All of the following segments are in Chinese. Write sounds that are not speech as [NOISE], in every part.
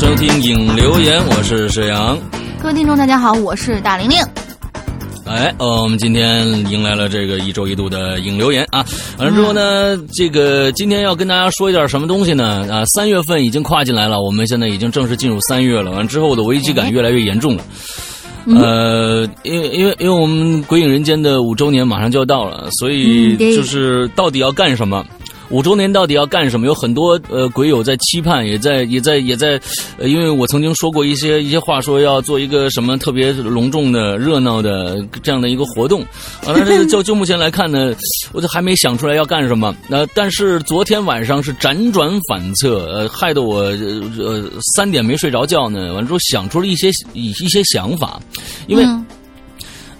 收听影留言，我是沈阳。各位听众大家好，我是大玲玲。哎，呃，我们今天迎来了这个一周一度的影留言啊。完了之后呢，这个今天要跟大家说一点什么东西呢？啊，三月份已经跨进来了，我们现在已经正式进入三月了。完了之后的危机感越来越严重了。呃，因为因为因为我们鬼影人间的五周年马上就要到了，所以就是到底要干什么？五周年到底要干什么？有很多呃鬼友在期盼，也在也在也在，因为我曾经说过一些一些话，说要做一个什么特别隆重的、热闹的这样的一个活动，啊，但是就就目前来看呢，我就还没想出来要干什么。那但是昨天晚上是辗转反侧，呃，害得我呃三点没睡着觉呢。完了之后想出了一些一一些想法，因为。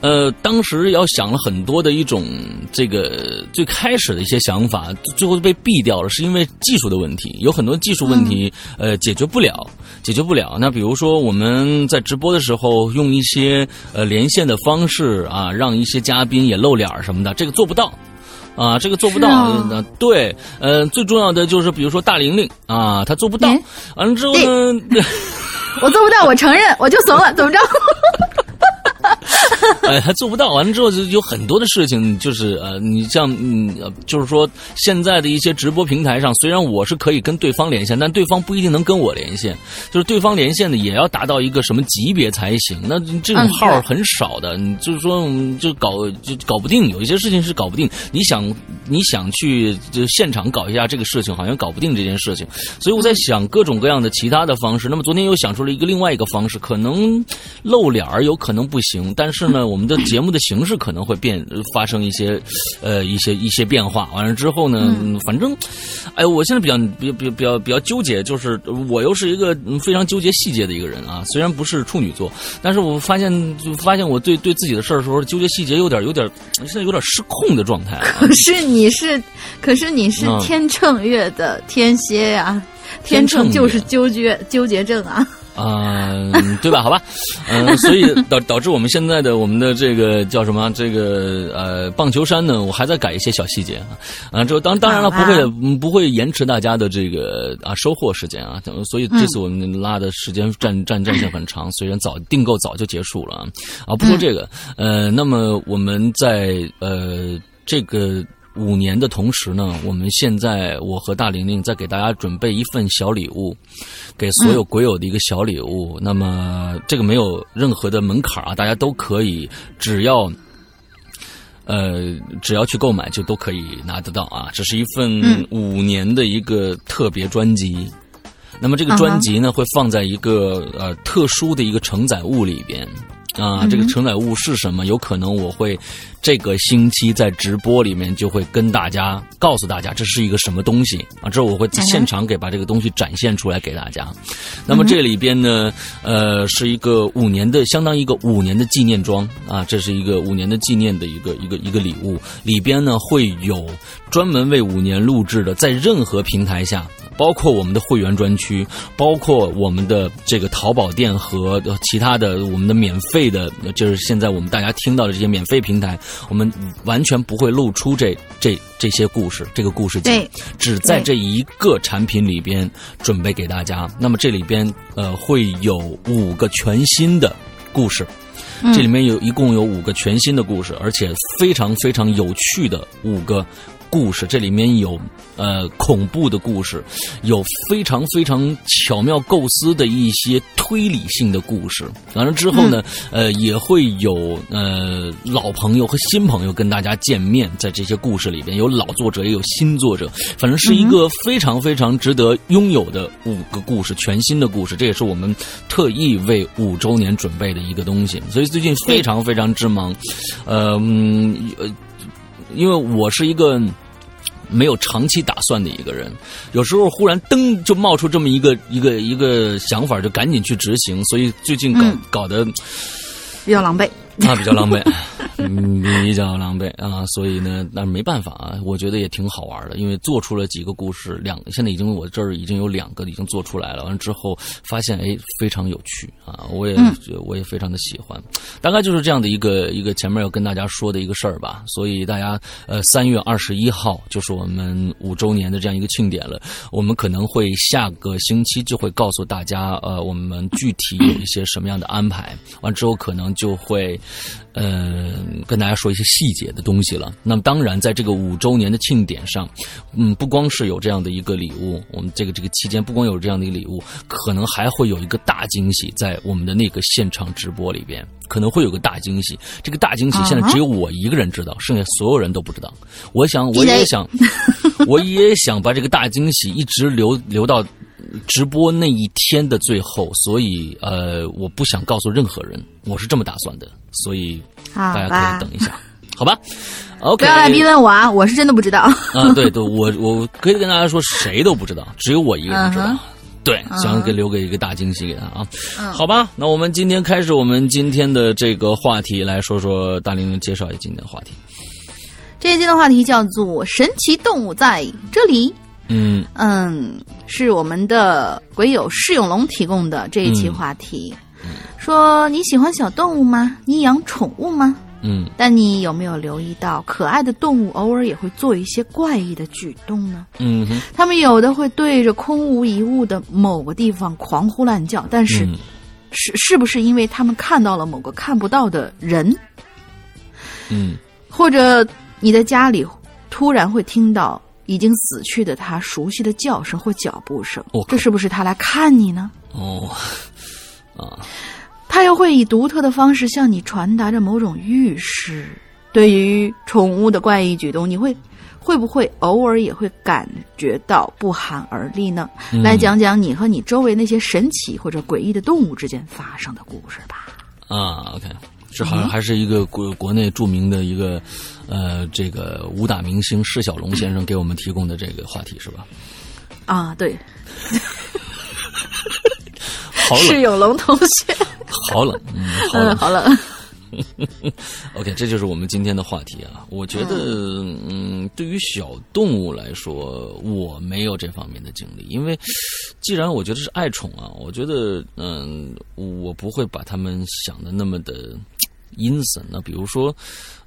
呃，当时要想了很多的一种这个最开始的一些想法，最后被毙掉了，是因为技术的问题，有很多技术问题，呃，解决不了，解决不了。那比如说我们在直播的时候用一些呃连线的方式啊，让一些嘉宾也露脸什么的，这个做不到，啊，这个做不到。对，呃，最重要的就是比如说大玲玲啊，她做不到。完了之后呢，[LAUGHS] 我做不到，我承认，我就怂了，怎么着？[LAUGHS] 哎，还做不到。完了之后就有很多的事情，就是呃，你像嗯，就是说现在的一些直播平台上，虽然我是可以跟对方连线，但对方不一定能跟我连线。就是对方连线的也要达到一个什么级别才行。那这种号很少的，就是说就搞就搞不定。有一些事情是搞不定。你想你想去就现场搞一下这个事情，好像搞不定这件事情。所以我在想各种各样的其他的方式。那么昨天又想出了一个另外一个方式，可能露脸儿有可能不行，但是呢。我们的节目的形式可能会变，发生一些，呃，一些一些变化。完了之后呢，反正，哎，我现在比较比较比较比较比较纠结，就是我又是一个非常纠结细节的一个人啊。虽然不是处女座，但是我发现就发现我对对自己的事儿的时候，纠结细节有点有点现在有点失控的状态。可是你是，可是你是天秤月的天蝎呀，天秤就是纠结纠结症啊。嗯，对吧？好吧，嗯，所以导 [LAUGHS] 导致我们现在的我们的这个叫什么？这个呃，棒球衫呢，我还在改一些小细节啊。啊，这当当然了，不会不会延迟大家的这个啊收货时间啊。所以这次我们拉的时间战战战线很长，[LAUGHS] 虽然早订购早就结束了啊。不说这个，呃，那么我们在呃这个。五年的同时呢，我们现在我和大玲玲在给大家准备一份小礼物，给所有鬼友的一个小礼物。那么这个没有任何的门槛啊，大家都可以，只要呃只要去购买就都可以拿得到啊。这是一份五年的一个特别专辑。那么这个专辑呢，会放在一个呃特殊的一个承载物里边。啊，这个承载物是什么？有可能我会这个星期在直播里面就会跟大家告诉大家这是一个什么东西啊。之后我会现场给把这个东西展现出来给大家。那么这里边呢，呃，是一个五年的，相当于一个五年的纪念装啊。这是一个五年的纪念的一个一个一个礼物，里边呢会有专门为五年录制的，在任何平台下。包括我们的会员专区，包括我们的这个淘宝店和其他的我们的免费的，就是现在我们大家听到的这些免费平台，我们完全不会露出这这这些故事，这个故事集，只在这一个产品里边准备给大家。那么这里边呃会有五个全新的故事，这里面有一共有五个全新的故事，而且非常非常有趣的五个。故事这里面有呃恐怖的故事，有非常非常巧妙构思的一些推理性的故事。完了之后呢，呃也会有呃老朋友和新朋友跟大家见面，在这些故事里边有老作者也有新作者，反正是一个非常非常值得拥有的五个故事，全新的故事。这也是我们特意为五周年准备的一个东西，所以最近非常非常之忙，呃呃。因为我是一个没有长期打算的一个人，有时候忽然噔就冒出这么一个一个一个想法，就赶紧去执行，所以最近搞搞得比较狼狈。[LAUGHS] 啊，比较狼狈。嗯，比较狼狈啊，所以呢，那没办法啊，我觉得也挺好玩的，因为做出了几个故事，两现在已经我这儿已经有两个已经做出来了，完之后发现哎非常有趣啊，我也我也非常的喜欢，大概就是这样的一个一个前面要跟大家说的一个事儿吧，所以大家呃三月二十一号就是我们五周年的这样一个庆典了，我们可能会下个星期就会告诉大家呃我们具体有一些什么样的安排，完之后可能就会呃。跟大家说一些细节的东西了。那么，当然，在这个五周年的庆典上，嗯，不光是有这样的一个礼物，我们这个这个期间不光有这样的一个礼物，可能还会有一个大惊喜在我们的那个现场直播里边，可能会有个大惊喜。这个大惊喜现在只有我一个人知道，剩下所有人都不知道。我想，我也想，我也想把这个大惊喜一直留留到直播那一天的最后，所以呃，我不想告诉任何人，我是这么打算的，所以。大家可以等一下，好吧？OK，不要来逼问我啊！我是真的不知道。啊，对对，我我可以跟大家说，谁都不知道，只有我一个人知道。对，想给留给一个大惊喜给他啊！好吧，那我们今天开始我们今天的这个话题，来说说大玲玲介绍一下今天的话题。这一期的话题叫做“神奇动物在这里”。嗯嗯，是我们的鬼友释永龙提供的这一期话题。说你喜欢小动物吗？你养宠物吗？嗯，但你有没有留意到，可爱的动物偶尔也会做一些怪异的举动呢？嗯哼，他们有的会对着空无一物的某个地方狂呼乱叫，但是，是是不是因为他们看到了某个看不到的人？嗯，或者你在家里突然会听到已经死去的他熟悉的叫声或脚步声，这是不是他来看你呢？哦。啊，他又会以独特的方式向你传达着某种预示。对于宠物的怪异举动，你会会不会偶尔也会感觉到不寒而栗呢？来讲讲你和你周围那些神奇或者诡异的动物之间发生的故事吧。啊，OK，这好像还是一个国国内著名的一个呃，这个武打明星释小龙先生给我们提供的这个话题是吧？啊，对。释永龙同学，好冷，嗯，好冷。好冷 [LAUGHS] OK，这就是我们今天的话题啊。我觉得，嗯，对于小动物来说，我没有这方面的经历，因为既然我觉得是爱宠啊，我觉得，嗯，我不会把它们想的那么的阴森。那比如说，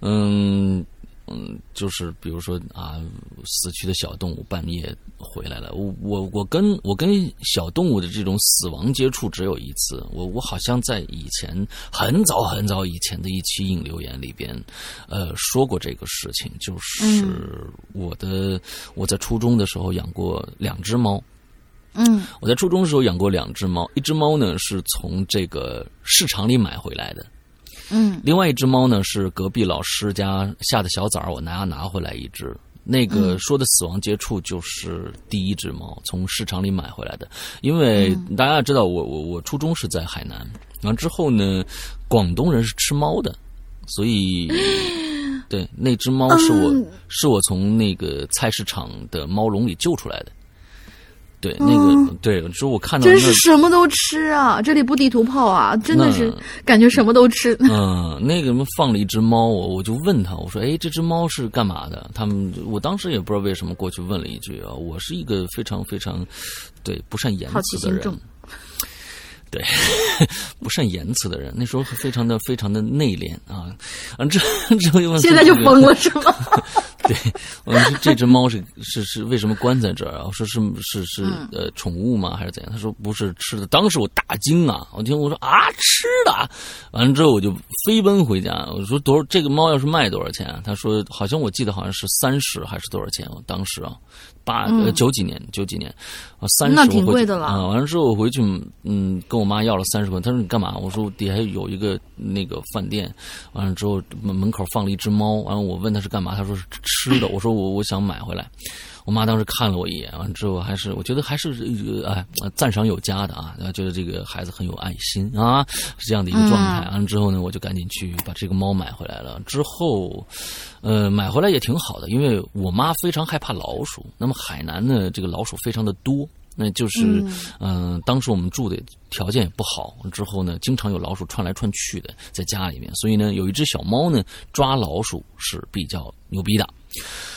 嗯。嗯，就是比如说啊，死去的小动物半夜回来了。我我我跟我跟小动物的这种死亡接触只有一次。我我好像在以前很早很早以前的一期引留言里边，呃，说过这个事情。就是我的我在初中的时候养过两只猫。嗯，我在初中的时候养过两只猫，一只猫呢是从这个市场里买回来的。嗯，另外一只猫呢是隔壁老师家下的小崽儿，我拿拿回来一只。那个说的死亡接触就是第一只猫，从市场里买回来的。因为大家知道，我我我初中是在海南，完之后呢，广东人是吃猫的，所以 [GASPS] 对那只猫是我是我从那个菜市场的猫笼里救出来的。对，那个对，说我看到真是什么都吃啊！这里不地图炮啊，真的是感觉什么都吃。嗯，那个什么放了一只猫，我我就问他，我说：“哎，这只猫是干嘛的？”他们，我当时也不知道为什么过去问了一句啊。我是一个非常非常对不善言辞的人。[LAUGHS] 对，不善言辞的人，那时候非常的非常的内敛啊，啊，这之后又问，现在就疯了 [LAUGHS] 是吗？[LAUGHS] 对，我说这只猫是是是为什么关在这儿啊？我说是是是呃宠物吗？还是怎样？他说不是吃的。当时我大惊啊！我听我说啊吃的，完了之后我就飞奔回家。我说多少这个猫要是卖多少钱？他说好像我记得好像是三十还是多少钱？我当时啊。八呃九几年九几年，啊三十那挺贵的了啊！完了之后我回去嗯跟我妈要了三十块，她说你干嘛？我说底下有一个那个饭店，完了之后门门口放了一只猫，完了我问她是干嘛，她说是吃的。我说我我想买回来。我妈当时看了我一眼，完了之后还是我觉得还是哎赞赏有加的啊，觉得这个孩子很有爱心啊，是这样的一个状态。完了之后呢，我就赶紧去把这个猫买回来了。之后，呃，买回来也挺好的，因为我妈非常害怕老鼠。那么海南呢，这个老鼠非常的多。那就是嗯、呃当时我们住的条件也不好，之后呢，经常有老鼠窜来窜去的在家里面，所以呢，有一只小猫呢抓老鼠是比较牛逼的。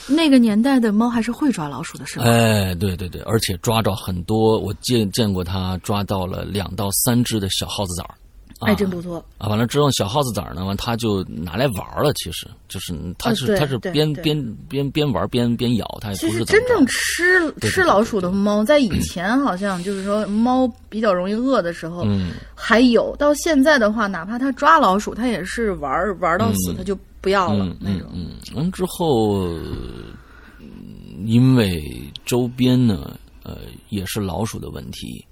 那个年代的猫还是会抓老鼠的，是吧？哎，对对对，而且抓着很多，我见见过它抓到了两到三只的小耗子崽儿。啊哎，真不错。啊，完了之后，小耗子崽儿呢，完他就拿来玩了。其实就是它是、啊对他是边边边边玩边边咬，它也其实真正吃吃老鼠的猫，在以前好像就是说猫比较容易饿的时候，嗯还有到现在的话，哪怕它抓老鼠，它也是玩玩到死，它就不要了、嗯那种。嗯嗯，完之后，嗯因为周边呢，呃，也是老鼠的问题，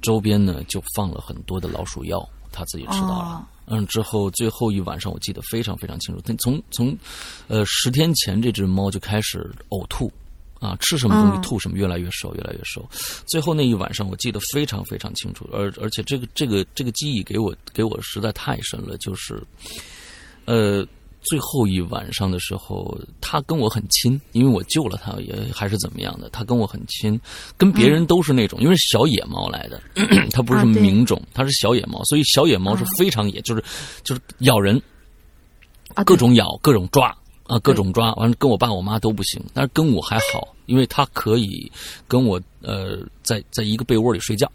周边呢就放了很多的老鼠药，他自己吃到了。哦嗯，之后最后一晚上我记得非常非常清楚，从从呃十天前这只猫就开始呕吐。啊，吃什么东西嗯吐什么，越来越瘦，越来越瘦。最后那一晚上我记得非常非常清楚，而而且这个这个这个记忆给我给我实在太深了，就是，呃，最后一晚上的时候，他跟我很亲，因为我救了他，也还是怎么样的，他跟我很亲，跟别人都是那种，因为是小野猫来的，[CLEARS THROAT] 它不是什么名种，它是小野猫，所以小野猫是非常野，就是就是咬人，啊，各种咬，各种抓啊，各种抓，完了跟我爸我妈都不行，但是跟我还好，因为它可以跟我呃在在一个被窝里睡觉。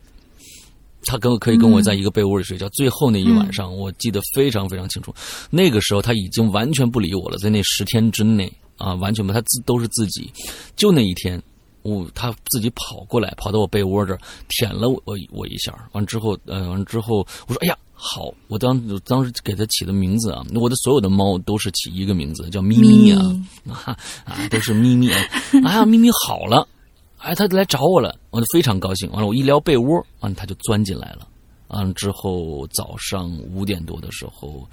他跟我可以跟我在一个被窝里睡觉。最后那一晚上，我记得非常非常清楚。那个时候他已经完全不理我了，在那十天之内啊，完全不，他自都是自己。就那一天，我他自己跑过来，跑到我被窝这儿舔了我我我一下。完之后，呃，完之后我说：“哎呀，好！”我当当时给他起的名字啊，我的所有的猫都是起一个名字，叫咪咪啊啊 [LAUGHS] 啊，都是咪咪啊。哎呀，咪咪好了。哎，他来找我了，我就非常高兴。完了，我一撩被窝，完了他就钻进来了。完了之后，早上五点多的时候，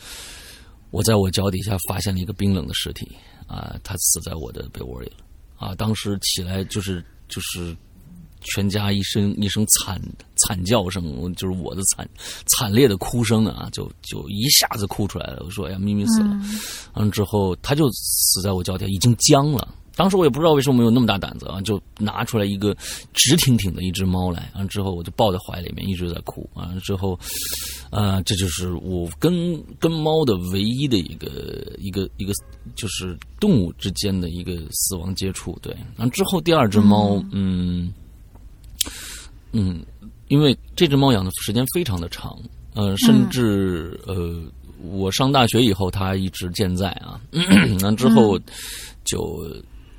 我在我脚底下发现了一个冰冷的尸体啊，他死在我的被窝里了啊！当时起来就是就是全家一声一声惨惨叫声，就是我的惨惨烈的哭声啊，就就一下子哭出来了。我说：“哎呀，咪咪死了。完了之后，他就死在我脚底下，已经僵了。当时我也不知道为什么有那么大胆子啊，就拿出来一个直挺挺的一只猫来，完了之后我就抱在怀里面，一直在哭。完了之后，呃，这就是我跟跟猫的唯一的一个一个一个，就是动物之间的一个死亡接触。对，然后之后第二只猫，嗯嗯，因为这只猫养的时间非常的长，呃，甚至呃，我上大学以后它一直健在啊，那之后就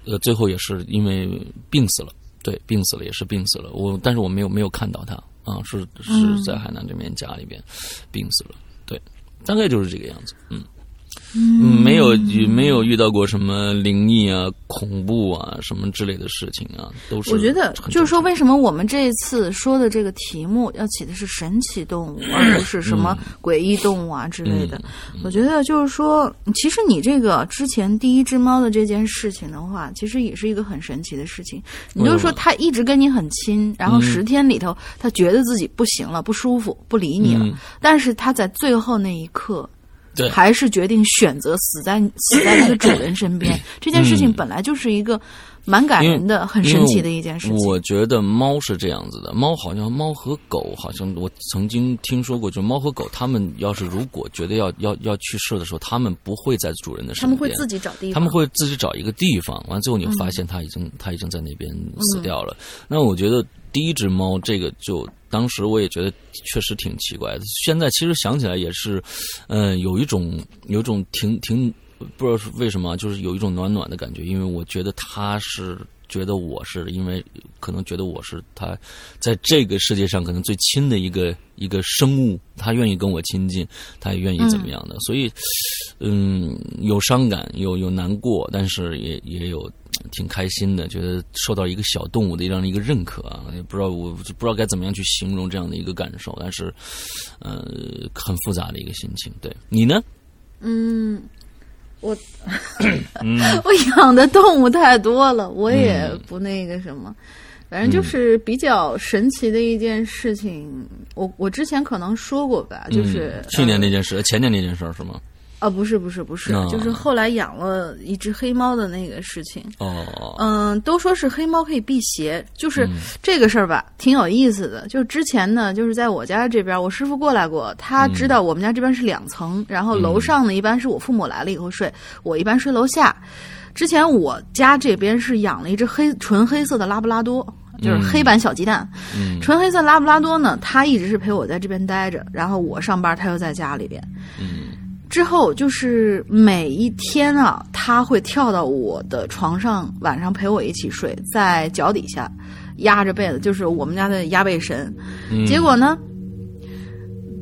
呃最后也是因为病死了，对，病死了也是病死了，我但是我没有没有看到他啊，是是在海南这边家里边病死了，对，大概就是这个样子，嗯。嗯，没有没有遇到过什么灵异啊、恐怖啊什么之类的事情啊，都是我觉得就是说，为什么我们这一次说的这个题目要起的是神奇动物，而不是什么诡异动物啊之类的？我觉得就是说，其实你这个之前第一只猫的这件事情的话，其实也是一个很神奇的事情。你就是说，它一直跟你很亲，然后十天里头，它觉得自己不行了、不舒服、不理你了，嗯但是它在最后那一刻。对。还是决定选择死在 [COUGHS] 死在那个主人身边。这件事情本来就是一个蛮感人的、很神奇的一件事情。我觉得猫是这样子的，猫好像猫和狗好像我曾经听说过，就猫和狗，它们要是如果觉得要要要去世的时候，它们不会在主人的身边，他们会自己找地方，他们会自己找一个地方，完了最后你发现它已经它已经在那边死掉了。那我觉得第一只猫这个就当时我也觉得确实挺奇怪的，现在其实想起来也是，嗯、有一种有一种挺挺不知道是为什么，就是有一种暖暖的感觉，因为我觉得他是。觉得我是因为可能觉得我是他在这个世界上可能最亲的一个一个生物，他愿意跟我亲近，他也愿意怎么样的，所以嗯，有伤感，有有难过，但是也也有挺开心的，觉得受到一个小动物的这样的一个认可啊，也不知道我不知道该怎么样去形容这样的一个感受，但是呃很复杂的一个心情。对你呢？嗯，我 [LAUGHS] 我养的动物太多了，我也不那个什么。反正就是比较神奇的一件事情，我我之前可能说过吧，就是、嗯、去年那呃件事，前年那件事是吗？啊，不是不是不是，哦就是后来养了一只黑猫的那个事情。哦，嗯，都说是黑猫可以辟邪，就是这个事儿吧，挺有意思的。就是之前呢，就是在我家这边，我师傅过来过，他知道我们家这边是两层，然后楼上呢一般是我父母来了以后睡，我一般睡楼下。之前我家这边是养了一只黑纯黑色的拉布拉多，就是黑版小鸡蛋。嗯纯黑色拉布拉多呢，它一直是陪我在这边待着，然后我上班，它又在家里边。嗯之后就是每一天啊，它会跳到我的床上，晚上陪我一起睡，在脚底下压着被子，就是我们家的压被神。嗯，结果呢，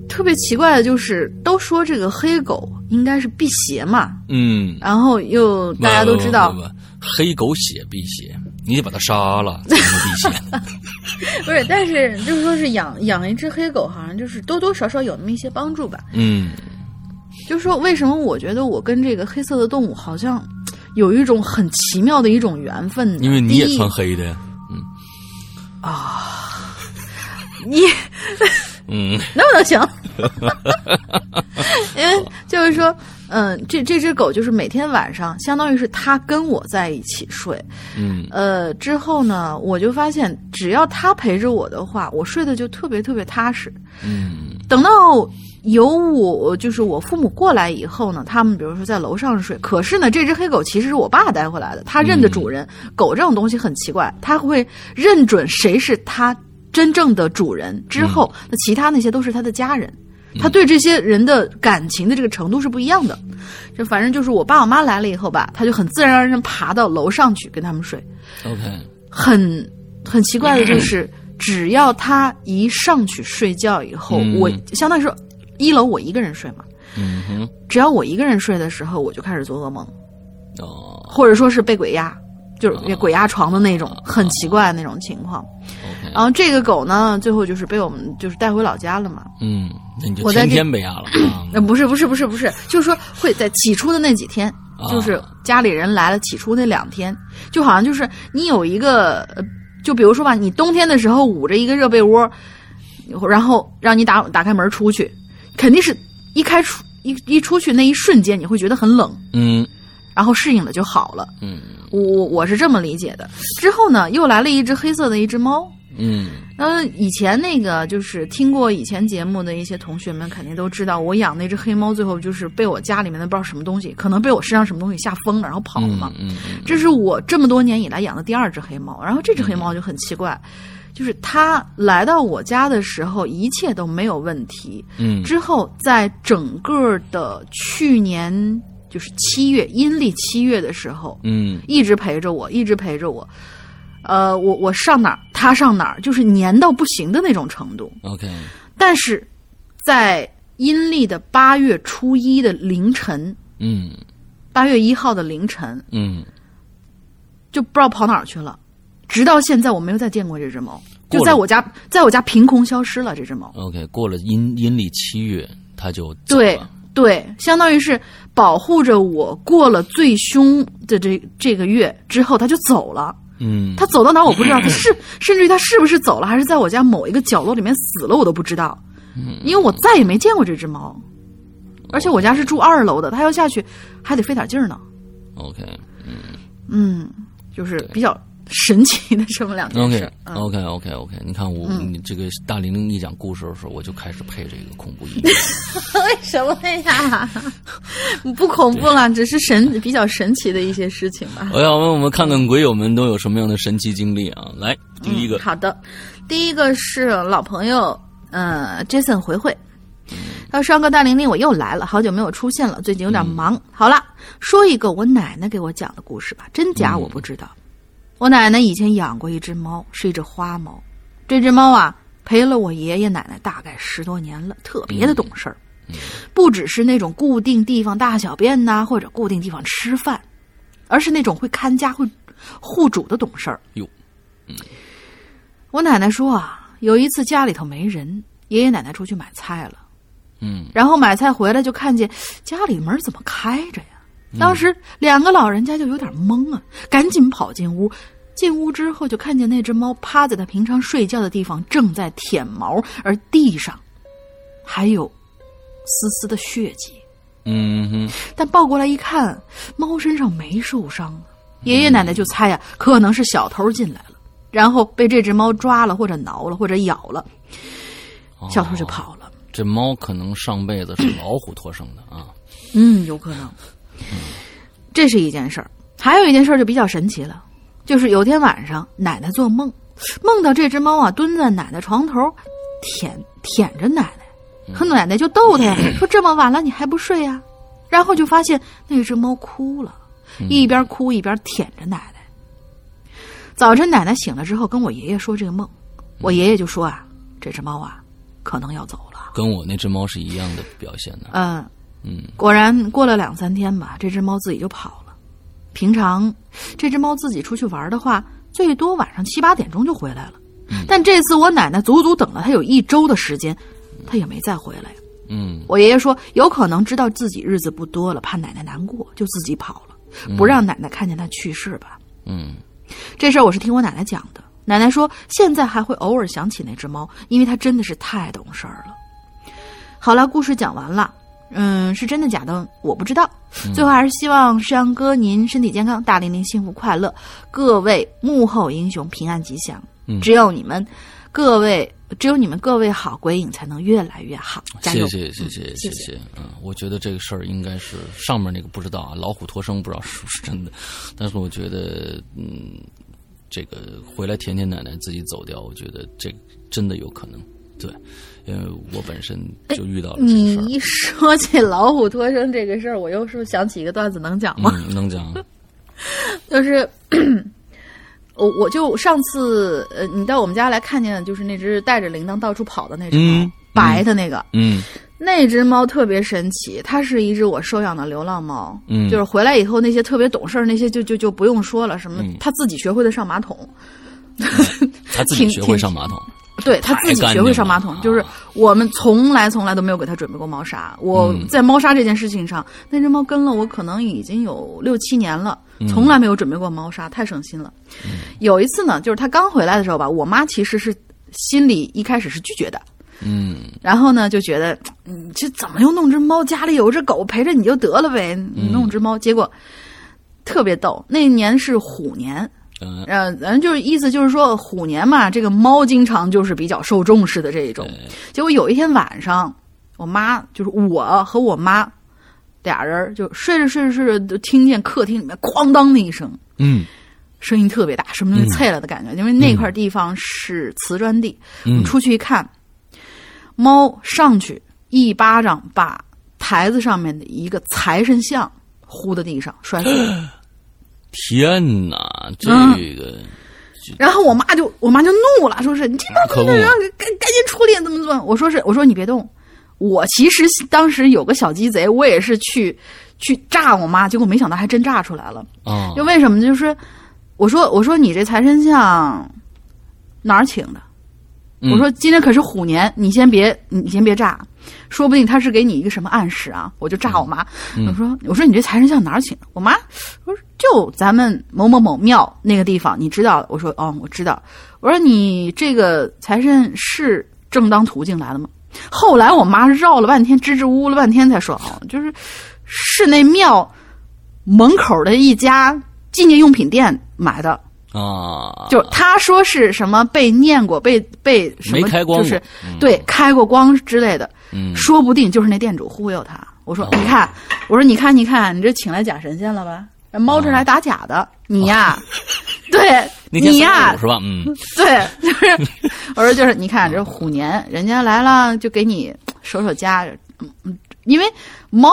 特别奇怪的就是，都说这个黑狗应该是辟邪嘛，嗯，然后又大家都知道黑狗血辟邪，你得把它杀了 [LAUGHS] 才能辟邪。[LAUGHS] 不是，但是就是说是养养一只黑狗，好像就是多多少少有那么一些帮助吧。嗯就是说，为什么我觉得我跟这个黑色的动物好像有一种很奇妙的一种缘分呢？因为你也穿黑的呀。嗯啊你嗯能不能行？因为就是说，嗯，这这只狗就是每天晚上，相当于是它跟我在一起睡。嗯呃，之后呢，我就发现，只要它陪着我的话，我睡得就特别特别踏实。嗯等到有我就是我父母过来以后呢，他们比如说在楼上睡，可是呢，这只黑狗其实是我爸带回来的，它认得主人。狗这种东西很奇怪，它会认准谁是它真正的主人，之后那其他那些都是它的家人。他对这些人的感情的这个程度是不一样的，就反正就是我爸我妈来了以后吧，他就很自然而然爬到楼上去跟他们睡，，OK，很很奇怪的就是，只要他一上去睡觉以后，嗯。我相当于是一楼我一个人睡嘛，嗯哼，只要我一个人睡的时候，我就开始做噩梦，哦。或者说是被鬼压，就是哦。鬼压床的那种，很奇怪的那种情况。然后这个狗呢，最后就是被我们就是带回老家了嘛。嗯，那你就天天被压了。[CLEARS THROAT] 不是不是不是不是，就是说会在起初的那几天，啊。就是家里人来了起初那两天，就好像就是你有一个，呃就比如说吧，你冬天的时候捂着一个热被窝，然后让你打打开门出去，肯定是一开出一一出去那一瞬间你会觉得很冷，嗯。然后适应了就好了。嗯。我我我是这么理解的。之后呢，又来了一只黑色的一只猫，嗯。呃，以前那个就是听过以前节目的一些同学们肯定都知道，我养那只黑猫最后就是被我家里面的不知道什么东西，可能被我身上什么东西吓疯了，然后跑了嘛。嗯嗯这是我这么多年以来养的第二只黑猫，然后这只黑猫就很奇怪，就是他来到我家的时候一切都没有问题，嗯之后在整个的去年就是七月阴历七月的时候，嗯一直陪着我，一直陪着我。呃，我我上哪儿，他上哪儿，就是黏到不行的那种程度。，OK，但是，在阴历的八月初一的凌晨，嗯八月一号的凌晨，嗯，就不知道跑哪儿去了。直到现在，我没有再见过这只猫，就在我家，在我家凭空消失了。这只猫，OK，过了阴阴历七月，它就对。对，相当于是保护着我过了最凶的这这个月之后，它就走了。嗯，他走到哪我不知道，[CLEARS THROAT] 它是甚至于它是不是走了，还是在我家某一个角落里面死了，我都不知道，因为我再也没见过这只猫，而且我家是住二楼的，它要下去还得费点劲儿呢。OK 嗯嗯，就是比较神奇的这么两件 OK 事。嗯 OK OK OK，你看我你这个大玲玲一讲故事的时候，我就开始配这个恐怖音乐。[LAUGHS] 为什么呀？不恐怖了，只是神比较神奇的一些事情吧。我要问我们看看鬼友们都有什么样的神奇经历啊？来，第一个嗯，好的，第一个是老朋友，呃，Jason 回回。他说：“双哥大玲玲，我又来了，好久没有出现了，最近有点忙。好了，说一个我奶奶给我讲的故事吧，真假我不知道。我奶奶以前养过一只猫，是一只花猫。这只猫啊，陪了我爷爷奶奶大概十多年了，特别的懂事儿。不只是那种固定地方大小便呐、或者固定地方吃饭，而是那种会看家、会护主的懂事儿。哟，我奶奶说啊，有一次家里头没人，爷爷奶奶出去买菜了，嗯然后买菜回来就看见家里门怎么开着呀？当时两个老人家就有点懵啊，赶紧跑进屋。进屋之后，就看见那只猫趴在它平常睡觉的地方，正在舔毛，而地上还有丝丝的血迹。嗯哼，但抱过来一看，猫身上没受伤啊。爷爷奶奶就猜呀，可能是小偷进来了，然后被这只猫抓了，或者挠了，或者咬了，小偷就跑了。这猫可能上辈子是老虎托生的啊。嗯，有可能。这是一件事儿，还有一件事儿就比较神奇了，就是有天晚上，奶奶做梦，梦到这只猫啊蹲在奶奶床头，舔舔着奶奶，和奶奶就逗它呀，[CLEARS THROAT] 说这么晚了你还不睡呀？然后就发现那只猫哭了，一边哭一边舔着奶奶。早晨奶奶醒了之后跟我爷爷说这个梦，我爷爷就说啊，这只猫啊可能要走了。跟我那只猫是一样的表现的。嗯。嗯，果然过了两三天吧，这只猫自己就跑了。平常这只猫自己出去玩的话，最多晚上七八点钟就回来了。但这次我奶奶足足等了它有一周的时间，它也没再回来。嗯，我爷爷说有可能知道自己日子不多了，怕奶奶难过，就自己跑了，不让奶奶看见它去世吧。嗯，这事儿我是听我奶奶讲的。奶奶说现在还会偶尔想起那只猫，因为它真的是太懂事儿了。好了，故事讲完了。嗯，是真的假的？我不知道。最后还是希望世阳哥您身体健康，大玲玲幸福快乐，各位幕后英雄平安吉祥。只有你们各位，只有你们各位好，鬼影才能越来越好。加油！谢谢谢谢谢谢。嗯，我觉得这个事儿应该是上面那个不知道啊，老虎脱生不知道是不是真的，但是我觉得，嗯，这个回来甜甜奶奶自己走掉，我觉得这真的有可能。对。因为我本身就遇到了你一说起老虎脱生这个事儿，我又是想起一个段子，能讲吗？能讲。[LAUGHS] 就是我，我就上次呃，你到我们家来看见的，就是那只带着铃铛到处跑的那只猫，白的那个。嗯。那只猫特别神奇，它是一只我收养的流浪猫。嗯。就是回来以后，那些特别懂事儿那些就就就不用说了，什么它自己学会的上马桶。它自己学会上马桶。对他自己学会上马桶，就是我们从来从来都没有给他准备过猫砂。我在猫砂这件事情上，那只猫跟了我可能已经有六七年了，从来没有准备过猫砂，太省心了。有一次呢，就是他刚回来的时候吧，我妈其实是心里一开始是拒绝的，嗯，然后呢就觉得，嗯，这怎么又弄只猫？家里有只狗陪着你就得了呗，弄只猫。结果特别逗，那年是虎年。嗯，咱就是意思就是说，虎年嘛，这个猫经常就是比较受重视的这一种。结果有一天晚上，我妈就是我和我妈俩人就睡着睡着睡着，就听见客厅里面哐当的一声，嗯，声音特别大，什么东西碎了的感觉。因为那块地方是瓷砖地，出去一看，猫上去一巴掌把台子上面的一个财神像呼到地上摔碎了。[GASPS] 天哪，这个！然后我妈就我妈就怒了，说是你这怎么让赶赶紧处理，怎么怎么？我说是，我说你别动。我其实当时有个小鸡贼，我也是去去炸我妈，结果没想到还真炸出来了。啊！就为什么？就是我说我说你这财神像哪儿请的？我说今天可是虎年，你先别你先别炸。说不定他是给你一个什么暗示啊？我就炸我妈，我说我说你这财神像哪儿请的？我妈说就咱们某某某庙那个地方，你知道？我说哦，我知道。我说你这个财神是正当途径来的吗？后来我妈绕了半天，支支吾吾了半天才说哦，就是是那庙门口的一家纪念用品店买的。啊，就他说是什么被念过，被被什么，就是对开过光之类的，说不定就是那店主忽悠他。我说你看，我说你看你看，你这请来假神仙了吧？猫这来打假的，你呀，[LAUGHS] 对，[LAUGHS] 你呀，是吧？嗯，[LAUGHS] 对，就是我说就是你看这虎年，人家来了就给你守守家，嗯，因为猫。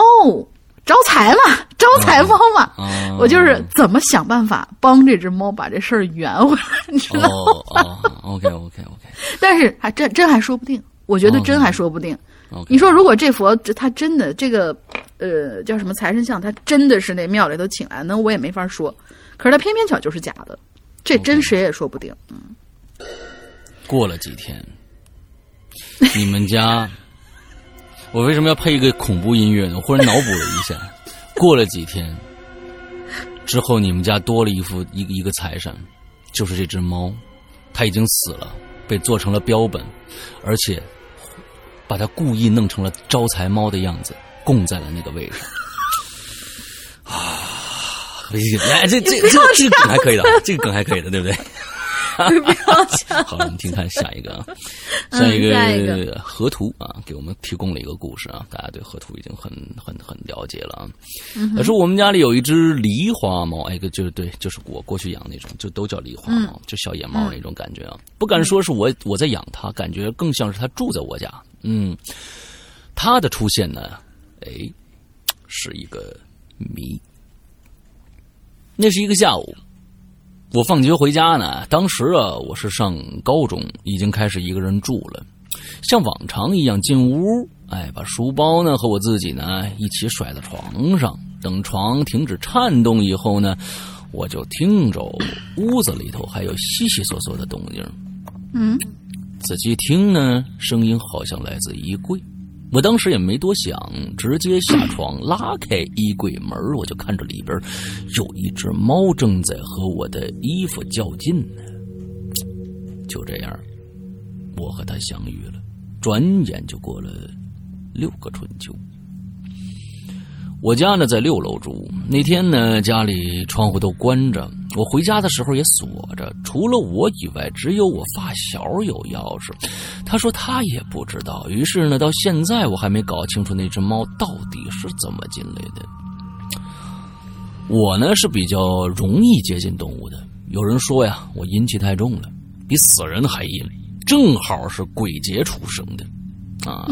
招财嘛，招财猫嘛，我就是怎么想办法帮这只猫把这事儿圆回来，你知道吗？OK OK OK，但是还真真还说不定，我觉得真还说不定。你说如果这佛他真的这个呃叫什么财神像，他真的是那庙里头请来，那我也没法说。可是他偏偏巧就是假的，这真谁也说不定。嗯。过了几天，你们家。我为什么要配一个恐怖音乐呢？我忽然脑补了一下，过了几天之后，你们家多了一副一个一个财神，就是这只猫，它已经死了，被做成了标本，而且把它故意弄成了招财猫的样子，供在了那个位置。啊，来，这这这这梗还可以的，这个梗还可以的，对不对？不要笑。好了，我们听看下一个啊，下一个河图啊，给我们提供了一个故事啊，大家对河图已经很很很了解了啊。他说我们家里有一只狸花猫，哎，个就是对，就是我过去养那种，就都叫狸花猫，就小野猫那种感觉啊。不敢说是我我在养它，感觉更像是它住在我家。嗯，它的出现呢，哎，是一个谜。那是一个下午。我放学回家呢，当时啊，我是上高中，已经开始一个人住了。像往常一样进屋，哎，把书包呢和我自己呢一起甩到床上，等床停止颤动以后呢，我就听着屋子里头还有悉悉索索的动静。嗯，仔细听呢，声音好像来自衣柜。我当时也没多想，直接下床拉开衣柜门，我就看着里边有一只猫正在和我的衣服较劲呢。就这样，我和它相遇了。转眼就过了六个春秋。我家呢在六楼住，那天呢家里窗户都关着，我回家的时候也锁着，除了我以外，只有我发小有钥匙。他说他也不知道，于是呢到现在我还没搞清楚那只猫到底是怎么进来的。我呢是比较容易接近动物的，有人说呀我阴气太重了，比死人还阴，正好是鬼节出生的。啊，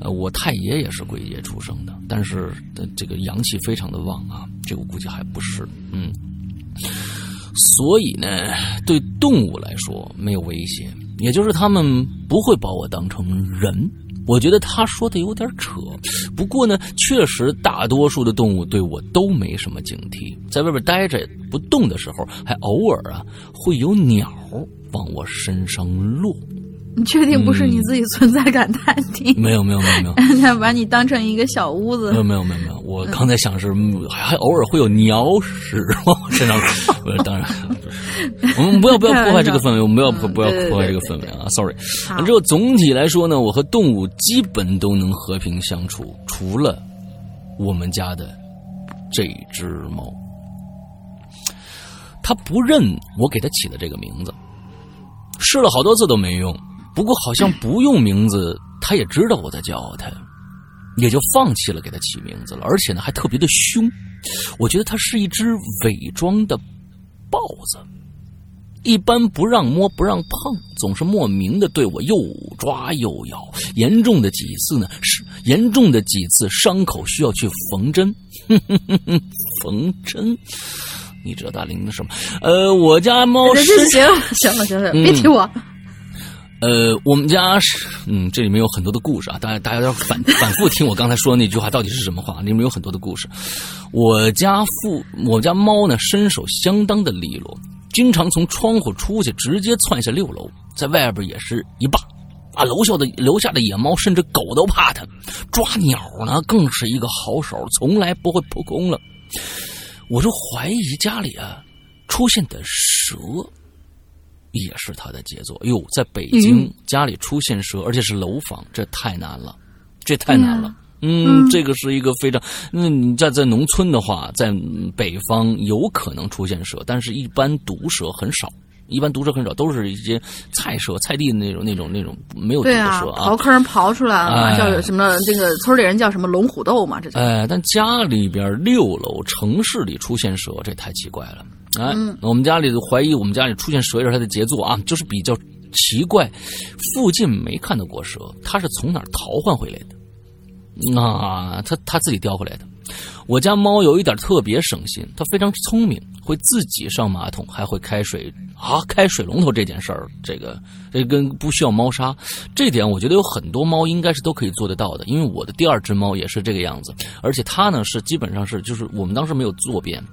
呃，我太爷也是鬼节出生的，但是这个阳气非常的旺啊，这我估计还不是，嗯，所以呢，对动物来说没有威胁，也就是他们不会把我当成人。我觉得他说的有点扯，不过呢，确实大多数的动物对我都没什么警惕，在外边待着不动的时候，还偶尔啊会有鸟往我身上落。你确定不是你自己存在感太低？没有没有没有没有，他 [LAUGHS] 把你当成一个小屋子。没有没有没有没有，我刚才想是还还偶尔会有鸟屎往我身上。[LAUGHS] 当然，[LAUGHS] 我们不要不要破坏这个氛围，我们不要不要破坏这个氛围啊！Sorry。之后总体来说呢，我和动物基本都能和平相处，除了我们家的这只猫，它不认我给它起的这个名字，试了好多次都没用。不过好像不用名字，他也知道我在叫他，也就放弃了给他起名字了。而且呢，还特别的凶。我觉得它是一只伪装的豹子，一般不让摸不让碰，总是莫名的对我又抓又咬。严重的几次呢，是严重的几次伤口需要去缝针，[LAUGHS] 缝针。你知道大林的什么？呃，我家猫行行了行了，别提我。呃，我们家是，嗯，这里面有很多的故事啊，大家大家要反反复听我刚才说的那句话到底是什么话，里面有很多的故事。我家父，我家猫呢，身手相当的利落，经常从窗户出去，直接窜下六楼，在外边也是一霸。啊，楼下的楼下的野猫甚至狗都怕它，抓鸟呢更是一个好手，从来不会扑空了。我就怀疑家里啊出现的蛇。也是他的杰作。哟，在北京家里出现蛇，而且是楼房，这太难了，这太难了。嗯，这个是一个非常……那你在在农村的话，在北方有可能出现蛇，但是一般毒蛇很少，一般毒蛇很少，都是一些菜蛇、菜地的那种、那种、那种没有毒的蛇啊。刨坑刨出来了，叫什么？这个村里人叫什么龙虎斗嘛？这哎，但家里边六楼城市里出现蛇，这太奇怪了。哎，我们家里怀疑我们家里出现蛇也是它的杰作啊，就是比较奇怪，附近没看到过蛇，它是从哪儿逃换回来的？啊，它它自己叼回来的。我家猫有一点特别省心，它非常聪明，会自己上马桶，还会开水啊，开水龙头这件事儿，这个这跟不需要猫砂，这点我觉得有很多猫应该是都可以做得到的，因为我的第二只猫也是这个样子，而且它呢是基本上是就是我们当时没有坐便。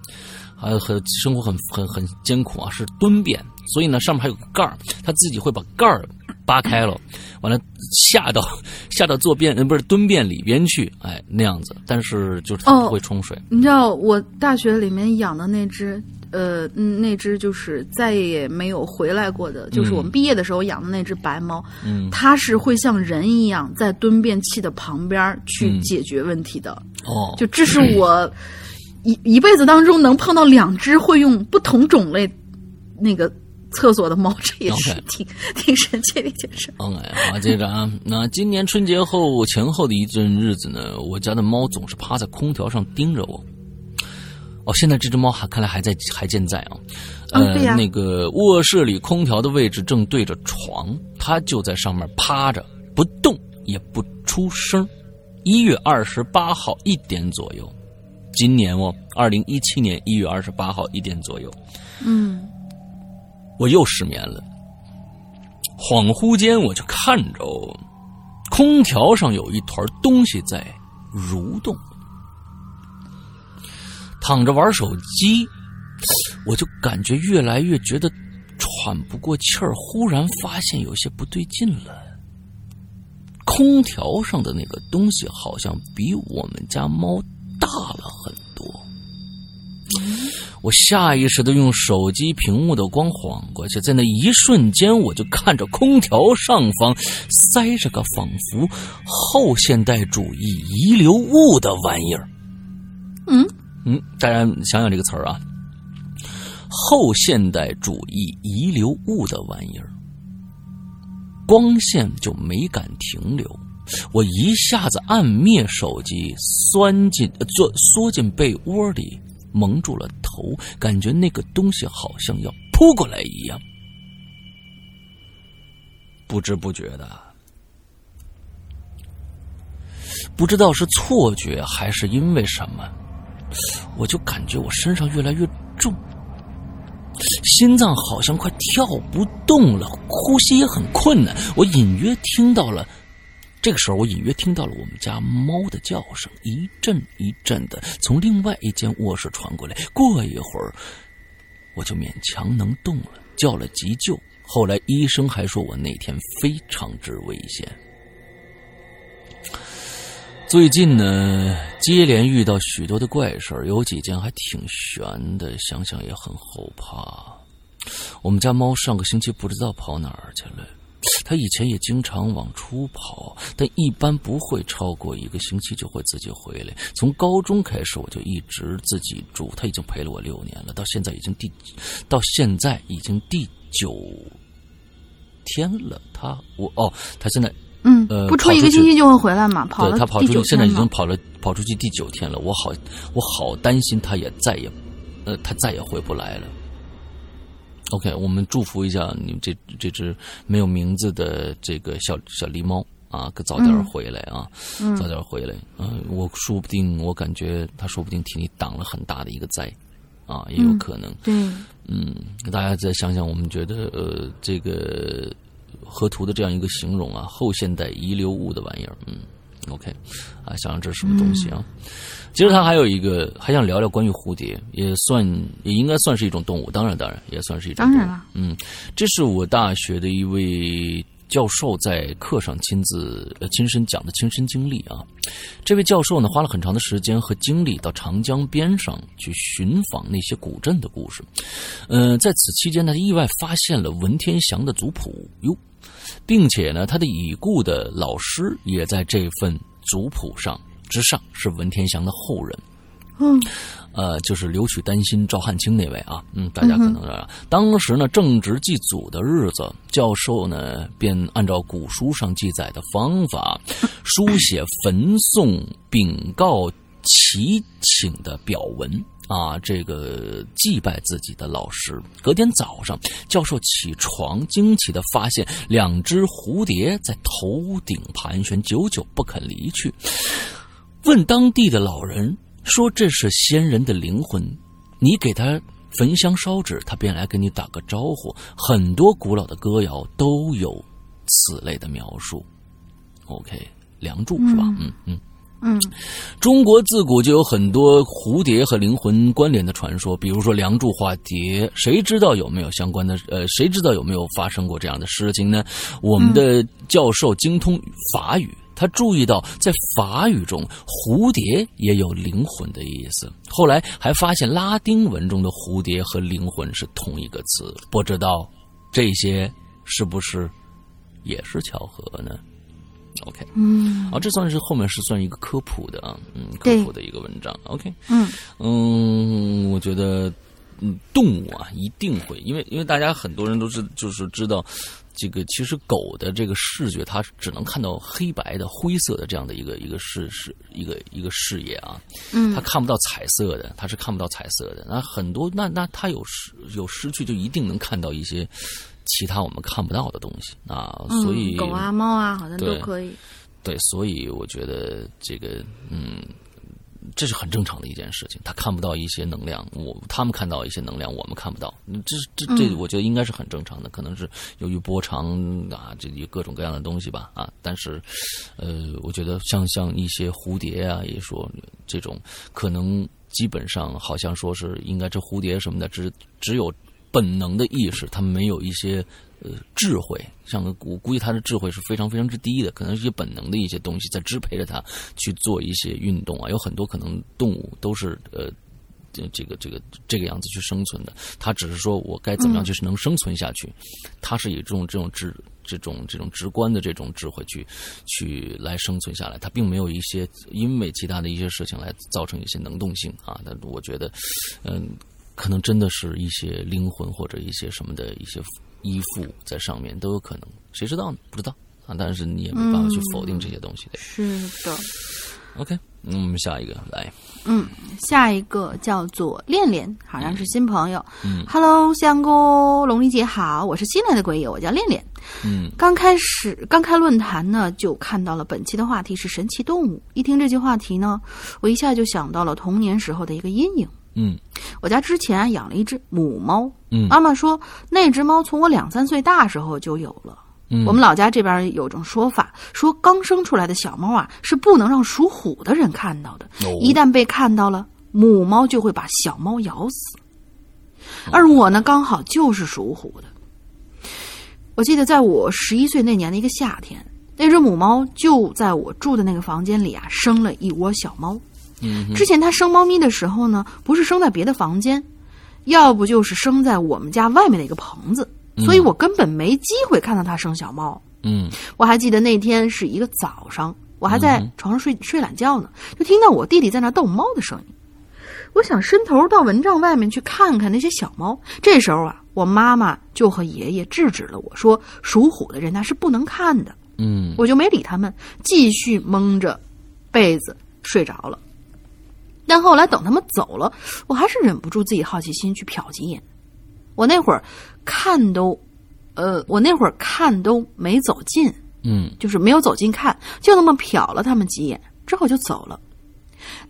呃，很生活很很很艰苦啊，是蹲便，所以呢，上面还有个盖儿，他自己会把盖儿扒开了，完了下到 [LAUGHS] 下到坐便，呃，不是蹲便里边去，哎，那样子，但是就是它不会冲水。你知道我大学里面养的那只呃，嗯那只就是再也没有回来过的，就是我们毕业的时候养的那只白猫，嗯。它是会像人一样在蹲便器的旁边去嗯。解决问题的。哦，就这是我一一辈子当中能碰到两只会用不同种类那个厕所的猫，[LAUGHS] 这也是挺挺神奇的一件事。OK，好，接着啊，那今年春节后前后的一阵日子呢，我家的猫总是趴在空调上盯着我。哦，现在这只猫还看来还在还健在啊。呃，那个卧室里空调的位置正对着床，它就在上面趴着不动也不出声。一月二十八号一点左右，今年哦，二零一七年一月二十八号一点左右，嗯我又失眠了。恍惚间，我就看着空调上有一团东西在蠕动。躺着玩手机，我就感觉越来越觉得喘不过气儿，忽然发现有些不对劲了。空调上的那个东西好像比我们家猫大了很多。我下意识的用手机屏幕的光晃过去，在那一瞬间，我就看着空调上方塞着个仿佛后现代主义遗留物的玩意儿。嗯嗯，大家想想这个词儿啊，后现代主义遗留物的玩意儿，光线就没敢停留。我一下子按灭手机，钻进呃缩缩进被窝里，蒙住了头，感觉那个东西好像要扑过来一样。不知不觉的，不知道是错觉还是因为什么，我就感觉我身上越来越重，心脏好像快跳不动了，呼吸也很困难。我隐约听到了，这个时候我隐约听到了我们家猫的叫声，一阵一阵的从另外一间卧室传过来。过一会儿，我就勉强能动了，叫了急救。后来医生还说我那天非常之危险。最近呢，接连遇到许多的怪事儿，有几件还挺悬的，想想也很后怕。我们家猫上个星期不知道跑哪儿去了，它以前也经常往出跑，但一般不会超过一个星期就会自己回来。从高中开始我就一直自己住，他已经陪了我六年了，到现在已经第，到现在已经第九天了。他我哦，他现在嗯，呃不出一个星期就会回来嘛？跑了对他跑出去，现在已经跑了跑出去第九天了。我好，我好担心他也再也，呃，他再也回不来了。OK，我们祝福一下你们这这只没有名字的这个小小狸猫啊，可早点回来啊，嗯早点回来。嗯、我说不定，我感觉它说不定替你挡了很大的一个灾啊，也有可能。对，嗯，大家再想想，我们觉得呃，这个河图的这样一个形容啊，后现代遗留物的玩意儿，嗯，OK，啊，想想这是什么东西啊？其实他还有一个，还想聊聊关于蝴蝶，也算也应该算是一种动物，当然当然也算是一种动物。当然了，嗯，这是我大学的一位教授在课上亲自呃亲身讲的亲身经历啊。这位教授呢，花了很长的时间和精力到长江边上去寻访那些古镇的故事。呃，在此期间呢，他意外发现了文天祥的族谱哟，并且呢，他的已故的老师也在这份族谱上之上是文天祥的后人。嗯呃，就是留取丹心赵汉卿那位啊，嗯，大家可能知道，当时呢正值祭祖的日子，教授呢便按照古书上记载的方法，书写焚送禀告祈请的表文啊，这个祭拜自己的老师。隔天早上，教授起床，惊奇的发现两只蝴蝶在头顶盘旋，久久不肯离去。问当地的老人说：“这是先人的灵魂，你给他焚香烧纸，他便来跟你打个招呼。”很多古老的歌谣都有此类的描述。OK，《梁祝》是吧？嗯嗯。嗯中国自古就有很多蝴蝶和灵魂关联的传说，比如说梁祝化蝶，谁知道有没有相关的？呃，谁知道有没有发生过这样的事情呢？我们的教授精通法语，他注意到在法语中蝴蝶也有灵魂的意思。后来还发现拉丁文中的蝴蝶和灵魂是同一个词。不知道这些是不是也是巧合呢？OK，嗯，啊，这算是后面是算一个科普的啊，嗯，科普的一个文章。OK，嗯嗯，我觉得，嗯，动物啊一定会，因为因为大家很多人都是就是知道，这个其实狗的这个视觉，它只能看到黑白的、灰色的这样的一个一个视视一个一个视野啊，嗯它看不到彩色的，它是看不到彩色的。那很多那那它有失有失去，就一定能看到一些其他我们看不到的东西啊，所以嗯、狗啊、猫啊，好像都可以。对，所以我觉得这个，嗯，这是很正常的一件事情。他看不到一些能量，我他们看到一些能量，我们看不到。嗯这这这，嗯我觉得应该是很正常的。可能是由于波长啊，这有各种各样的东西吧啊。但是，呃，我觉得像像一些蝴蝶啊，也说这种可能基本上好像说是应该这蝴蝶什么的，只只有本能的意识，它没有一些呃智慧，像我估计他的智慧是非常非常之低的，可能是一些本能的一些东西在支配着他去做一些运动啊。有很多可能动物都是呃。这这个这个这个样子去生存的，他只是说我该怎么样就是能生存下去，他是以这种这种智这种这种直观的这种智慧去去来生存下来，他并没有一些因为其他的一些事情来造成一些能动性啊。但我觉得，嗯，可能真的是一些灵魂或者一些什么的一些依附在上面都有可能，谁知道呢？不知道啊，但是你也没办法去否定这些东西的。是的，OK，那，我们下一个来，嗯，下一个叫做恋恋，好像是新朋友。嗯 Hello，香菇，龙丽姐好，我是新来的鬼友，我叫恋恋。嗯刚开始刚开论坛呢，就看到了本期的话题是神奇动物。一听这句话题呢，我一下就想到了童年时候的一个阴影。嗯我家之前啊养了一只母猫，嗯妈妈说那只猫从我两三岁大时候就有了。嗯，我们老家这边有种说法，说刚生出来的小猫啊是不能让属虎的人看到的，哦一旦被看到了，母猫就会把小猫咬死。而我呢，刚好就是属虎的。我记得在我十一岁那年的一个夏天，那只母猫就在我住的那个房间里啊，生了一窝小猫。嗯之前他生猫咪的时候呢，不是生在别的房间，要不就是生在我们家外面的一个棚子，所以我根本没机会看到他生小猫。嗯我还记得那天是一个早上，我还在床上睡睡懒觉呢，就听到我弟弟在那逗猫的声音。我想伸头到蚊帐外面去看看那些小猫。这时候啊，我妈妈就和爷爷制止了我说，属虎的人那是不能看的。嗯我就没理他们，继续蒙着被子睡着了。但后来等他们走了，我还是忍不住自己好奇心去瞟几眼。我那会儿看都，呃，我那会儿看都没走近，嗯就是没有走近看，就那么瞟了他们几眼，之后就走了。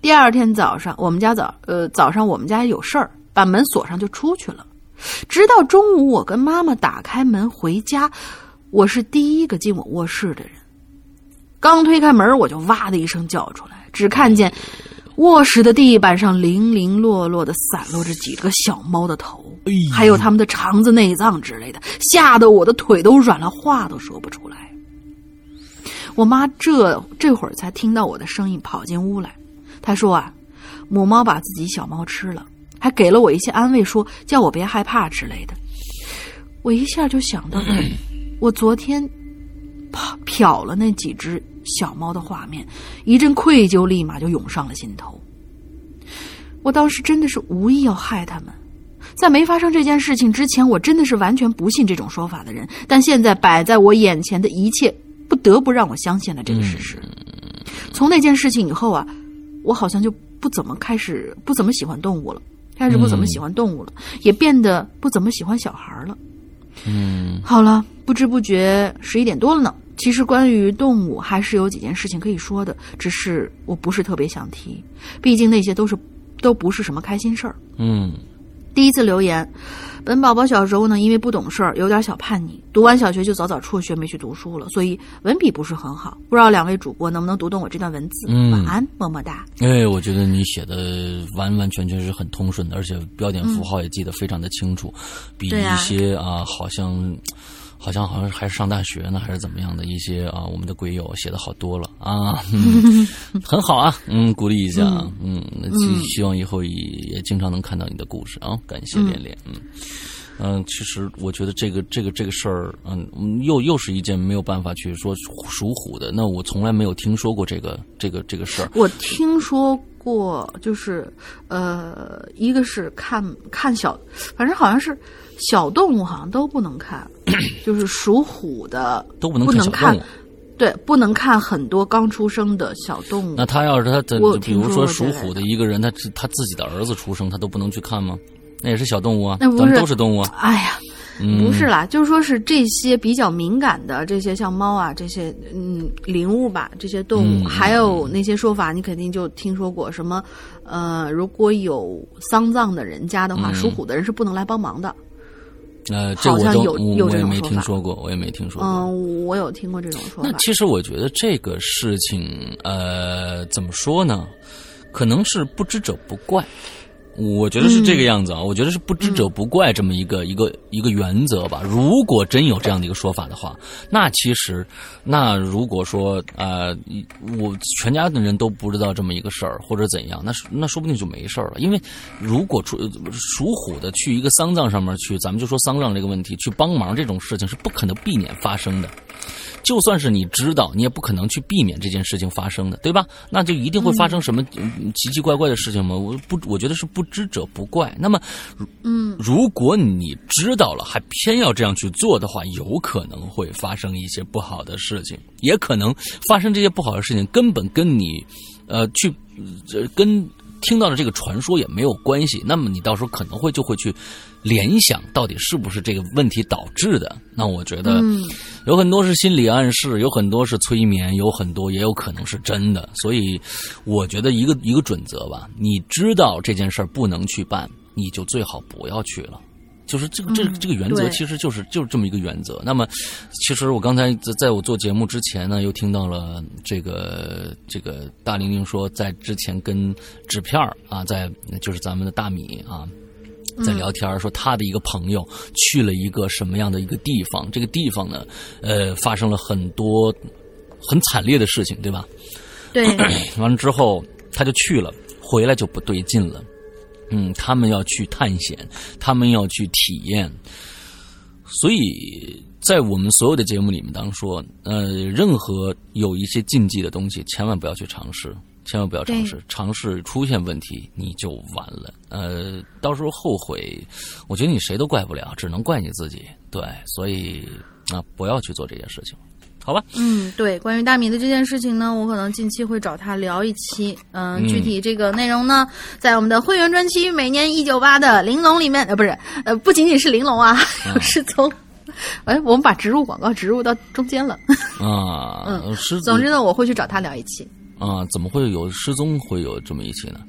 第二天早上，我们家早呃早上我们家有事儿，把门锁上就出去了。直到中午，我跟妈妈打开门回家，我是第一个进我卧室的人。刚推开门，我就哇的一声叫出来，只看见卧室的地板上零零落落的散落着几个小猫的头，哎还有它们的肠子、内脏之类的，吓得我的腿都软了，话都说不出来。我妈这这会儿才听到我的声音，跑进屋来。她说啊，母猫把自己小猫吃了，还给了我一些安慰，说叫我别害怕之类的。我一下就想到了 [CLEARS THROAT] 我昨天瞟瞟了那几只小猫的画面，一阵愧疚立马就涌上了心头。我当时真的是无意要害他们，在没发生这件事情之前，我真的是完全不信这种说法的人。但现在摆在我眼前的一切，不得不让我相信了这个事实。从那件事情以后啊，我好像就不怎么开始不怎么喜欢动物了，开始不怎么喜欢动物了，也变得不怎么喜欢小孩了。嗯好了，不知不觉十一点多了呢。其实关于动物还是有几件事情可以说的，只是我不是特别想提，毕竟那些都是都不是什么开心事儿。嗯第一次留言，本宝宝小时候呢，因为不懂事儿，有点小叛逆，读完小学就早早辍学，没去读书了，所以文笔不是很好。不知道两位主播能不能读懂我这段文字？嗯晚安，么么哒。哎，我觉得你写的完完全全是很通顺的，而且标点符号也记得非常的清楚，比一些啊好像好像好像还是上大学呢，还是怎么样的一些啊，我们的鬼友写的好多了啊，嗯、很好啊，[LAUGHS] 嗯，鼓励一下啊，嗯，希希望以后也也经常能看到你的故事啊，感谢连连，嗯。嗯，其实我觉得这个这个这个事儿，嗯，又又是一件没有办法去说属虎的。那我从来没有听说过这个这个这个事儿。我听说过，就是呃，一个是看看小，反正好像是小动物，好像都不能看，[COUGHS] 就是属虎的都不能不能看。对，不能看很多刚出生的小动物。那他要是他的我，比如说属虎的一个人，他自他自己的儿子出生，他都不能去看吗？那也是小动物啊，那不是都是动物啊。哎呀，嗯，不是啦，就是说是这些比较敏感的这些像猫啊这些嗯灵物吧，这些动物，嗯还有那些说法，你肯定就听说过什么呃，如果有丧葬的人家的话，嗯属虎的人是不能来帮忙的。呃，这我都有有我我也没这种说法听说过，我也没听说过。嗯，我有听过这种说法。那其实我觉得这个事情，呃，怎么说呢？可能是不知者不怪。我觉得是这个样子啊，我觉得是不知者不怪这么一个、一个一个原则吧。如果真有这样的一个说法的话，那其实，那如果说呃，我全家的人都不知道这么一个事儿或者怎样，那是那说不定就没事儿了。因为如果出属虎的去一个丧葬上面去，咱们就说丧葬这个问题去帮忙这种事情是不可能避免发生的。就算是你知道，你也不可能去避免这件事情发生的，对吧？那就一定会发生什么嗯奇奇怪怪的事情吗？我不，我觉得是不知者不怪。那么，嗯，如果你知道了，还偏要这样去做的话，有可能会发生一些不好的事情，也可能发生这些不好的事情根本跟你，呃，去，呃，跟听到的这个传说也没有关系。那么你到时候可能会就会去联想，到底是不是这个问题导致的？那我觉得嗯有很多是心理暗示，有很多是催眠，有很多也有可能是真的。所以，我觉得一个一个准则吧，你知道这件事儿不能去办，你就最好不要去了。就是这个这个嗯这个原则，其实就是就是这么一个原则。那么，其实我刚才在在我做节目之前呢，又听到了这个这个大玲玲说，在之前跟纸片儿啊，在就是咱们的大米啊，在聊天儿说他的一个朋友去了一个什么样的一个地方，这个地方呢，呃，发生了很多很惨烈的事情，对吧？对，[CLEARS THROAT] 完了之后他就去了，回来就不对劲了。嗯，他们要去探险，他们要去体验，所以在我们所有的节目里面当中说，呃，任何有一些禁忌的东西，千万不要去尝试，千万不要尝试，尝试出现问题你就完了。呃，到时候后悔，我觉得你谁都怪不了，只能怪你自己。对，所以啊、不要去做这件事情，好吧？嗯，对，关于大米的这件事情呢，我可能近期会找他聊一期。嗯、嗯具体这个内容呢，在我们的会员专区每年一九八的玲珑里面，呃，不是，呃，不仅仅是玲珑啊，是从，哎，我们把植入广告植入到中间了。啊，嗯失总之呢，我会去找他聊一期。啊，怎么会有失踪会有这么一期呢？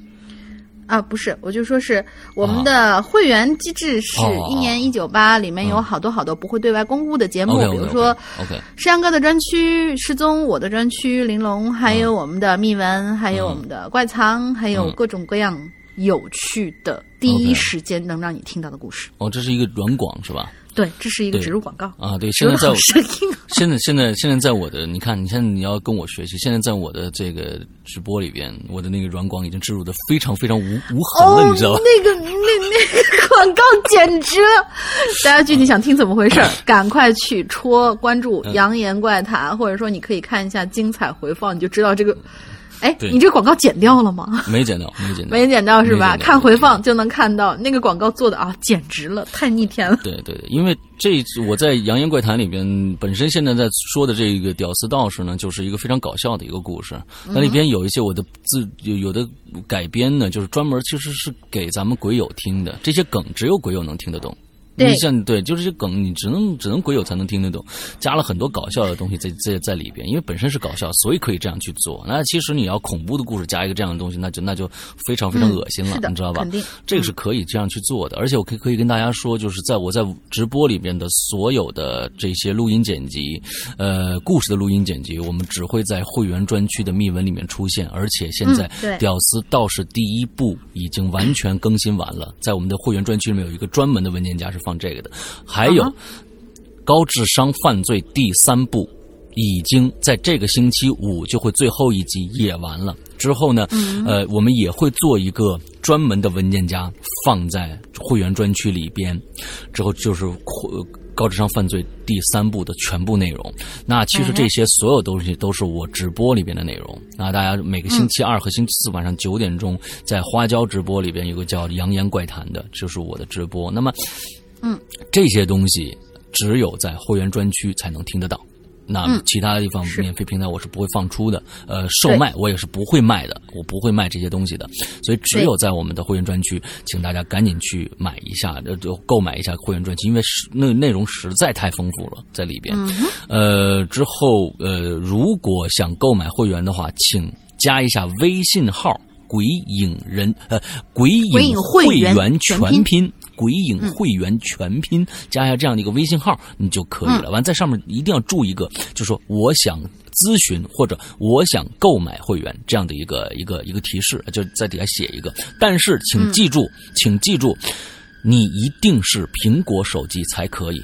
啊，不是，我就说是我们的会员机制是哦一年一九八，里面有好多好多不会对外公布的节目比如说 OK，山羊哥的专区、失踪我的专区、玲珑，还有我们的秘闻，还有我们的怪藏，还有嗯各种各样有趣的、第一时间能让你听到的故事。哦，这是一个软广是吧？对，这是一个植入广告。啊，对，现在在我声音啊，现在现在现在在我的，你看，你现在你要跟我学习。现在在我的这个直播里边，我的那个软广已经植入的非常非常无无痕了，哦，你知道吧？那个那那个广告简直了！大家具体想听怎么回事儿，赶快去戳关注嗯“扬言怪谈”，或者说你可以看一下精彩回放，你就知道这个。哎，你这个广告剪掉了吗？没剪掉，没剪掉，没剪掉是吧？看回放就能看到那个广告做的啊，简直了，太逆天了。对对对，因为这我在《扬言怪谈》里边，本身现在在说的这个屌丝道士呢，就是一个非常搞笑的一个故事。那里边有一些我的自有有的改编呢，就是专门其实是给咱们鬼友听的，这些梗只有鬼友能听得懂。对你像对，就是这梗，你只能只能鬼友才能听得懂，加了很多搞笑的东西在在在里边，因为本身是搞笑，所以可以这样去做。那其实你要恐怖的故事加一个这样的东西，那就那就非常非常恶心了，你知道吧？肯定这个是可以这样去做的，而且我可以可以跟大家说，就是在我在直播里边的所有的这些录音剪辑，呃，故事的录音剪辑，我们只会在会员专区的密文里面出现，而且现在屌丝道士》第一部已经完全更新完了，在我们的会员专区里面有一个专门的文件夹是放这个的，还有。啊高智商犯罪第三部已经在这个星期五就会最后一集也完了。之后呢，呃，我们也会做一个专门的文件夹放在会员专区里边。之后就是高智商犯罪第三部的全部内容。那其实这些所有东西都是我直播里边的内容。那大家每个星期二和星期四晚上九点钟在花椒直播里边有个叫“扬言怪谈”的，就是我的直播。那么，嗯，这些东西只有在会员专区才能听得到。那其他的地方免费平台我是不会放出的，呃，售卖我也是不会卖的，我不会卖这些东西的，所以只有在我们的会员专区，请大家赶紧去买一下，就购买一下会员专区，因为是那内容实在太丰富了，在里边。呃，之后呃，如果想购买会员的话，请加一下微信号“鬼影人”呃“鬼影会员全拼”。鬼影会员全拼，加一下这样的一个微信号，你就可以了。完，在上面一定要注一个，就说我想咨询或者我想购买会员这样的一个一个一个提示，就在底下写一个。但是，请记住，请记住，你一定是苹果手机才可以。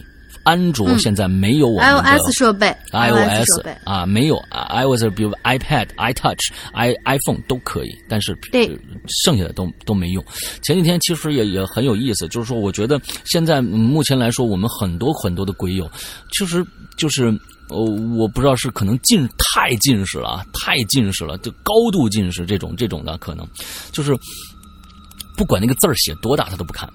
安卓现在没有我们的 iOS 设备，iOS 啊没有 iOS，比如 iPad、iTouch、i iPhone 都可以，但是对剩下的都都没用。前几天其实也也很有意思，就是说我觉得现在目前来说，我们很多很多的鬼友，其实就是呃，我不知道是可能近太近视了，太近视了，就高度近视这种这种的可能，就是不管那个字儿写多大，他都不看。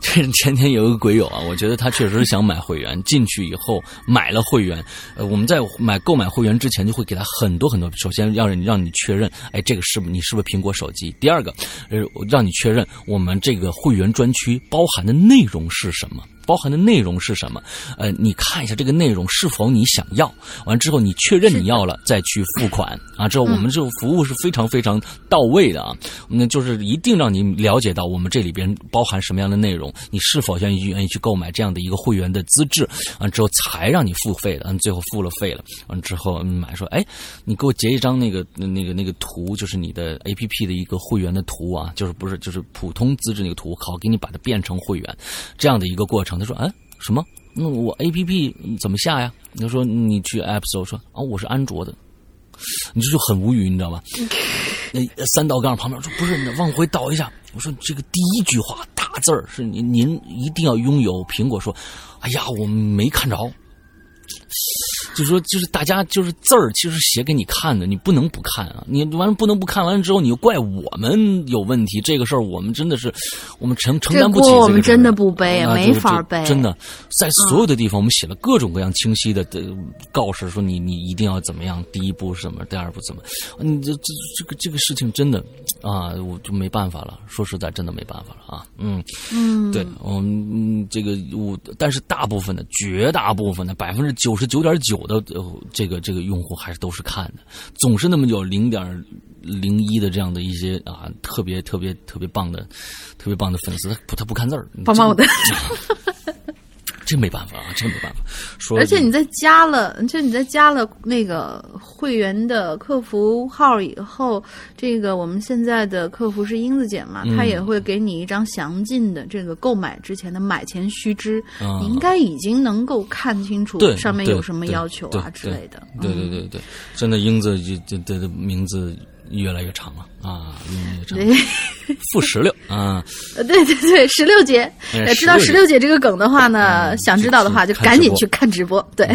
这前天有一个鬼友啊，我觉得他确实想买会员，进去以后买了会员。呃，我们在买购买会员之前就会给他很多很多，首先让让你确认，哎，这个是不你是不是苹果手机？第二个，呃，让你确认我们这个会员专区包含的内容是什么。包含的内容是什么？呃，你看一下这个内容是否你想要。完之后你确认你要了，再去付款啊。之后我们这个服务是非常非常到位的啊。那就是一定让你了解到我们这里边包含什么样的内容，你是否愿意愿意去购买这样的一个会员的资质完之后才让你付费的。嗯，最后付了费了，完之后买说，哎，你给我截一张那个那个那个图，就是你的 A P P 的一个会员的图啊，就是不是就是普通资质那个图，好给你把它变成会员这样的一个过程。他说：“哎，什么？那我 A P P 怎么下呀？”他说：“你去 App Store 说啊，我是安卓的。”你这就很无语，你知道吧？那三道杠旁边说：“不是，你往回倒一下。”我说：“这个第一句话大字儿是您，您一定要拥有苹果。”说：“哎呀，我没看着。”就说就是大家就是字儿，其实写给你看的，你不能不看啊！你完了不能不看完了之后，你又怪我们有问题，这个事儿我们真的是我们承承担不起。这我们真的不背，没法背。真的，在所有的地方，我们写了各种各样清晰的的告示，说你你一定要怎么样，第一步是什么，第二步怎么？你这这这个这个事情真的啊，我就没办法了。说实在，真的没办法了啊！嗯嗯，对，我们这个我，但是大部分的绝大部分的百分之九十九点九。的这个这个用户还是都是看的，总是那么有零点零一的这样的一些啊，特别特别特别棒的，特别棒的粉丝，他不他不看字儿，棒棒的。[LAUGHS] 这没办法啊，这没办法。说，而且你在加了，而且你在加了那个会员的客服号以后，这个我们现在的客服是英子姐嘛，她也会给你一张详尽的这个购买之前的买前须知，你应该已经能够看清楚上面有什么要求啊之类的。对对对对，真的英子这这的名字。越来越长了啊，越来越长。负十六啊，对对对，十六节。知道十六节这个梗的话呢，想知道的话就赶紧去看直播。对。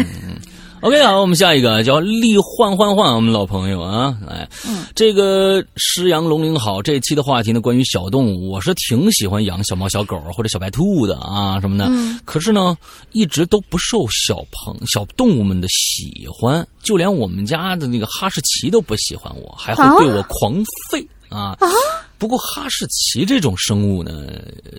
OK，好，我们下一个叫力换换换，我们老朋友啊，来，这个诗阳龙鳞好，这期的话题呢，关于小动物，我是挺喜欢养小猫、小狗或者小白兔的啊，什么的，可是呢，一直都不受小朋小动物们的喜欢，就连我们家的那个哈士奇都不喜欢我，还会对我狂吠啊。不过哈士奇这种生物呢，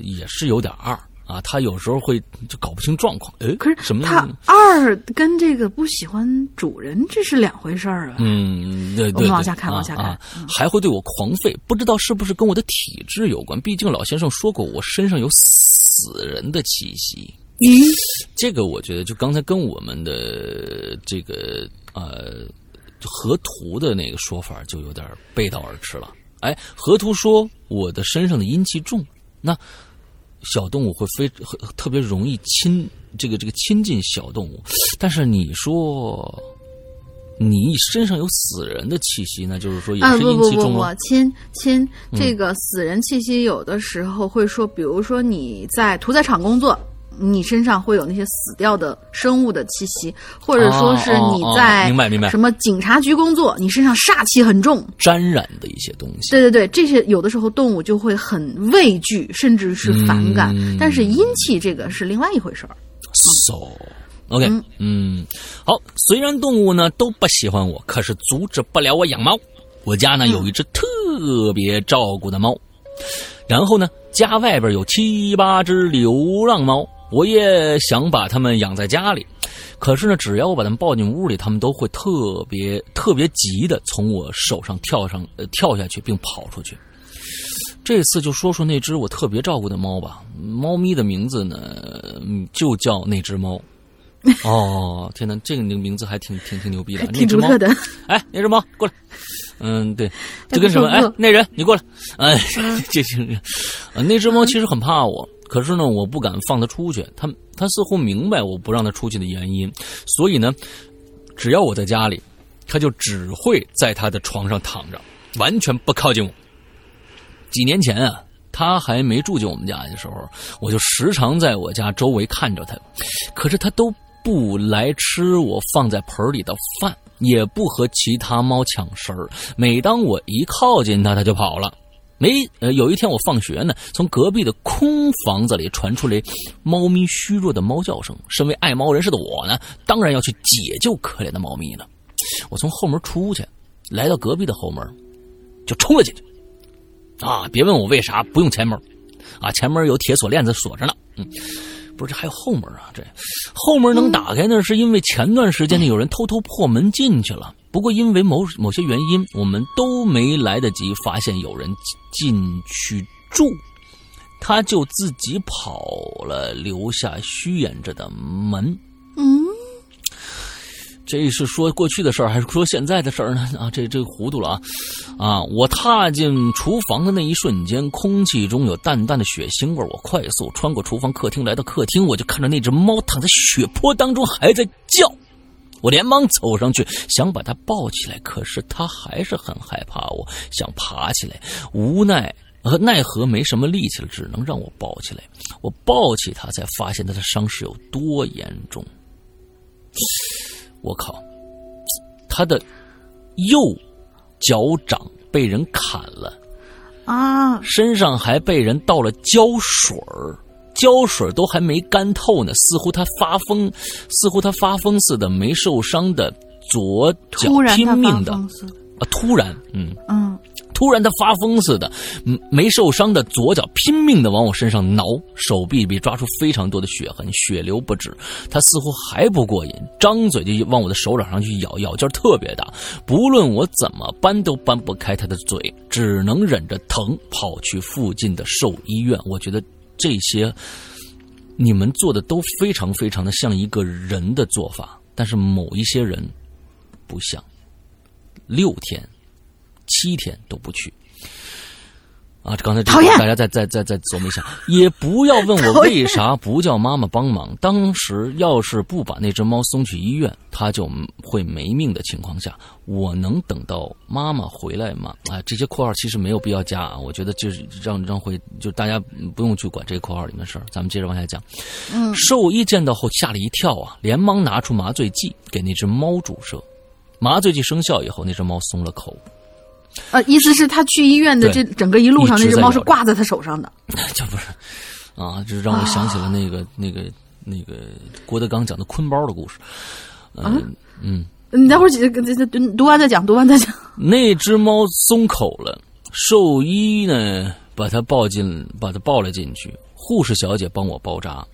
也是有点二。啊，他有时候会就搞不清状况，哎，可是什么？他二跟这个不喜欢主人，这是两回事儿啊。嗯，对对对。我们往下看，往下看，还会对我狂吠，不知道是不是跟我的体质有关？毕竟老先生说过，我身上有死人的气息。嗯，这个我觉得就刚才跟我们的这个呃河图的那个说法就有点背道而驰了。哎，河图说我的身上的阴气重，那。小动物会非特别容易亲这个这个亲近小动物，但是你说你身上有死人的气息，那就是说也啊是阴不不不不气重了。，亲亲，嗯这个死人气息有的时候会说，比如说你在屠宰场工作。你身上会有那些死掉的生物的气息，或者说是你在明白明白什么警察局工作，你身上煞气很重。沾染的一些东西。对对对，这些有的时候动物就会很畏惧，甚至是反感。嗯但是阴气这个是另外一回事儿。So。OK，嗯好。虽然动物呢都不喜欢我，可是阻止不了我养猫。我家呢有一只特别照顾的猫，然后呢家外边有七八只流浪猫，我也想把它们养在家里。可是呢，只要我把它们抱进屋里，它们都会特别特别急的从我手上跳上呃跳下去，并跑出去。这次就说说那只我特别照顾的猫吧。猫咪的名字呢，嗯就叫那只猫。[LAUGHS] 哦，天哪，这个名字还挺挺挺牛逼的。那只猫挺独特，的。哎，那只猫过来。嗯，对，就跟什么，哎那人你过来。哎，[LAUGHS] 这就是，呃，那只猫其实很怕我，可是呢，我不敢放它出去。它它似乎明白我不让它出去的原因，所以呢，只要我在家里，它就只会在它的床上躺着，完全不靠近我。几年前啊，他还没住进我们家的时候，我就时常在我家周围看着他，可是他都不来吃我放在盆里的饭，也不和其他猫抢食儿。每当我一靠近他，他就跑了。没，呃，有一天我放学呢，从隔壁的空房子里传出来猫咪虚弱的猫叫声。身为爱猫人士的我呢，当然要去解救可怜的猫咪了。我从后门出去，来到隔壁的后门，就冲了进去。啊，别问我为啥不用前门，啊，前门有铁锁链子锁着呢。嗯，不是，这还有后门啊？这后门能打开呢，是因为前段时间呢有人偷偷破门进去了。不过因为某某些原因，我们都没来得及发现有人进去住，他就自己跑了，留下虚掩着的门。嗯，这是说过去的事儿，还是说现在的事儿呢？啊，这这糊涂了啊！啊，我踏进厨房的那一瞬间，空气中有淡淡的血腥味儿。我快速穿过厨房、客厅，来到客厅，我就看着那只猫躺在血泊当中，还在叫。我连忙走上去，想把他抱起来，可是他还是很害怕我，想爬起来，无奈和奈何没什么力气了，只能让我抱起来。我抱起他，才发现他的伤势有多严重。我靠，他的右脚掌被人砍了，啊，身上还被人倒了胶水儿，胶水都还没干透呢，似乎他发疯，似乎他发疯似的，没受伤的左脚拼命的啊，突然，嗯，嗯，突然他发疯似的，嗯没受伤的左脚拼命的往我身上挠，手臂被抓出非常多的血痕，血流不止。他似乎还不过瘾，张嘴就往我的手掌上去咬，咬劲特别大。不论我怎么搬都搬不开他的嘴，只能忍着疼跑去附近的兽医院。我觉得这些你们做的都非常非常的像一个人的做法，但是某一些人不像。六天。七天都不去。啊，刚才这讨厌个大家再再再再琢磨一下，也不要问我为啥不叫妈妈帮忙。当时要是不把那只猫送去医院，它就会没命的情况下，我能等到妈妈回来吗？啊，这些括号其实没有必要加啊，我觉得就是让让会就大家不用去管这个括号里面的事儿。咱们接着往下讲。嗯，兽医见到后吓了一跳啊，连忙拿出麻醉剂给那只猫注射。麻醉剂生效以后，那只猫松了口。呃，意思是他去医院的这整个一路上，那只猫是挂在他手上的。[LAUGHS] 这不是啊，这让我想起了那个、那个那个郭德纲讲的坤包的故事。嗯、嗯，你待会儿读完再讲，读完再讲。[LAUGHS] 那只猫松口了，兽医呢把它抱进，把它抱了进去，护士小姐帮我包扎。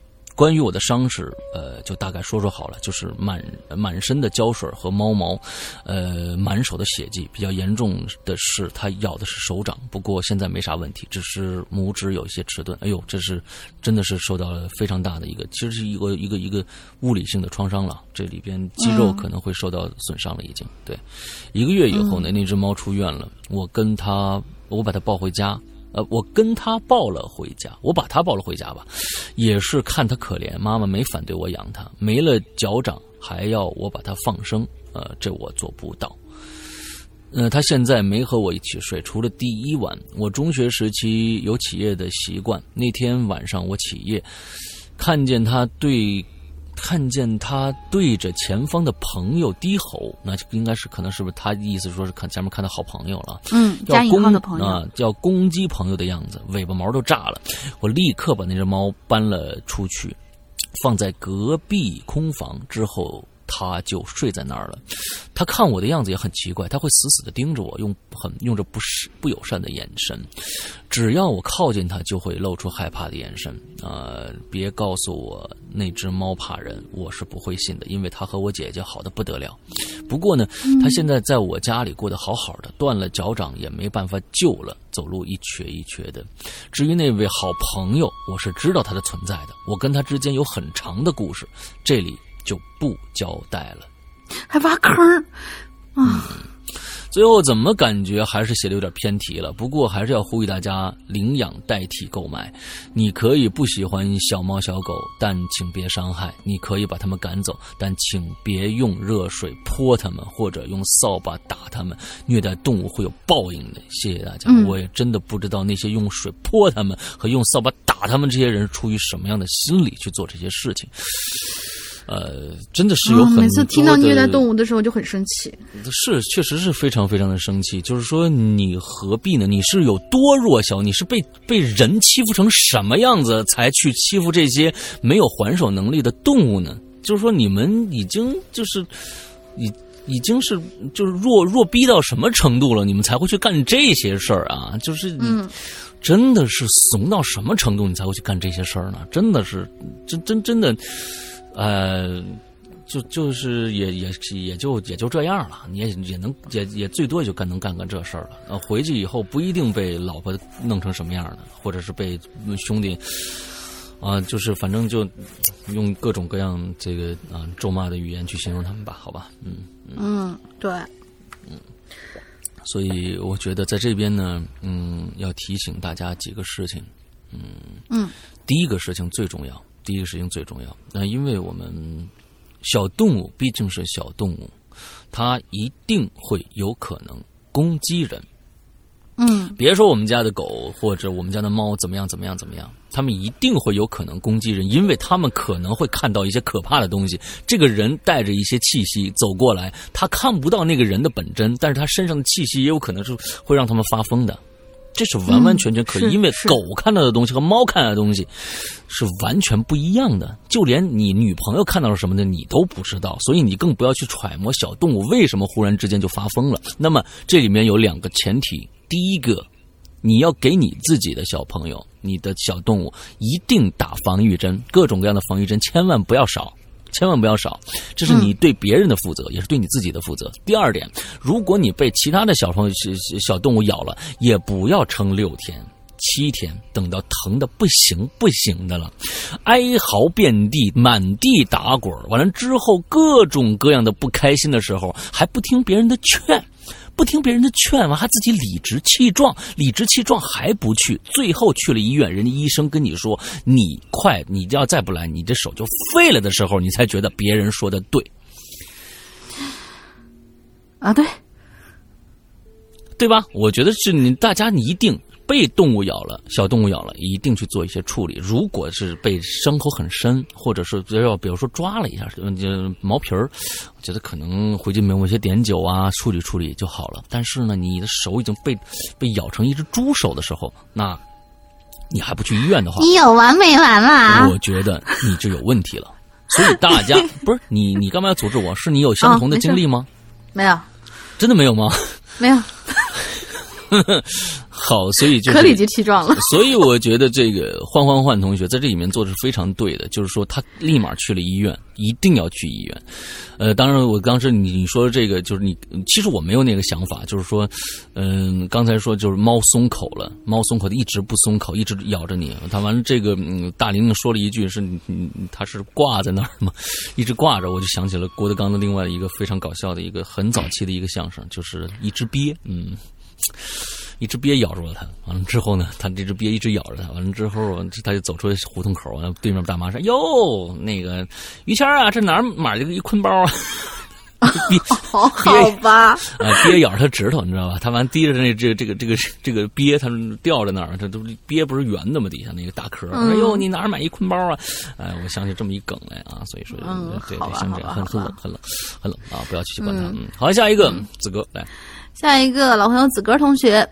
关于我的伤势，呃，就大概说说好了，就是满满身的胶水和猫毛，呃，满手的血迹。比较严重的是，它咬的是手掌，不过现在没啥问题，只是拇指有一些迟钝。哎呦，这是真的是受到了非常大的一个，其实是一个一个一个物理性的创伤了。这里边肌肉可能会受到损伤了，已经。对，一个月以后呢，那只猫出院了，我跟它，我把它抱回家。呃，我跟他抱了回家，我把他抱了回家吧，也是看他可怜，妈妈没反对我养他，没了脚掌还要我把他放生，呃，这我做不到。呃，他现在没和我一起睡，除了第一晚。我中学时期有起夜的习惯，那天晚上我起夜，看见他对。看见他对着前方的朋友低吼，那就应该是可能是不是他意思说是看前面看到好朋友了？嗯，要攻的朋友啊，要攻击朋友的样子，尾巴毛都炸了。我立刻把那只猫搬了出去，放在隔壁空房之后。他就睡在那儿了，他看我的样子也很奇怪，他会死死的盯着我，用很用着不是不友善的眼神，只要我靠近他，就会露出害怕的眼神。啊，别告诉我那只猫怕人，我是不会信的，因为他和我姐姐好的不得了。不过呢，他现在在我家里过得好好的，断了脚掌也没办法救了，走路一瘸一瘸的。至于那位好朋友，我是知道他的存在的，我跟他之间有很长的故事，这里。就不交代了，还挖坑啊！最后怎么感觉还是写的有点偏题了？不过还是要呼吁大家领养代替购买。你可以不喜欢小猫小狗，但请别伤害。你可以把它们赶走，但请别用热水泼它们，或者用扫把打它们。虐待动物会有报应的。谢谢大家。我也真的不知道那些用水泼它们和用扫把打它们这些人出于什么样的心理去做这些事情。呃，真的是有很多。每次听到虐待动物的时候就很生气。是，确实是非常非常的生气。就是说，你何必呢？你是有多弱小？你是被被人欺负成什么样子，才去欺负这些没有还手能力的动物呢？就是说，你们已经就是已已经是就是弱弱逼到什么程度了？你们才会去干这些事儿啊？就是你真的是怂到什么程度，你才会去干这些事儿呢？真的是真真真的。呃，就就是也也也就也就这样了，你也也能也也最多也就干能干干这事儿了。呃，回去以后不一定被老婆弄成什么样的，或者是被兄弟啊，就是反正就用各种各样这个啊咒骂的语言去形容他们吧，好吧，嗯嗯，对，嗯，所以我觉得在这边呢，嗯，要提醒大家几个事情，嗯嗯，第一个事情最重要。第一个事情最重要，那因为我们小动物毕竟是小动物，它一定会有可能攻击人。嗯，别说我们家的狗或者我们家的猫怎么样怎么样怎么样，它们一定会有可能攻击人，因为他们可能会看到一些可怕的东西。这个人带着一些气息走过来，他看不到那个人的本真，但是他身上的气息也有可能是会让他们发疯的。这是完完全全可以，因为狗看到的东西和猫看到的东西是完全不一样的。就连你女朋友看到了什么的，你都不知道，所以你更不要去揣摩小动物为什么忽然之间就发疯了。那么这里面有两个前提：第一个，你要给你自己的小朋友、你的小动物一定打防御针，各种各样的防御针，千万不要少。千万不要少，这是你对别人的负责，也是对你自己的负责。第二点，如果你被其他的小朋友、小小动物咬了，也不要撑六天、七天，等到疼的不行不行的了，哀嚎遍地、满地打滚，完了之后各种各样的不开心的时候，还不听别人的劝。不听别人的劝，完还自己理直气壮，理直气壮还不去，最后去了医院，人家医生跟你说：“你快，你要再不来，你这手就废了。”的时候，你才觉得别人说的对。啊，对，对吧？我觉得是你，大家你一定。被动物咬了，小动物咬了，一定去做一些处理。如果是被伤口很深，或者是要比如说抓了一下，就毛皮儿，我觉得可能回去抹一些碘酒啊，处理处理就好了。但是呢，你的手已经被被咬成一只猪手的时候，那你还不去医院的话，你有完没完啦？我觉得你就有问题了。所以大家不是你，你干嘛要阻止我？是你有相同的经历吗？没有，真的没有吗？没有。好，所以就可理直气壮了。所以我觉得这个换换换同学在这里面做的是非常对的，就是说他立马去了医院，一定要去医院。呃，当然我当时你说这个就是你，其实我没有那个想法，就是说，嗯，刚才说就是猫松口了，猫松口一直不松口，一直咬着你。他完了这个，嗯，大玲玲说了一句是，嗯，他是挂在那儿吗？一直挂着，我就想起了郭德纲的另外一个非常搞笑的一个很早期的一个相声，就是一只鳖，嗯。一只鳖咬住了他。完了之后呢，他这只鳖一直咬着他。完了之后，他就走出胡同口，完了对面大妈说：“哟，那个于谦啊，这哪儿买了一坤包啊？”鳖好 [LAUGHS] 好吧？啊，鳖咬着他指头，你知道吧？他完提着那这这个这个这个鳖，他吊在那儿，这都鳖不是圆的吗？底下那个大壳。哎呦，你哪儿买一坤包啊？哎，我想起这么一梗来啊，所以说，对对，像这样很很冷很冷很冷啊！不要去去管他。嗯，好，下一个子哥来。下一个老朋友子哥同学，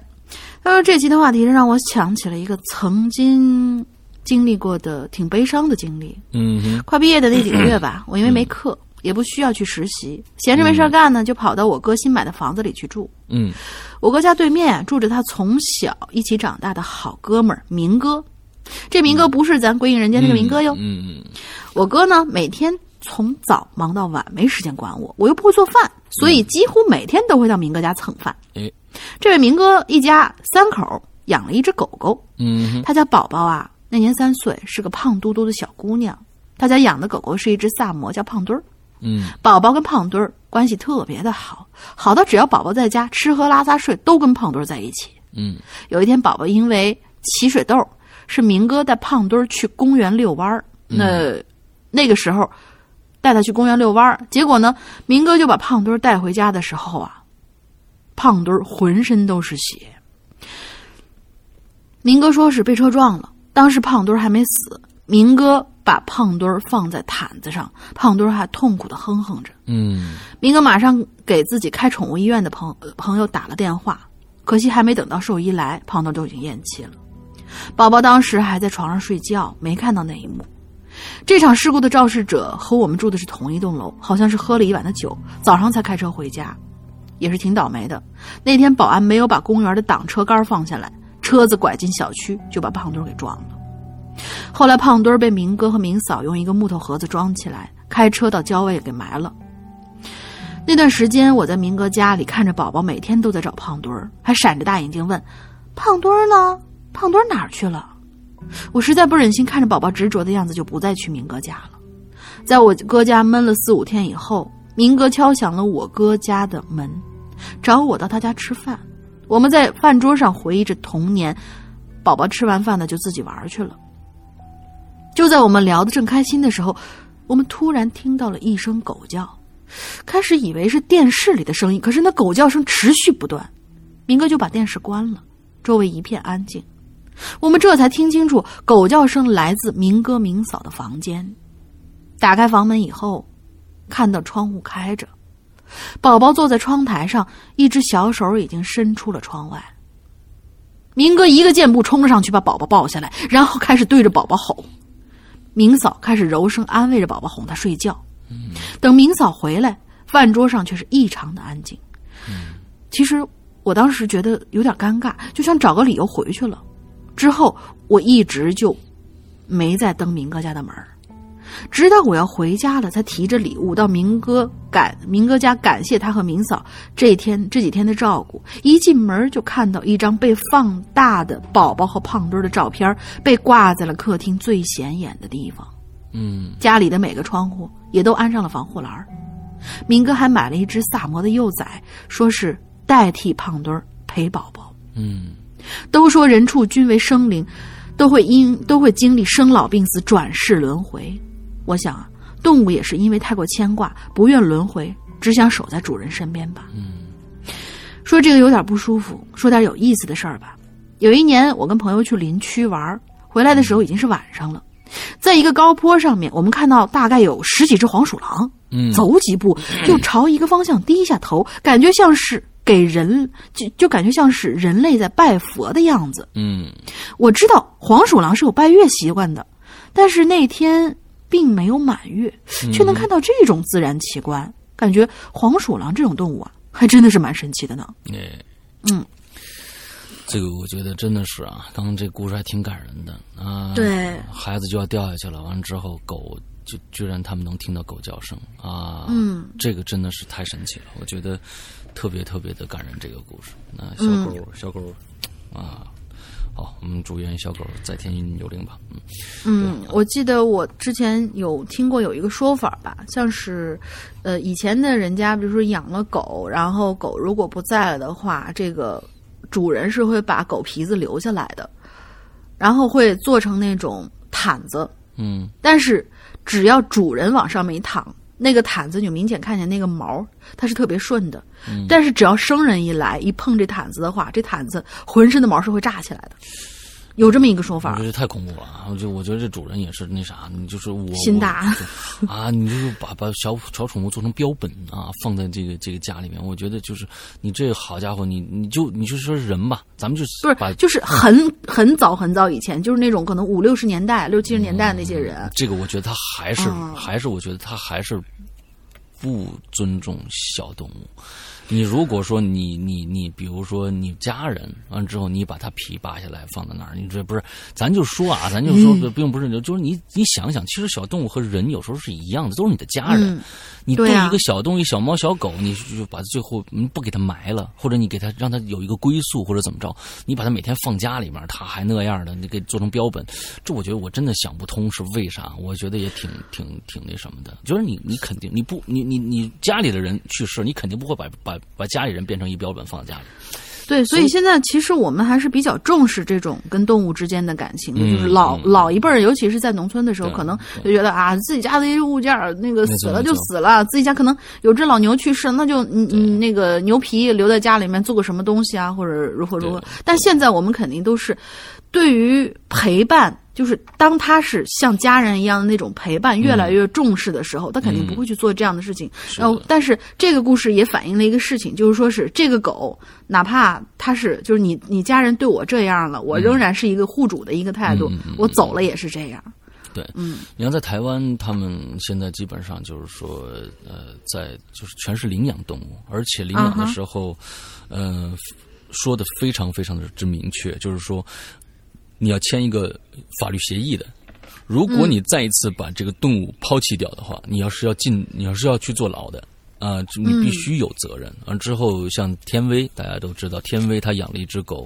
他说这期的话题让我想起了一个曾经经历过的挺悲伤的经历。嗯哼，快毕业的那几个月吧，[CLEARS THROAT] 我因为没课。也不需要去实习，闲着没事干呢，就跑到我哥新买的房子里去住。嗯，我哥家对面住着他从小一起长大的好哥们儿明哥，这明哥不是咱归隐人间那个明哥哟。嗯嗯，我哥呢每天从早忙到晚，没时间管我，我又不会做饭，所以几乎每天都会到明哥家蹭饭。哎，这位明哥一家三口养了一只狗狗，嗯，他家宝宝啊那年三岁，是个胖嘟嘟的小姑娘。他家养的狗狗是一只萨摩，叫胖墩儿。嗯，宝宝跟胖墩儿关系特别的好，好到只要宝宝在家吃喝拉撒睡都跟胖墩儿在一起。嗯，有一天宝宝因为起水痘，是明哥带胖墩儿去公园遛弯儿。那那个时候带他去公园遛弯儿，结果呢，明哥就把胖墩儿带回家的时候啊，胖墩儿浑身都是血。明哥说是被车撞了，当时胖墩儿还没死，明哥。把胖墩儿放在毯子上，胖墩儿还痛苦的哼哼着。嗯，明哥马上给自己开宠物医院的朋朋友打了电话，可惜还没等到兽医来，胖墩儿都已经咽气了。宝宝当时还在床上睡觉，没看到那一幕。这场事故的肇事者和我们住的是同一栋楼，好像是喝了一晚的酒，早上才开车回家，也是挺倒霉的。那天保安没有把公园的挡车杆放下来，车子拐进小区就把胖墩给撞了。后来，胖墩儿被明哥和明嫂用一个木头盒子装起来，开车到郊外给埋了。那段时间，我在明哥家里看着宝宝，每天都在找胖墩儿，还闪着大眼睛问：“胖墩儿呢？胖墩儿哪儿去了？”我实在不忍心看着宝宝执着的样子，就不再去明哥家了。在我哥家闷了四五天以后，明哥敲响了我哥家的门，找我到他家吃饭。我们在饭桌上回忆着童年，宝宝吃完饭呢，就自己玩去了。就在我们聊得正开心的时候，我们突然听到了一声狗叫，开始以为是电视里的声音，可是那狗叫声持续不断。明哥就把电视关了，周围一片安静，我们这才听清楚狗叫声来自明哥明嫂的房间。打开房门以后，看到窗户开着，宝宝坐在窗台上，一只小手已经伸出了窗外。明哥一个箭步冲上去，把宝宝抱下来，然后开始对着宝宝吼。明嫂开始柔声安慰着宝宝，哄他睡觉。等明嫂回来，饭桌上却是异常的安静。其实我当时觉得有点尴尬，就想找个理由回去了。之后我一直就没再登明哥家的门直到我要回家了，才提着礼物到明哥感明哥家感谢他和明嫂这天这几天的照顾。一进门就看到一张被放大的宝宝和胖墩的照片，被挂在了客厅最显眼的地方。嗯，家里的每个窗户也都安上了防护栏。明哥还买了一只萨摩的幼崽，说是代替胖墩陪宝宝。嗯，都说人畜均为生灵，都会因都会经历生老病死、转世轮回。我想啊，动物也是因为太过牵挂，不愿轮回，只想守在主人身边吧。嗯，说这个有点不舒服，说点有意思的事儿吧。有一年，我跟朋友去林区玩，回来的时候已经是晚上了，在一个高坡上面，我们看到大概有十几只黄鼠狼，嗯，走几步就朝一个方向低下头，感觉像是给人，就就感觉像是人类在拜佛的样子。嗯，我知道黄鼠狼是有拜月习惯的，但是那天。并没有满月，却能看到这种自然奇观，感觉黄鼠狼这种动物啊，还真的是蛮神奇的呢。哎，嗯，这个我觉得真的是啊，刚刚这故事还挺感人的啊。对，孩子就要掉下去了，完了之后狗就居然他们能听到狗叫声啊。嗯，这个真的是太神奇了，我觉得特别特别的感人。这个故事，那小狗小狗啊。好，我们祝愿小狗在天有灵吧。嗯嗯，我记得我之前有听过有一个说法吧，像是，呃，以前的人家，比如说养了狗，然后狗如果不在了的话，这个主人是会把狗皮子留下来的，然后会做成那种毯子。嗯但是只要主人往上面一躺，那个毯子就明显看见那个毛，它是特别顺的。嗯但是只要生人一来一碰这毯子的话，这毯子浑身的毛是会炸起来的，有这么一个说法我觉。得太恐怖了就我觉得这主人也是那啥，你就是我心大我啊！你就是把把小小宠物做成标本啊，放在这个这个家里面，我觉得就是你这好家伙，你你就你就说人吧，咱们就不把是，就是很很早很早以前，就是那种可能五六十年代、六七十年代的那些人，这个，我觉得他还是、嗯还是，我觉得他还是不尊重小动物。你如果说你你你，比如说你家人完之后，你把他皮扒下来放在那儿，你这不是？咱就说啊，咱就说，嗯并不是，就是你你想想，其实小动物和人有时候是一样的，都是你的家人。嗯你对一个小动物，小猫小狗，你就把它最后嗯不给它埋了，或者你给它让它有一个归宿，或者怎么着，你把它每天放家里面，它还那样的，你给做成标本，这我觉得我真的想不通是为啥。我觉得也挺挺挺那什么的，就是你你肯定你不你你你家里的人去世，你肯定不会把把把家里人变成一标本放在家里。对，所以现在其实我们还是比较重视这种跟动物之间的感情的，嗯就是老嗯老一辈儿，尤其是在农村的时候，可能就觉得啊，自己家的一些物件儿那个死了就死了，自己家可能有只老牛去世，那就嗯嗯那个牛皮留在家里面做个什么东西啊，或者如何如何。但现在我们肯定都是对于陪伴。就是当他是像家人一样的那种陪伴越来越重视的时候，他肯定不会去做这样的事情。嗯，然后但是这个故事也反映了一个事情，就是说是这个狗，哪怕它是就是你你家人对我这样了，我仍然是一个护主的一个态度，我走了也是这样。对，嗯，你看在台湾，他们现在基本上就是说，呃，在就是全是领养动物，而且领养的时候，呃，说的非常非常的之明确，就是说你要签一个法律协议的。如果嗯你再一次把这个动物抛弃掉的话，你要是要进，你要是要去坐牢的。啊、你嗯必须有责任。完、之后，像天威，大家都知道，天威他养了一只狗，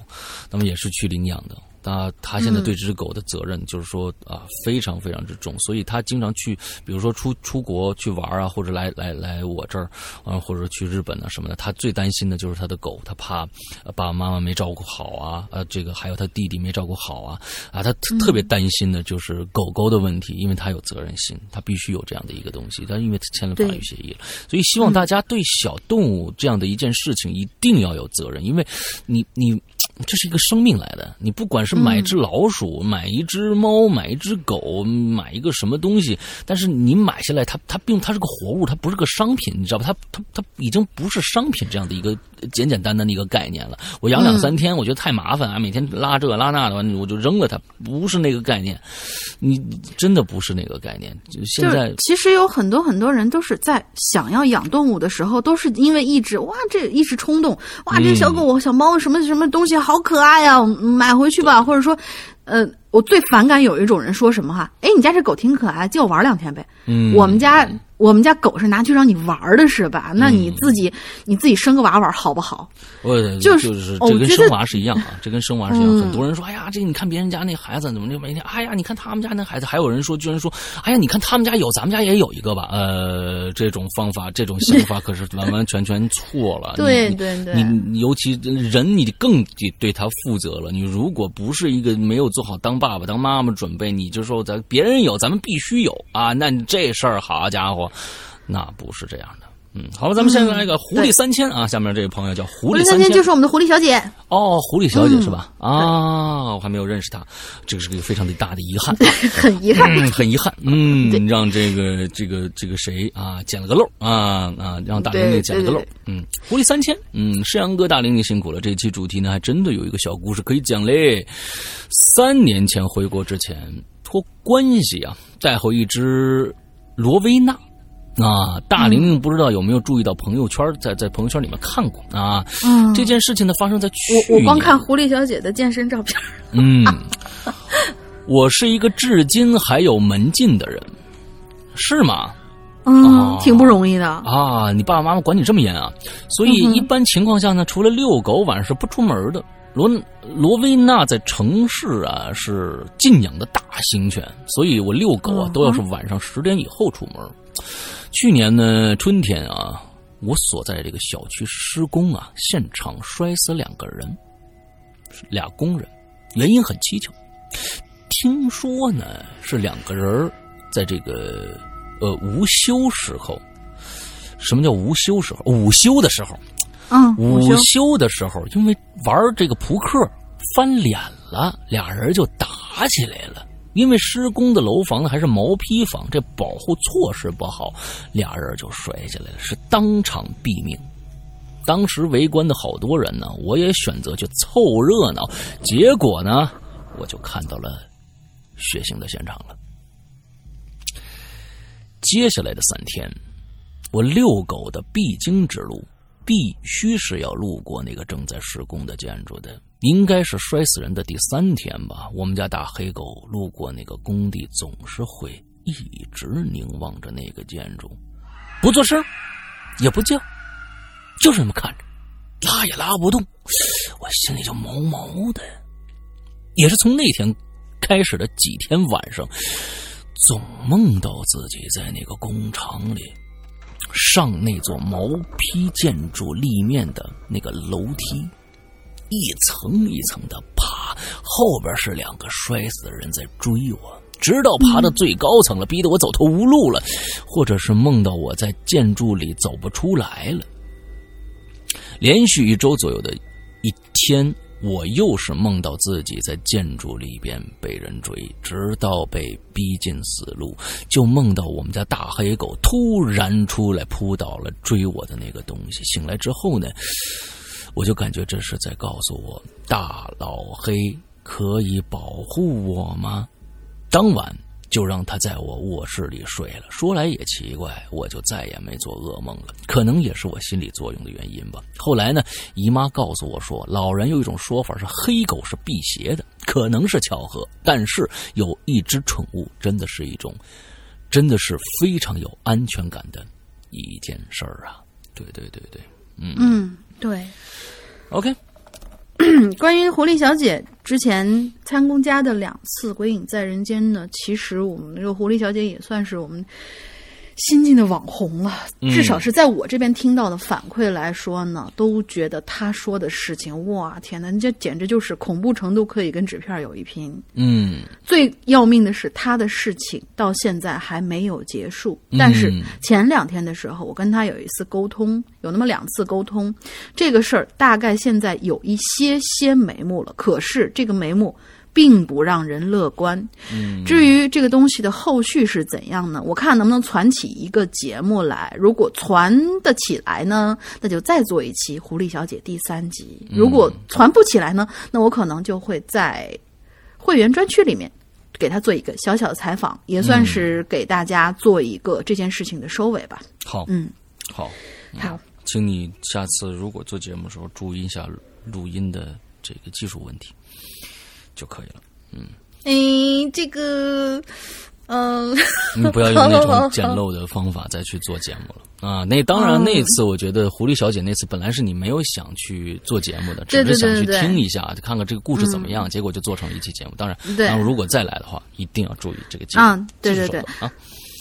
那么也是去领养的。他他现在对这只狗的责任就是说啊，非常非常之重，所以他经常去，比如说出出国去玩啊，或者来来来我这儿啊，或者去日本啊什么的，他最担心的就是他的狗，他怕呃爸爸妈妈没照顾好啊，呃，这个还有他弟弟没照顾好啊，啊，他特特别担心的就是狗狗的问题，因为他有责任心，他必须有这样的一个东西，他因为他签了法律协议了，所以希望大家对小动物这样的一件事情一定要有责任，因为你你这是一个生命来的，你不管是买一只老鼠、买一只猫、买一只狗、买一个什么东西，但是你买下来，它它并它是个活物，它不是个商品，你知道吧？它它它已经不是商品这样的一个简简单单的一个概念了。我养两三天，我觉得太麻烦啊，每天拉这拉那的，完我就扔了它，不是那个概念，你你真的不是那个概念。就现在就其实有很多很多人都是在想要养动物的时候，都是因为一直哇这一时冲动，哇这小狗、小猫什么什么东西好可爱呀、买回去吧，或者说，呃，我最反感有一种人说什么哈，哎，你家这狗挺可爱，借我玩两天呗。嗯，我们家我们家狗是拿去让你玩的是吧？那你自己、你自己生个娃玩好不好？我就是就跟生娃是一样啊，[LAUGHS] 这跟生娃是一样。嗯很多人说，哎呀，这个你看别人家那孩子怎么就每天，哎呀，你看他们家那孩子，还有人说，居然说，哎呀，你看他们家有，咱们家也有一个吧？呃，这种方法，这种想法可是完完全全错了。[LAUGHS] 对对对你你尤其人，你更得对他负责了。你如果不是一个没有做好当爸爸、当妈妈准备，你就说咱别人有，咱们必须有啊，那你这事儿好家伙，那不是这样的。嗯，好了，咱们现在来个狐狸三千啊，下面这位朋友叫狐狐狸狸三千，就是我们的狐狸小姐，哦，狐狸小姐是吧？嗯啊，我还没有认识她，这个是个非常的大的遗憾啊。[LAUGHS] 很遗憾。嗯，很遗憾，嗯，[LAUGHS] 让这个这个这个谁啊捡了个漏啊啊，让大玲玲捡了个漏嗯，狐狸三千，嗯，山羊哥大玲玲辛苦了，这期主题呢还真的有一个小故事可以讲嘞。三年前回国之前，托关系啊带回一只罗威纳。啊，大玲玲不知道有没有注意到朋友圈，在在朋友圈里面看过啊。嗯，这件事情呢发生在去我我光看狐狸小姐的健身照片，嗯，[LAUGHS] 我是一个至今还有门禁的人，是吗？嗯哦，挺不容易的。啊，你爸爸妈妈管你这么严啊？所以一般情况下呢，除了遛狗，晚上是不出门的。罗罗威纳在城市啊是禁养的大型犬，所以我遛狗啊嗯都要是晚上十点以后出门。去年呢春天啊，我所在这个小区施工啊，现场摔死两个人。俩工人，原因很蹊跷。听说呢是两个人在这个呃午休时候，什么叫午休时候？午休的时候，嗯，午休休的时候，因为玩这个扑克翻脸了，俩人就打起来了。因为施工的楼房呢还是毛坯房，这保护措施不好，俩人就摔下来了，是当场毙命。当时围观的好多人呢，我也选择去凑热闹，结果呢，我就看到了血腥的现场了。接下来的三天，我遛狗的必经之路，必须是要路过那个正在施工的建筑的。应该是摔死人的第三天吧。我们家大黑狗路过那个工地，总是会一直凝望着那个建筑，不做声，也不叫，就是那么看着，拉也拉不动。我心里就毛毛的。也是从那天开始的几天晚上，总梦到自己在那个工厂里，上那座毛坯建筑立面的那个楼梯。一层一层的爬，后边是两个摔死的人在追我，直到爬到最高层了，逼得我走投无路了，或者是梦到我在建筑里走不出来了。连续一周左右的一天，我又是梦到自己在建筑里边被人追，直到被逼进死路，就梦到我们家大黑狗突然出来扑倒了追我的那个东西。醒来之后呢？我就感觉这是在告诉我，大老黑可以保护我吗？当晚就让他在我卧室里睡了。说来也奇怪，我就再也没做噩梦了。可能也是我心理作用的原因吧。后来呢，姨妈告诉我说，老人有一种说法是黑狗是辟邪的，可能是巧合，但是有一只宠物真的是一种，真的是非常有安全感的一件事儿啊！对对对对，嗯嗯，对。OK，[COUGHS] 关于狐狸小姐之前参公家的两次鬼影在人间呢，其实我们这个狐狸小姐也算是我们新晋的网红了。嗯至少是在我这边听到的反馈来说呢，都觉得他说的事情，哇，天哪，这简直就是恐怖程度可以跟纸片有一拼。嗯最要命的是，他的事情到现在还没有结束。但是嗯前两天的时候，我跟他有一次沟通，有那么两次沟通，这个事儿大概现在有一些些眉目了。可是这个眉目并不让人乐观。嗯，至于这个东西的后续是怎样呢？我看能不能攒起一个节目来。如果攒得起来呢，那就再做一期《狐狸小姐》第三集；如果攒不起来呢，那我可能就会在会员专区里面给他做一个小小的采访，也算是给大家做一个这件事情的收尾吧。好，嗯，好，好，请你下次如果做节目的时候注意一下录音的这个技术问题就可以了。嗯诶，这个，嗯、[LAUGHS] 你不要用那种简陋的方法再去做节目了啊！那当然，嗯那次我觉得狐狸小姐那次本来是你没有想去做节目的，对对只是想去对对听一下，看看这个故事怎么样，结果就做成了一期节目。当然，对然后如果再来的话，一定要注意这个节目。嗯对对技术手段啊，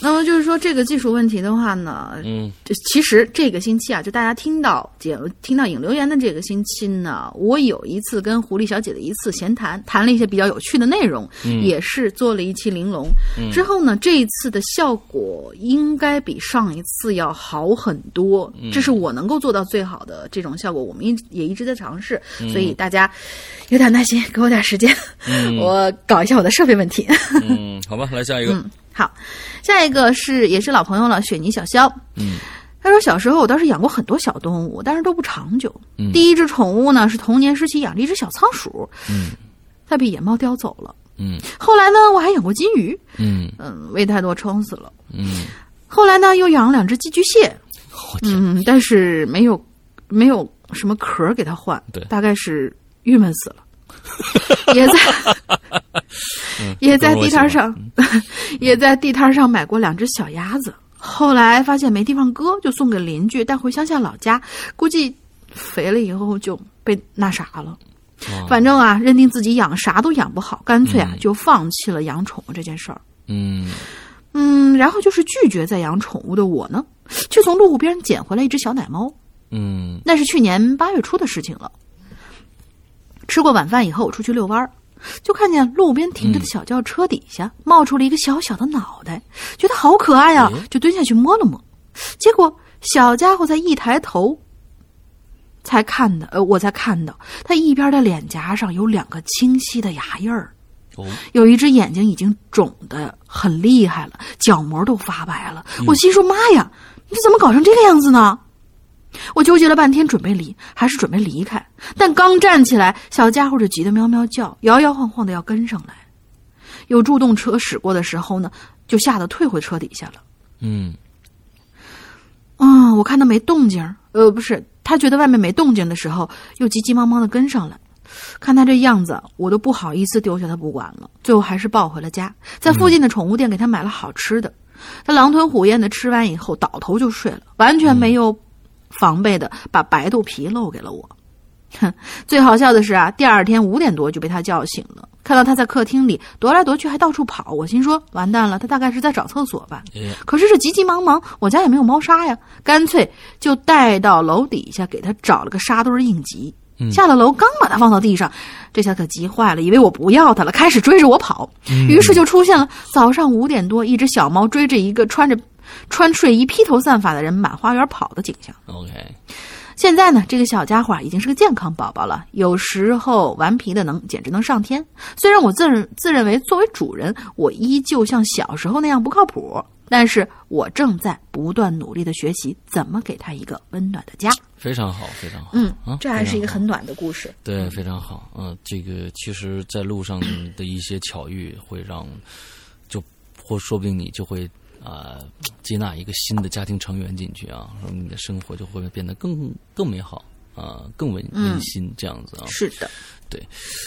那么就是说这个技术问题的话呢，嗯这其实这个星期啊，就大家听到节听到影留言的这个星期呢，我有一次跟狐狸小姐的一次闲谈，谈了一些比较有趣的内容，嗯也是做了一期玲珑。嗯之后呢，这一次的效果应该比上一次要好很多，嗯这是我能够做到最好的这种效果。我们一也一直在尝试，嗯所以大家有点耐心，给我点时间，[LAUGHS] 我搞一下我的设备问题。嗯，好吧，来下一个。嗯，好，下一个是也是老朋友了，雪泥小肖。嗯，他说小时候我倒是养过很多小动物，但是都不长久。嗯。第一只宠物呢是童年时期养了一只小仓鼠，嗯。它被野猫叼走了。嗯。后来呢，我还养过金鱼，嗯。嗯，喂太多撑死了。嗯，后来呢，又养了两只寄居蟹，嗯，但是没有没有什么壳给它换，对。大概是郁闷死了。[LAUGHS] 也在嗯 [LAUGHS] 也在地摊上，也在地摊上买过两只小鸭子。后来发现没地方搁，就送给邻居，带回乡下老家。估计肥了以后就被那啥了。哦反正啊，认定自己养啥都养不好，干脆啊嗯就放弃了养宠物这件事儿。嗯嗯，然后就是拒绝再养宠物的我呢，却从路边捡回来一只小奶猫。嗯那是去年八月初的事情了。吃过晚饭以后我出去遛弯儿，就看见路边停着的小轿车底下冒出了一个小小的脑袋，觉得好可爱呀、哎就蹲下去摸了摸。结果小家伙才一抬头，才看的，呃，我才看到他一边的脸颊上有两个清晰的牙印儿。哦，有一只眼睛已经肿得很厉害了，角膜都发白了。我心说：“妈呀，你怎么搞成这个样子呢？”我纠结了半天，准备离还是准备离开，但刚站起来，小家伙就急得喵喵叫，摇摇晃晃的要跟上来。有助动车驶过的时候呢，就吓得退回车底下了。嗯嗯，我看他没动静，呃，不是，他觉得外面没动静的时候，又急急忙忙的跟上来。看他这样子，我都不好意思丢下他不管了。最后还是抱回了家，在附近的宠物店给他买了好吃的。他狼吞虎咽的吃完以后，倒头就睡了，完全没有防备的把白肚皮露给了我。哼，[LAUGHS] 最好笑的是啊，第二天五点多就被他叫醒了，看到他在客厅里踱来踱去，还到处跑，我心说完蛋了，他大概是在找厕所吧。哎可是这急急忙忙，我家也没有猫砂呀，干脆就带到楼底下给他找了个沙堆儿应急。下了楼，刚把它放到地上，这下可急坏了，以为我不要它了，开始追着我跑。于是就出现了早上五点多，一只小猫追着一个穿着穿睡衣、披头散发的人满花园跑的景象。，OK，现在呢，这个小家伙已经是个健康宝宝了，有时候顽皮的能简直能上天。虽然我自认自认为作为主人，我依旧像小时候那样不靠谱，但是我正在不断努力的学习怎么给他一个温暖的家。非常好，非常好。嗯啊，这还是一个很暖的故事。对，非常好。嗯、这个其实，在路上的一些巧遇，会让就或说不定你就会啊、接纳一个新的家庭成员进去啊，说你的生活就会变得更更美好啊、更温温馨这样子啊。是的，对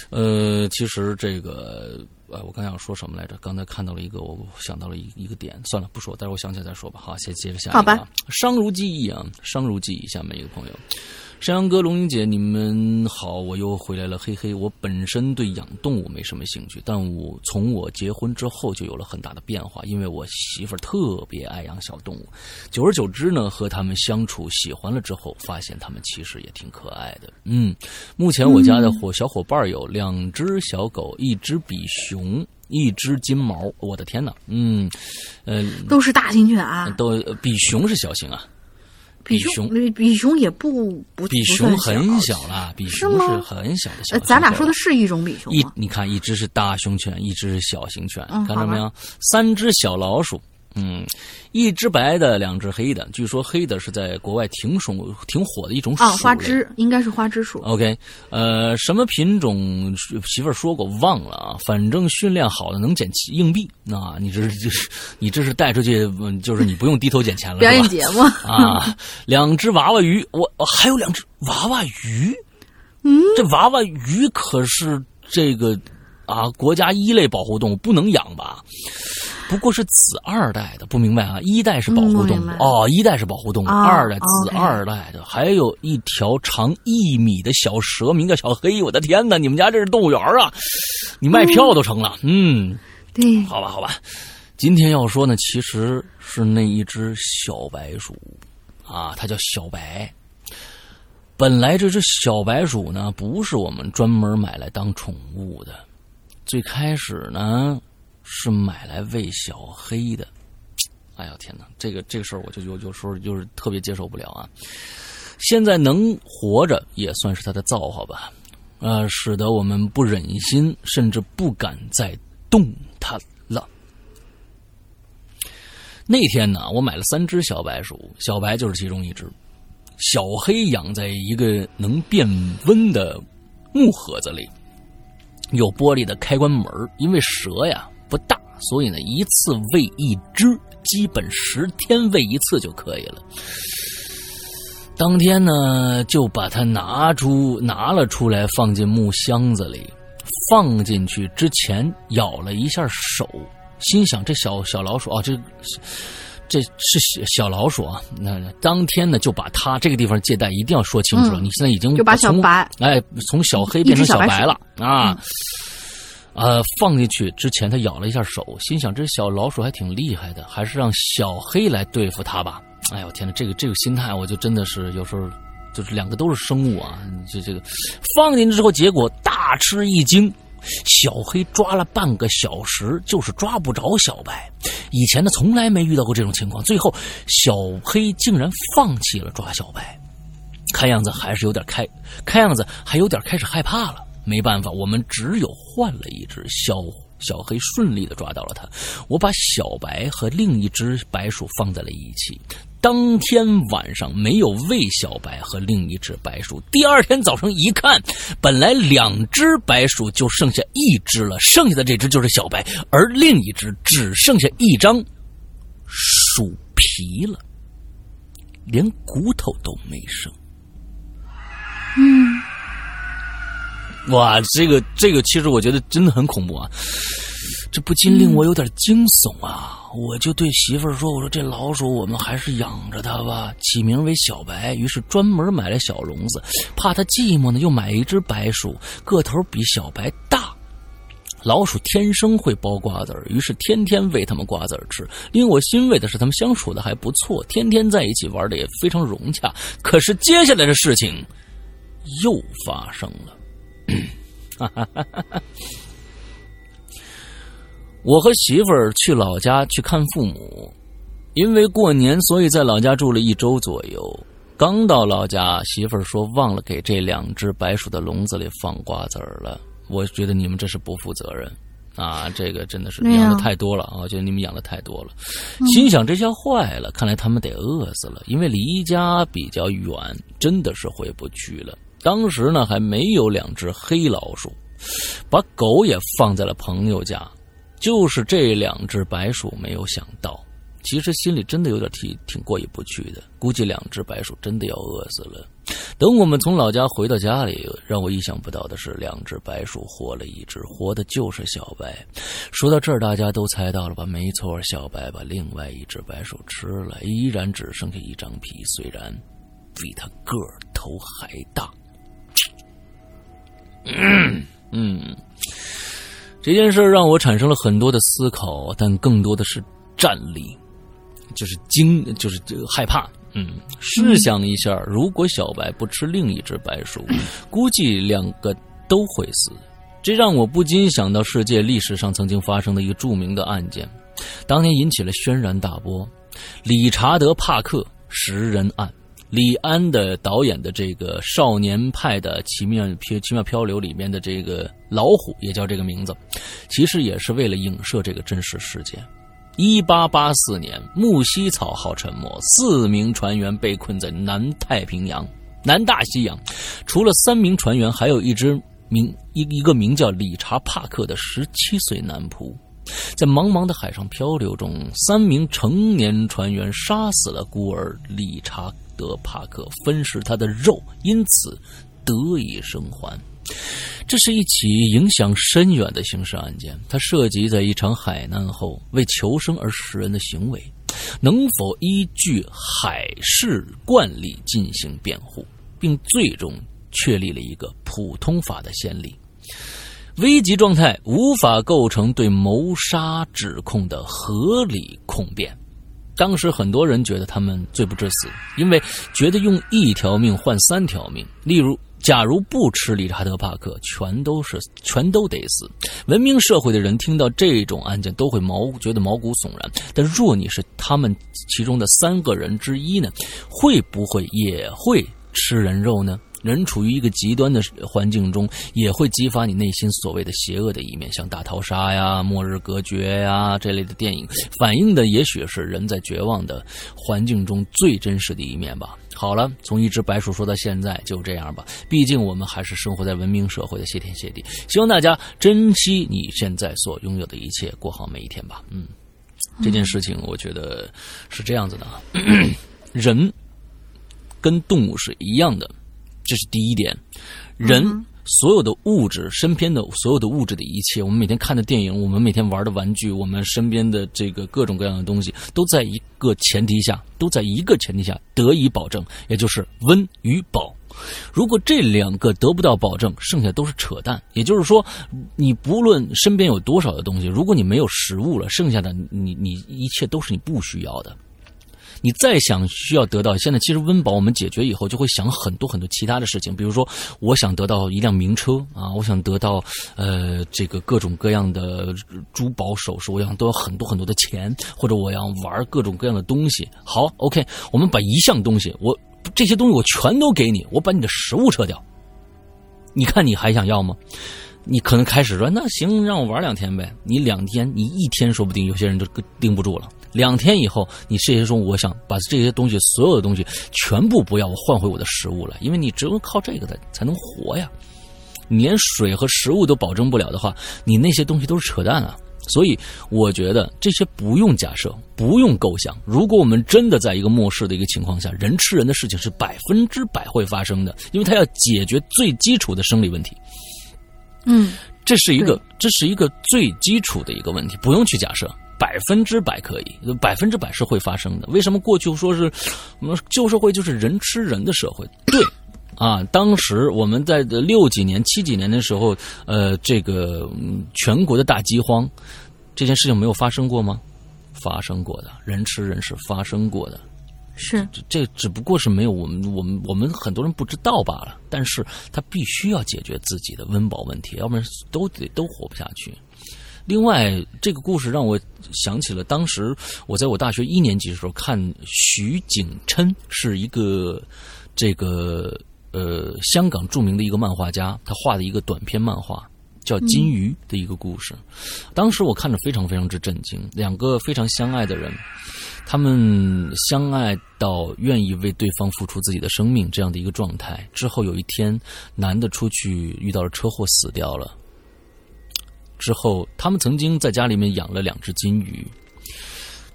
呃，其实这个呃，我刚才要说什么来着？刚才看到了一个，我想到了一一个点，算了，不说，待会儿我想起来再说吧。好，先接着下一个、啊。好吧。商如记忆啊，商如记忆，下面一个朋友。山羊哥、龙英姐，你们好，我又回来了。嘿嘿，我本身对养动物没什么兴趣，但我从我结婚之后就有了很大的变化，因为我媳妇儿特别爱养小动物。久而久之呢，和他们相处喜欢了之后，发现他们其实也挺可爱的。嗯，目前我家的伙小伙伴有两只小狗，一只比熊，一只金毛。我的天哪，嗯，呃，都是大型犬啊，都呃比熊是小型啊，比熊比比熊也不不比熊很小啦，比熊是很小的小呃，咱俩说的是一种比熊一吗？你看，一只是大熊犬，一只是小型犬，嗯看到没有？三只小老鼠，嗯，一只白的，两只黑的。据说黑的是在国外挺爽挺火的一种鼠啊，花枝应该是花枝鼠。OK，呃，什么品种？媳妇儿说过，忘了啊。反正训练好的能捡硬币，啊、你这是就是你这是带出去，嗯就是你不用低头捡钱了，表？演节目，[LAUGHS] 啊，两只娃娃鱼，我我还有两只娃娃鱼。嗯，这娃娃鱼可是这个啊国家一类保护动物，不能养吧？不过是子二代的，不明白啊。一代是保护动物、哦，一代是保护动物，啊二代子二代的，还有一条长一米的小蛇，名叫小黑。我的天哪，你们家这是动物园啊？你卖票都成了，嗯对，好吧，好吧。今天要说呢，其实是那一只小白鼠啊，它叫小白。本来这只小白鼠呢，不是我们专门买来当宠物的，最开始呢是买来喂小黑的。哎呀天哪，这个这个事儿我就有有时候就是特别接受不了啊。现在能活着也算是他的造化吧，呃，使得我们不忍心，甚至不敢再动它了。那天呢，我买了三只小白鼠，小白就是其中一只。小黑养在一个能变温的木盒子里，有玻璃的开关门因为蛇呀不大，所以呢一次喂一只，基本十天喂一次就可以了。当天呢，就把它拿出拿了出来，放进木箱子里。放进去之前咬了一下手，心想这小小老鼠啊，这这是小小老鼠啊。那当天呢，就把它这个地方借贷一定要说清楚了。嗯你现在已经就把小从白哎从小黑变成小白了啊。呃，放进去之前，他咬了一下手，心想这小老鼠还挺厉害的，还是让小黑来对付它吧。哎呦天呐，这个这个心态，我就真的是有时候就是两个都是生物啊，这这个放进去之后，结果大吃一惊。小黑抓了半个小时，就是抓不着小白。以前呢，从来没遇到过这种情况。最后，小黑竟然放弃了抓小白，看样子还是有点开，看样子还有点开始害怕了。没办法，我们只有换了一只小小黑，顺利的抓到了它。我把小白和另一只白鼠放在了一起。当天晚上没有喂小白和另一只白鼠。第二天早上一看，本来两只白鼠就剩下一只了，剩下的这只就是小白，而另一只只剩下一张鼠皮了，连骨头都没剩。嗯，哇，这个这个，其实我觉得真的很恐怖啊。这不禁令我有点惊悚啊！我就对媳妇儿说：“我说这老鼠我们还是养着它吧，起名为小白。”于是专门买了小笼子，怕它寂寞呢，又买一只白鼠，个头比小白大。老鼠天生会剥瓜子儿，于是天天喂它们瓜子儿吃。令我欣慰的是，它们相处的还不错，天天在一起玩的也非常融洽。可是接下来的事情又发生了。哈哈哈哈哈！我和媳妇儿去老家去看父母，因为过年，所以在老家住了一周左右。刚到老家，媳妇儿说忘了给这两只白鼠的笼子里放瓜子儿了。我觉得你们这是不负责任啊！这个真的是养的太多了啊！我觉得你们养的太多了。心想这下坏了，看来他们得饿死了，因为离家比较远，真的是回不去了。当时呢，还没有两只黑老鼠，把狗也放在了朋友家。就是这两只白鼠没有想到，其实心里真的有点挺挺过意不去的。估计两只白鼠真的要饿死了。等我们从老家回到家里，让我意想不到的是，两只白鼠活了一只，活的就是小白。说到这儿，大家都猜到了吧？没错，小白把另外一只白鼠吃了，依然只剩下一张皮，虽然比它个头还大。嗯 [CLEARS THROAT] 嗯。这件事让我产生了很多的思考，但更多的是战栗，就是惊，就是害怕。嗯，试想一下，如果小白不吃另一只白鼠，[CLEARS THROAT] 估计两个都会死。这让我不禁想到世界历史上曾经发生的一个著名的案件，当年引起了轩然大波——理查德·帕克食人案。李安的导演的这个少年派的奇妙漂奇妙漂流里面的这个老虎也叫这个名字，其实也是为了影射这个真实事件。一八八四年，木西草号沉没，四名船员被困在南太平洋、南大西洋。除了三名船员，还有一只名一一个名叫理查帕克的十七岁男仆，在茫茫的海上漂流中，三名成年船员杀死了孤儿理查。德帕克分食他的肉，因此得以生还。这是一起影响深远的刑事案件，它涉及在一场海难后为求生而食人的行为，能否依据海事惯例进行辩护，并最终确立了一个普通法的先例。危急状态无法构成对谋杀指控的合理控辩。当时很多人觉得他们罪不至死，因为觉得用一条命换三条命。例如，假如不吃理查德·帕克，全都是全都得死。文明社会的人听到这种案件都会毛觉得毛骨悚然。但若你是他们其中的三个人之一呢？会不会也会吃人肉呢？人处于一个极端的环境中，也会激发你内心所谓的邪恶的一面，像大逃杀呀、末日隔绝呀这类的电影，反映的也许是人在绝望的环境中最真实的一面吧。好了，从一只白鼠说到现在，就这样吧。毕竟我们还是生活在文明社会的谢天谢地，希望大家珍惜你现在所拥有的一切，过好每一天吧。嗯，这件事情我觉得是这样子的啊，[CLEARS THROAT] 人跟动物是一样的。这是第一点，人所有的物质，身边的所有的物质的一切，我们每天看的电影，我们每天玩的玩具，我们身边的这个各种各样的东西，都在一个前提下，都在一个前提下得以保证，也就是温与饱。如果这两个得不到保证，剩下都是扯淡。也就是说，你不论身边有多少的东西，如果你没有食物了，剩下的你你一切都是你不需要的。你再想需要得到，现在其实温饱我们解决以后，就会想很多很多其他的事情，比如说我想得到一辆名车啊，我想得到呃这个各种各样的珠宝首饰，我想得到很多很多的钱，或者我要玩各种各样的东西。好，OK，我们把一项东西，我这些东西我全都给你，我把你的食物撤掉，你看你还想要吗？你可能开始说那行，让我玩两天呗。你两天，你一天说不定有些人就盯不住了。两天以后，你这些说我想把这些东西所有的东西全部不要，我换回我的食物了，因为你只有靠这个才才能活呀。你连水和食物都保证不了的话，你那些东西都是扯淡啊。所以我觉得这些不用假设，不用构想。如果我们真的在一个末世的一个情况下，人吃人的事情是百分之百会发生的，因为它要解决最基础的生理问题。嗯，这是一个，这是一个最基础的一个问题，不用去假设，百分之百可以，百分之百是会发生的。为什么过去说是我们旧社会就是人吃人的社会？[COUGHS] 对，啊，当时我们在六几年、七几年的时候，呃，这个全国的大饥荒，这件事情没有发生过吗？发生过的，人吃人是发生过的。是，这只不过是没有我们我们我们很多人不知道罢了。但是他必须要解决自己的温饱问题，要不然都得都活不下去。另外，这个故事让我想起了当时我在我大学一年级的时候看徐景琛，是一个这个呃香港著名的一个漫画家，他画的一个短篇漫画叫《金鱼》的一个故事。当时我看着非常非常之震惊，两个非常相爱的人。他们相爱到愿意为对方付出自己的生命这样的一个状态之后，有一天，男的出去遇到了车祸死掉了。之后，他们曾经在家里面养了两只金鱼，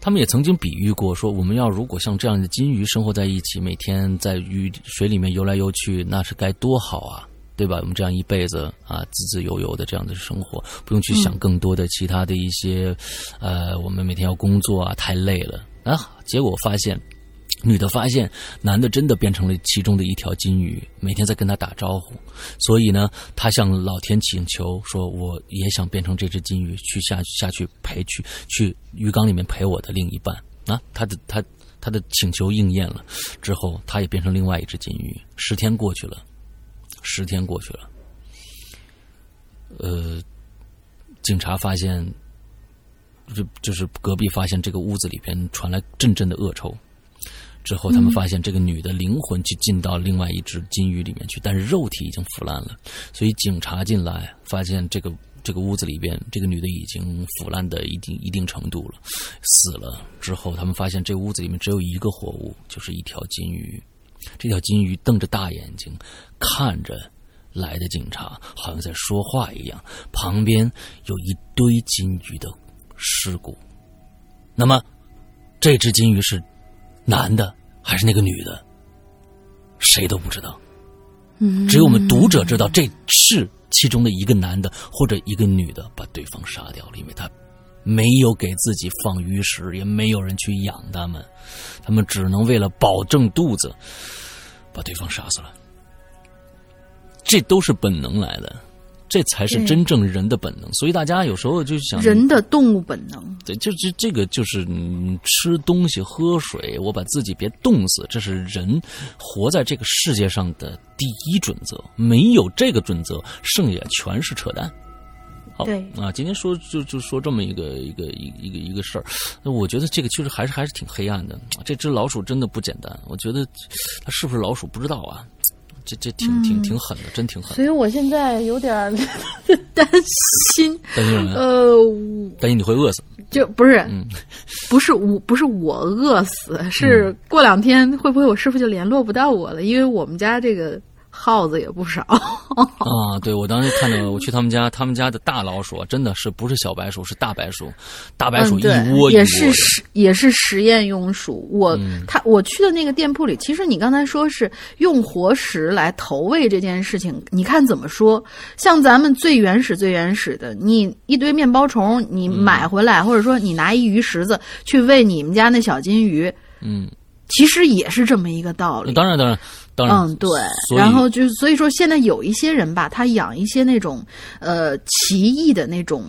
他们也曾经比喻过说，我们要如果像这样的金鱼生活在一起，每天在鱼水里面游来游去，那是该多好啊，对吧？我们这样一辈子啊，自自由由的这样的生活，不用去想更多的其他的一些，呃，我们每天要工作啊，太累了。啊！结果发现，女的发现男的真的变成了其中的一条金鱼，每天在跟他打招呼。所以呢，他向老天请求说：“我也想变成这只金鱼，去下下去陪去去鱼缸里面陪我的另一半。”啊，他的他他的请求应验了，之后他也变成另外一只金鱼。十天过去了，十天过去了，呃，警察发现。就就是隔壁发现这个屋子里边传来阵阵的恶臭，之后他们发现这个女的灵魂去进到另外一只金鱼里面去，但是肉体已经腐烂了，所以警察进来发现这个这个屋子里边这个女的已经腐烂的一定一定程度了，死了。之后他们发现这屋子里面只有一个活物，就是一条金鱼，这条金鱼瞪着大眼睛看着来的警察，好像在说话一样，旁边有一堆金鱼的。尸骨，那么这只金鱼是男的还是那个女的？谁都不知道，只有我们读者知道这是其中的一个男的或者一个女的把对方杀掉了，因为他没有给自己放鱼食，也没有人去养他们，他们只能为了保证肚子把对方杀死了，这都是本能来的。这才是真正人的本能，所以大家有时候就想人的动物本能。对，就这这个就是吃东西、喝水，我把自己别冻死，这是人活在这个世界上的第一准则。没有这个准则，剩下全是扯淡。好，啊，今天说就就说这么一个一个一一个一个事儿，那我觉得这个其实还是还是挺黑暗的。这只老鼠真的不简单，我觉得它是不是老鼠不知道啊。这这挺挺挺狠的，真挺狠。所以我现在有点 [LAUGHS] 担心，[LAUGHS] 担心什么？呃，担心你会饿死。就不是，[LAUGHS] 不是我，不是我饿死，是过两天会不会我师傅就联络不到我了？因为我们家这个。耗子也不少 [LAUGHS] 啊！对，我当时看到，我去他们家，他们家的大老鼠真的是不是小白鼠，是大白鼠，大白鼠一窝一窝。也是实也是实验用鼠。我他我去的那个店铺里，其实你刚才说是用活食来投喂这件事情，你看怎么说？像咱们最原始最原始的，你一堆面包虫，你买回来，或者说你拿一鱼食子去喂你们家那小金鱼，嗯，其实也是这么一个道理。当然，当然。嗯，对，然后就所以说，现在有一些人吧，他养一些那种呃奇异的那种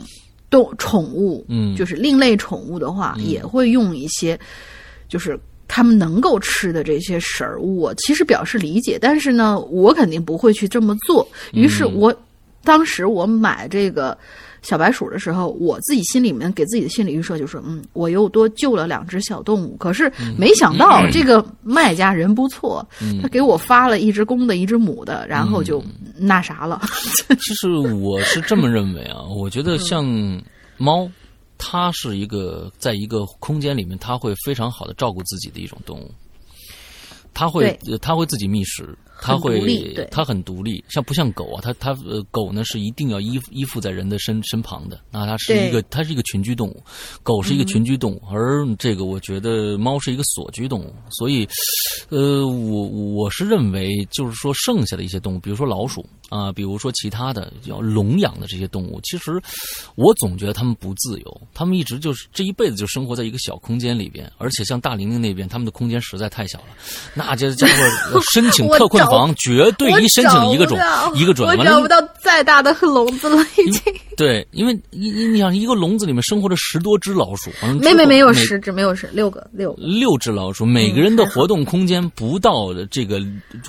动宠物，嗯，就是另类宠物的话，也会用一些就是他们能够吃的这些食儿，我其实表示理解，但是呢，我肯定不会去这么做。于是我、当时我买这个小白鼠的时候，我自己心里面给自己的心理预设就是，嗯，我又多救了两只小动物。可是没想到这个卖家人不错，他给我发了一只公的，一只母的，然后就那啥了。其 [LAUGHS] 实我是这么认为啊，我觉得像猫，它是一个在一个空间里面，它会非常好的照顾自己的一种动物。它会，呃它会自己觅食，它会它很独立，像不像狗啊？它它呃，狗呢是一定要依附依附在人的身身旁的，那它是一个它是一个群居动物，狗是一个群居动物，而这个我觉得猫是一个锁居动物，所以，呃，我我是认为就是说剩下的一些动物，比如说老鼠啊，比如说其他的要笼养的这些动物，其实我总觉得它们不自由，它们一直就是这一辈子就生活在一个小空间里边，而且像大玲玲那边，他们的空间实在太小了，那这家伙 [LAUGHS] 申请特困房，绝对一申请一个种一个准，我找不到再大的笼子了，已经。[LAUGHS] 对，因为你你你想一个笼子里面生活着十多只老鼠，没没没有十只，没有十六个六个。六只老鼠，每个人的活动空间不到这个，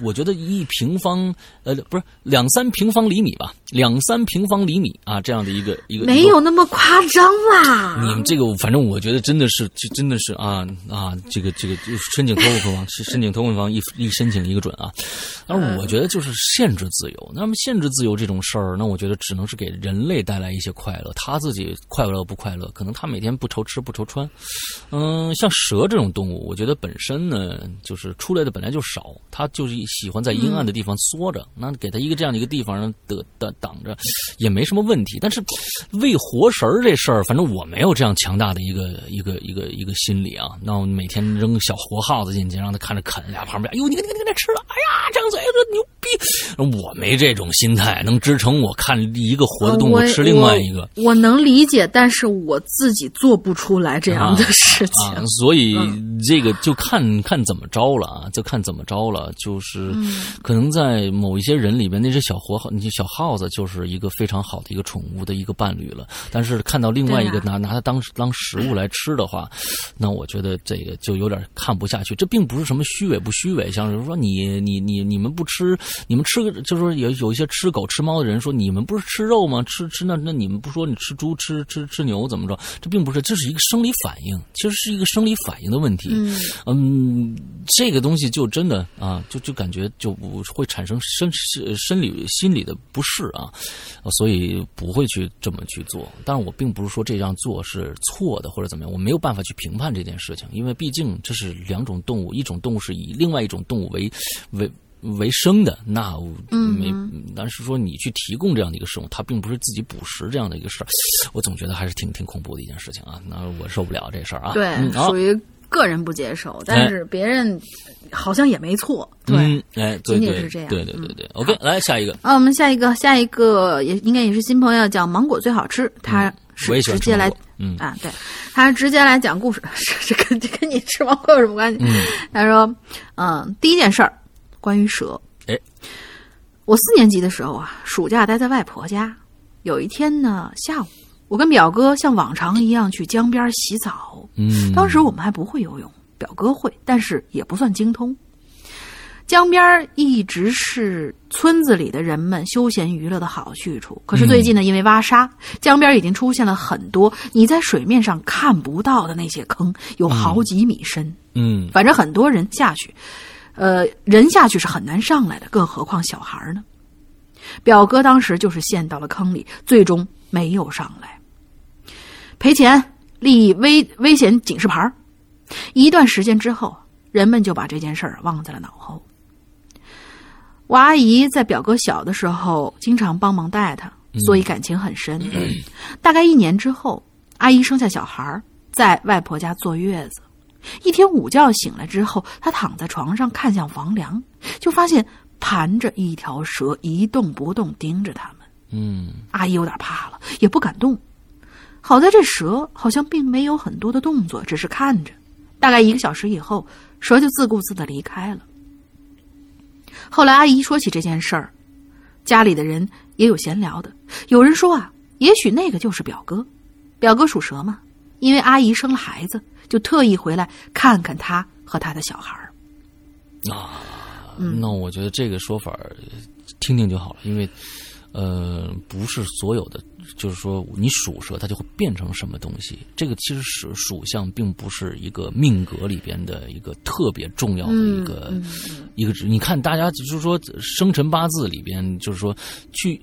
我觉得一平方呃不是两三平方厘米吧，两三平方厘米啊，这样的一个一个没有那么夸张啦。你们这个，反正我觉得真的是，这真的是啊啊，这个这个申请托困房是申请托困房一一申请一个准啊。而我觉得就是限制自由，那么限制自由这种事儿，那我觉得只能是给人类带来一些快乐，他自己快乐不快乐，可能他每天不愁吃不愁穿。嗯，像蛇这种动物，我觉得本身呢，就是出来的本来就少，它就是喜欢在阴暗的地方缩着，那给它一个这样的一个地方让得得挡着，也没什么问题。但是喂活食儿这事儿，反正我没有这样强大的一个一个一个一个心理啊。那我每天扔小活耗子进去，让它看着啃，俩旁边，哎呦，你看你看你看吃了，哎呀，张嘴这牛逼！我没这种心态，能支撑我看一个活的动物吃另外一个。我，我能理解，但是我自己做不出来这样的事情。啊，所以这个就看看怎么着了啊，就看怎么着了。就是可能在某一些人里边，那只小活耗、那些小耗子就是一个非常好的一个宠物的一个伴侣了。但是看到另外一个拿拿它当当食物来吃的话，那我觉得这个就有点看不下去。这并不是什么虚伪不虚伪，像是说你你你你们不吃，你们吃个就是说有有一些吃狗吃猫的人说你们不是吃肉吗？吃吃那那你们不说你吃猪吃吃吃牛怎么着？这并不是，这是一个生理反应，其实是一个生理反应的问题。嗯嗯，这个东西就真的啊，就就感觉就不会产生生生生理心理的不适啊，所以不会去这么去做。但是我并不是说这样做是错的或者怎么样，我没有办法去评判这件事情，因为毕竟这是两种动物，一种动物是以另外一种动物为为。为生的那我没，但是说你去提供这样的一个食物，它并不是自己捕食这样的一个事儿，[LAUGHS] 我总觉得还是挺挺恐怖的一件事情啊。那我受不了这事儿啊。对，嗯属于个人不接受，但是别人好像也没错。对。嗯，哎，对对，仅仅是这样对对对对。OK，来下一个，啊，我们下一个，下一个也应该也是新朋友，叫芒果最好吃，他是直接来嗯啊，对，他直接来讲故事，[LAUGHS] 这这跟这跟你吃芒果有什么关系？嗯他说，嗯，第一件事儿关于蛇，哎，我四年级的时候啊，暑假待在外婆家，有一天呢下午，我跟表哥像往常一样去江边洗澡，嗯，当时我们还不会游泳，表哥会，但是也不算精通。江边一直是村子里的人们休闲娱乐的好去处。可是最近呢，因为挖沙，江边已经出现了很多你在水面上看不到的那些坑，有好几米深。嗯。反正很多人下去，呃，人下去是很难上来的，更何况小孩呢？表哥当时就是陷到了坑里，最终没有上来，赔钱立危危险警示牌儿一段时间之后，人们就把这件事儿忘在了脑后。我阿姨在表哥小的时候经常帮忙带他，所以感情很深。大概一年之后，阿姨生下小孩，在外婆家坐月子。一天午觉醒来之后，他躺在床上看向房梁，就发现盘着一条蛇一动不动盯着他们。嗯阿姨有点怕了，也不敢动。好在这蛇好像并没有很多的动作，只是看着。大概一个小时以后，蛇就自顾自的离开了。后来阿姨说起这件事儿，家里的人也有闲聊的。有人说啊，也许那个就是表哥，表哥属蛇嘛，因为阿姨生了孩子，就特意回来看看他和他的小孩儿。啊，那我觉得这个说法听听就好了，因为呃，不是所有的，就是说你属蛇，它就会变成什么东西。这个其实属属相并不是一个命格里边的一个特别重要的一个、一个。你看，大家就是说生辰八字里边，就是说去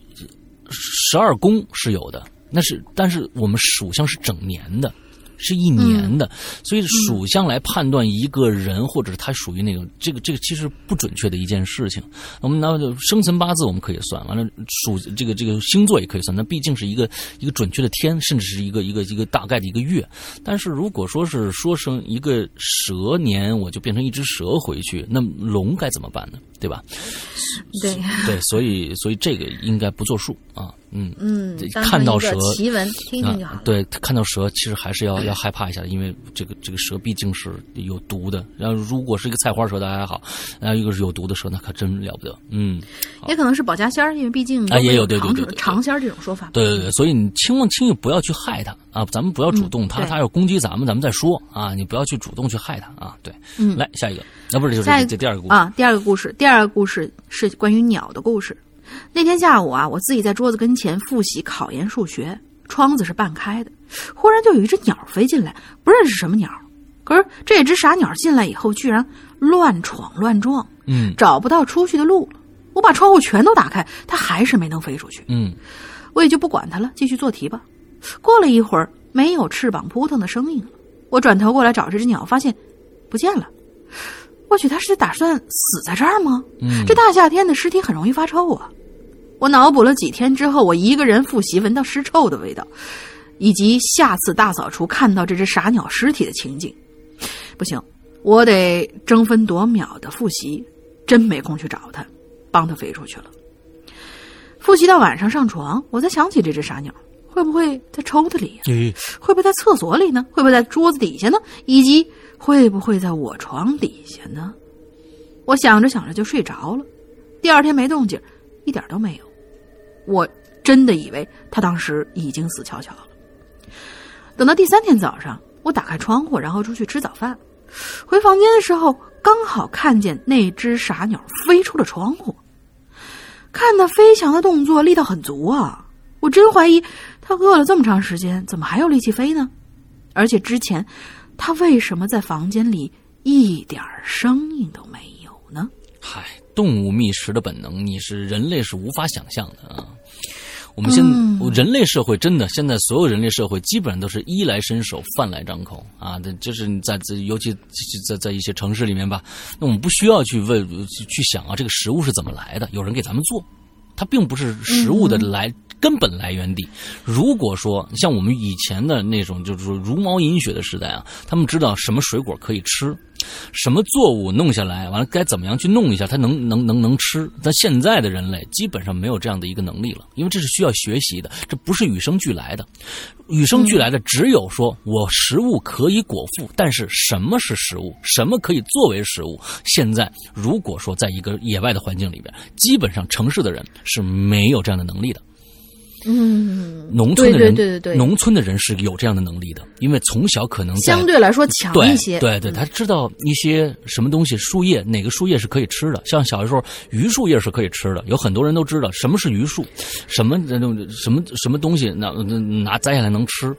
十二宫是有的，那是但是我们属相是整年的。是一年的，所以属相来判断一个人，或者是他属于那种这个这个其实不准确的一件事情。我们拿生辰八字我们可以算，完了属这个这个星座也可以算，那毕竟是一个一个准确的天，甚至是一个一个一个大概的一个月。但是如果说是说成一个蛇年，我就变成一只蛇回去，那龙该怎么办呢？对吧？对对，所以所以这个应该不作数啊。嗯嗯，看到蛇奇闻听听就好、啊。对，看到蛇其实还是要要害怕一下，因为这个这个蛇毕竟是有毒的。然后如果是一个菜花蛇，那还好；然后一个是有毒的蛇，那可真了不得。嗯，也可能是保家仙儿，因为毕竟啊也有对对长仙儿这种说法。对对对，所以你千万轻易不要去害它啊！咱们不要主动，他他要攻击咱们，咱们再说啊！你不要去主动去害他啊！对，嗯，来下一个，那不是就是这第二个故事啊？第二个故事，第二个故事是关于鸟的故事。那天下午啊，我自己在桌子跟前复习考研数学，窗子是半开的，忽然就有一只鸟飞进来，不认识什么鸟，可是这只傻鸟进来以后，居然乱闯乱撞，嗯，找不到出去的路了。我把窗户全都打开，它还是没能飞出去，嗯，我也就不管它了，继续做题吧。过了一会儿，没有翅膀扑腾的声音了，我转头过来找这只鸟，发现不见了。我去，它是打算死在这儿吗？嗯，这大夏天的尸体很容易发臭啊。我脑补了几天之后，我一个人复习闻到尸臭的味道，以及下次大扫除看到这只傻鸟尸体的情景。不行，我得争分夺秒的复习，真没空去找它，帮它飞出去了。复习到晚上上床，我才想起这只傻鸟，会不会在抽屉里、会不会在厕所里呢？会不会在桌子底下呢？以及会不会在我床底下呢？我想着想着就睡着了。第二天没动静，一点都没有。我真的以为他当时已经死翘翘了。等到第三天早上，我打开窗户，然后出去吃早饭，回房间的时候，刚好看见那只傻鸟飞出了窗户。看那飞翔的动作，力道很足啊！我真怀疑他饿了这么长时间，怎么还有力气飞呢？而且之前他为什么在房间里一点声音都没有呢？嗨，动物觅食的本能，你是人类是无法想象的啊！我们现、嗯、人类社会真的，现在所有人类社会基本上都是衣来伸手，饭来张口啊！这就是在在尤其在在一些城市里面吧，那我们不需要去问去想啊，这个食物是怎么来的，有人给咱们做，它并不是食物的来。嗯根本来源地，如果说像我们以前的那种，就是说茹毛饮血的时代啊，他们知道什么水果可以吃，什么作物弄下来，完了该怎么样去弄一下，它能能能能吃。但现在的人类基本上没有这样的一个能力了，因为这是需要学习的，这不是与生俱来的。与生俱来的只有说我食物可以果腹，但是什么是食物，什么可以作为食物？现在如果说在一个野外的环境里边，基本上城市的人是没有这样的能力的。嗯，农村的人，对对对对，农村的人是有这样的能力的，因为从小可能相对来说强一些。对对，对他知道一些什么东西，树叶哪个树叶是可以吃的。像小的时候，榆树叶是可以吃的，有很多人都知道什么是榆树，什么那种什么什么东西拿拿摘下来能吃。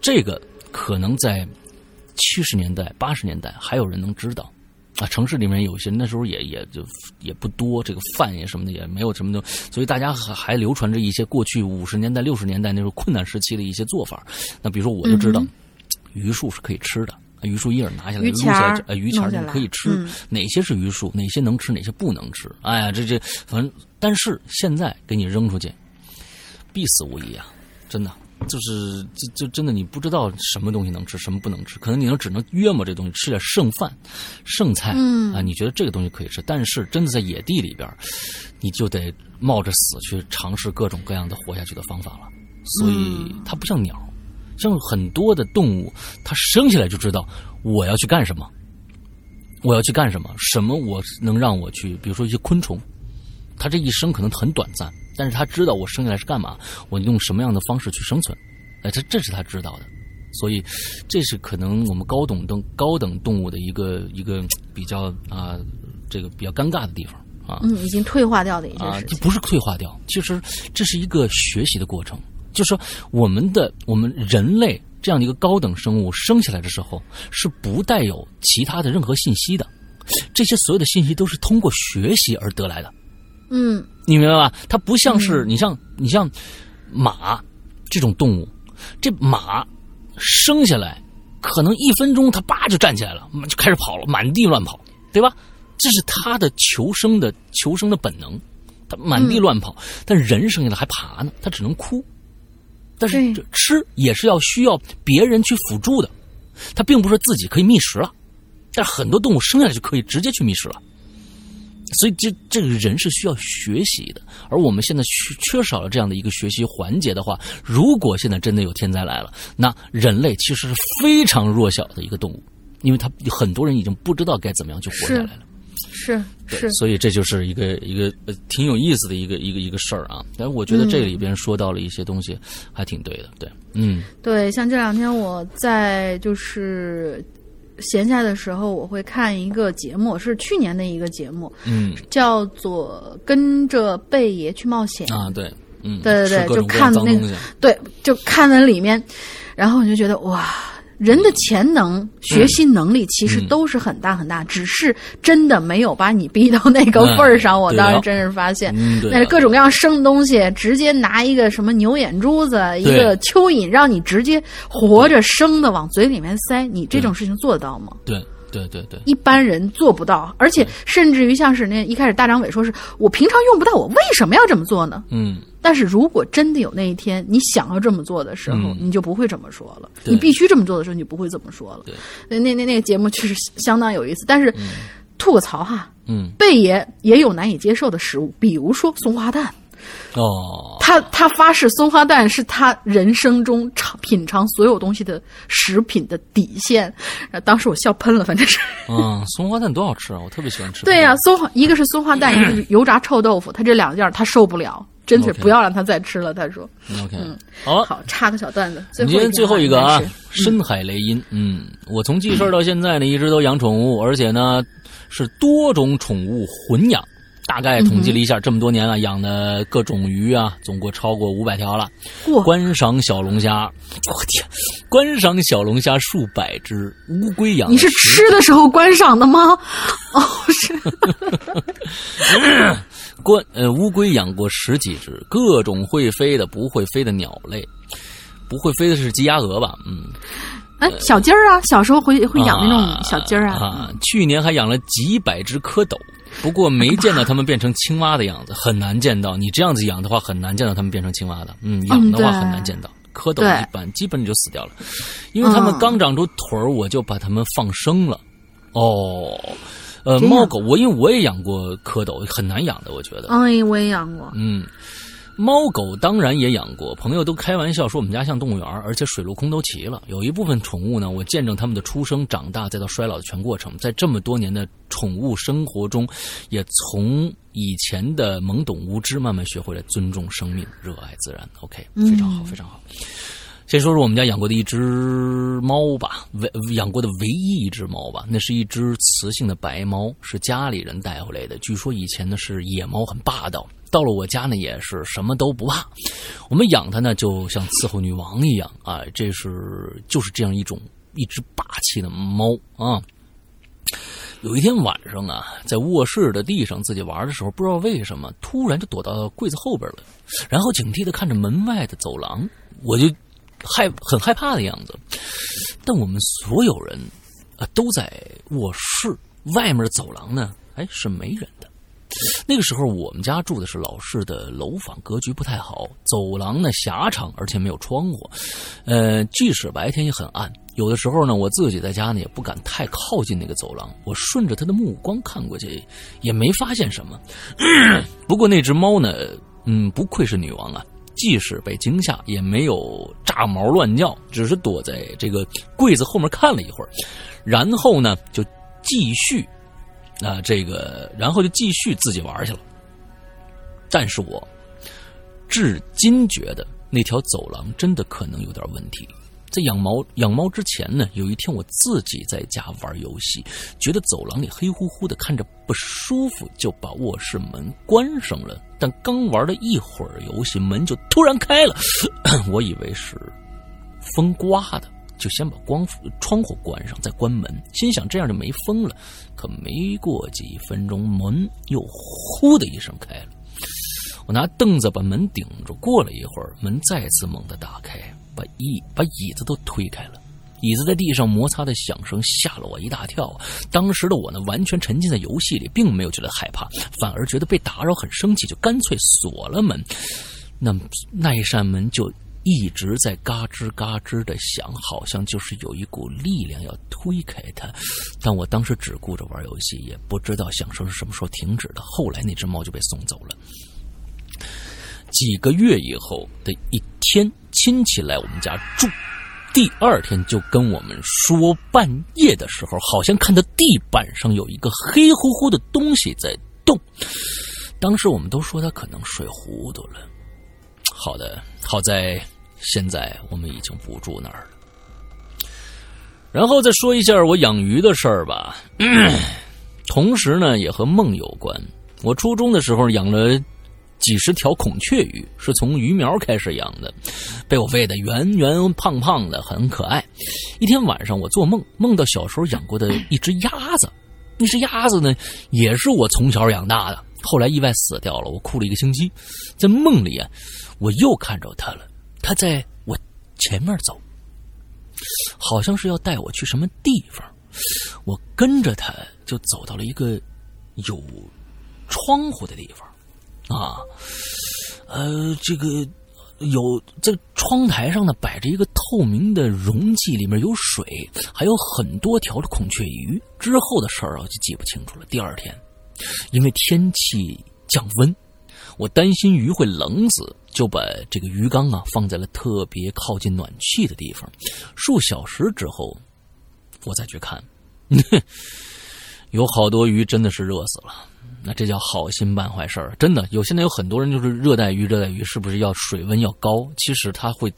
这个可能在七十年代、八十年代还有人能知道。啊，城市里面有些那时候也也就也不多，这个饭也什么的也没有什么的，所以大家还还流传着一些过去五十年代、六十年代那时候困难时期的一些做法。那比如说，我就知道，榆树是可以吃的，榆树叶拿下来撸下来，呃，榆钱可以吃。嗯、哪些是榆树？哪些能吃？哪些不能吃？哎呀，这这反正，但是现在给你扔出去，必死无疑啊！真的。就是就就真的你不知道什么东西能吃，什么不能吃，可能你能只能约摸这东西，吃点剩饭、剩菜，嗯啊，你觉得这个东西可以吃，但是真的在野地里边，你就得冒着死去尝试各种各样的活下去的方法了。所以它不像鸟，像很多的动物，它生下来就知道我要去干什么，我要去干什么，什么我能让我去，比如说一些昆虫，它这一生可能很短暂。但是他知道我生下来是干嘛，我用什么样的方式去生存，哎，这这是他知道的，所以这是可能我们高等动高等动物的一个一个比较啊，这个比较尴尬的地方啊。嗯，已经退化掉的一件啊，事情。这不是退化掉，其实这是一个学习的过程。就是说，我们的我们人类这样的一个高等生物生下来的时候是不带有其他的任何信息的，这些所有的信息都是通过学习而得来的。嗯你明白吧？它不像是你像你像马这种动物，这马生下来可能一分钟它叭就站起来了，就开始跑了，满地乱跑，对吧？这是它的求生的求生的本能，它满地乱跑。但人生下来还爬呢，它只能哭。但是这吃也是要需要别人去辅助的，它并不是自己可以觅食了。但是很多动物生下来就可以直接去觅食了。所以这这个人是需要学习的，而我们现在缺缺少了这样的一个学习环节的话，如果现在真的有天灾来了，那人类其实是非常弱小的一个动物，因为他很多人已经不知道该怎么样去活下来了。是，是，所以这就是一个一个呃挺有意思的一个一个一个事儿啊。但是我觉得这里边说到了一些东西，还挺对的。对，嗯对，像这两天我在就是闲下的时候，我会看一个节目，是去年的一个节目，嗯叫做《跟着贝爷去冒险》。啊对，嗯，对对对就看那个对，就看了里面，然后我就觉得哇，人的潜能、学习能力其实嗯都是很大很大，只是真的没有把你逼到那个份儿上。嗯我当时真是发现，嗯那是各种各样生的东西，直接拿一个什么牛眼珠子、一个蚯蚓，让你直接活着生的往嘴里面塞，你这种事情做得到吗？对对对对，一般人做不到，而且甚至于像是那一开始大张伟说是我平常用不到，我为什么要这么做呢？嗯但是如果真的有那一天你想要这么做的时候，嗯你就不会这么说了。你必须这么做的时候，你就不会这么说了。对，那那那那个节目确实相当有意思，但是、吐个槽哈，嗯贝爷也有难以接受的食物，比如说松花蛋。哦，他他发誓松花蛋是他人生中尝品尝所有东西的食品的底线。呃当时我笑喷了，反正是。嗯，松花蛋多好吃啊！我特别喜欢吃。对呀、松花一个是松花蛋，一个是油炸臭豆腐，他这两件他受不了，真是不要让他再吃了。他说。OK，好了。好，插个小段子。今天最后一个啊深海雷音。嗯，我从记事儿到现在呢，一直都养宠物，而且呢是多种宠物混养。大概统计了一下，这么多年了，养的各种鱼啊，总共超过五百条了。嚯观赏小龙虾，我天，观赏小龙虾数百只，乌龟养你是吃的时候观赏的吗？[LAUGHS] 哦，是。[LAUGHS] 观呃乌龟养过十几只，各种会飞的、不会飞的鸟类，不会飞的是鸡鸭鹅吧？嗯，哎，小鸡儿啊，小时候会会养那种小鸡儿啊啊。去年还养了几百只蝌蚪，不过没见到它们变成青蛙的样子，很难见到。你这样子养的话，很难见到它们变成青蛙的。嗯，养的话很难见到。蝌蚪一般基本就死掉了，因为它们嗯刚长出腿儿，我就把它们放生了。哦，呃，猫狗，我因为我也养过蝌蚪，很难养的，我觉得。哎，我也养过。嗯，猫狗当然也养过，朋友都开玩笑说我们家像动物园，而且水陆空都齐了。有一部分宠物呢，我见证它们的出生、长大再到衰老的全过程，在这么多年的宠物生活中，也从以前的懵懂无知慢慢学会了尊重生命、热爱自然。OK，非常好，非常好。先说说我们家养过的一只猫吧，唯养过的唯一一只猫吧，那是一只雌性的白猫，是家里人带回来的。据说以前呢是野猫，很霸道，到了我家呢也是什么都不怕。我们养它呢就像伺候女王一样啊，这是就是这样一种一只霸气的猫啊。有一天晚上啊，在卧室的地上自己玩的时候，不知道为什么突然就躲到柜子后边了，然后警惕的看着门外的走廊，我就害很害怕的样子。但我们所有人啊都在卧室，外面走廊呢，哎是没人。那个时候我们家住的是老式的楼房，格局不太好，走廊呢狭长，而且没有窗户。呃，即使白天也很暗。有的时候呢，我自己在家呢也不敢太靠近那个走廊。我顺着他的目光看过去，也没发现什么。[CLEARS THROAT] 不过那只猫呢，嗯，不愧是女王啊，即使被惊吓，也没有炸毛乱叫，只是躲在这个柜子后面看了一会儿，然后呢就继续。啊、这个，然后就继续自己玩去了。但是我至今觉得那条走廊真的可能有点问题，在养猫养猫之前呢，有一天我自己在家玩游戏，觉得走廊里黑乎乎的，看着不舒服，就把卧室门关上了。但刚玩了一会儿游戏，门就突然开了，[COUGHS] 我以为是风刮的，就先把光窗户关上，再关门，心想这样就没风了。可没过几分钟，门又呼的一声开了。我拿凳子把门顶住，过了一会儿，门再次猛地打开。把椅把椅子都推开了，椅子在地上摩擦的响声吓了我一大跳。当时的我呢，完全沉浸在游戏里，并没有觉得害怕，反而觉得被打扰很生气，就干脆锁了门。那那一扇门就一直在嘎吱嘎吱的响，好像就是有一股力量要推开它。但我当时只顾着玩游戏，也不知道响声是什么时候停止的。后来那只猫就被送走了。几个月以后的一天。亲戚来我们家住，第二天就跟我们说，半夜的时候好像看到地板上有一个黑乎乎的东西在动。当时我们都说他可能睡糊涂了。好的，好在现在我们已经不住那儿了。然后再说一下我养鱼的事儿吧，[CLEARS THROAT] 同时呢也和梦有关。我初中的时候养了。几十条孔雀鱼是从鱼苗开始养的，被我喂得圆圆胖胖的，很可爱。一天晚上，我做梦，梦到小时候养过的一只鸭子。那只鸭子呢，也是我从小养大的，后来意外死掉了。我哭了一个星期。在梦里啊，我又看着他了，他在我前面走，好像是要带我去什么地方。我跟着他，就走到了一个有窗户的地方。啊，呃，这个有在窗台上呢，摆着一个透明的容器，里面有水，还有很多条的孔雀鱼。之后的事儿我就记不清楚了。第二天，因为天气降温，我担心鱼会冷死，就把这个鱼缸啊放在了特别靠近暖气的地方。数小时之后，我再去看，[LAUGHS] 有好多鱼真的是热死了。那这叫好心办坏事儿，真的有。现在有很多人就是热带鱼，热带鱼是不是要水温要高？其实它会，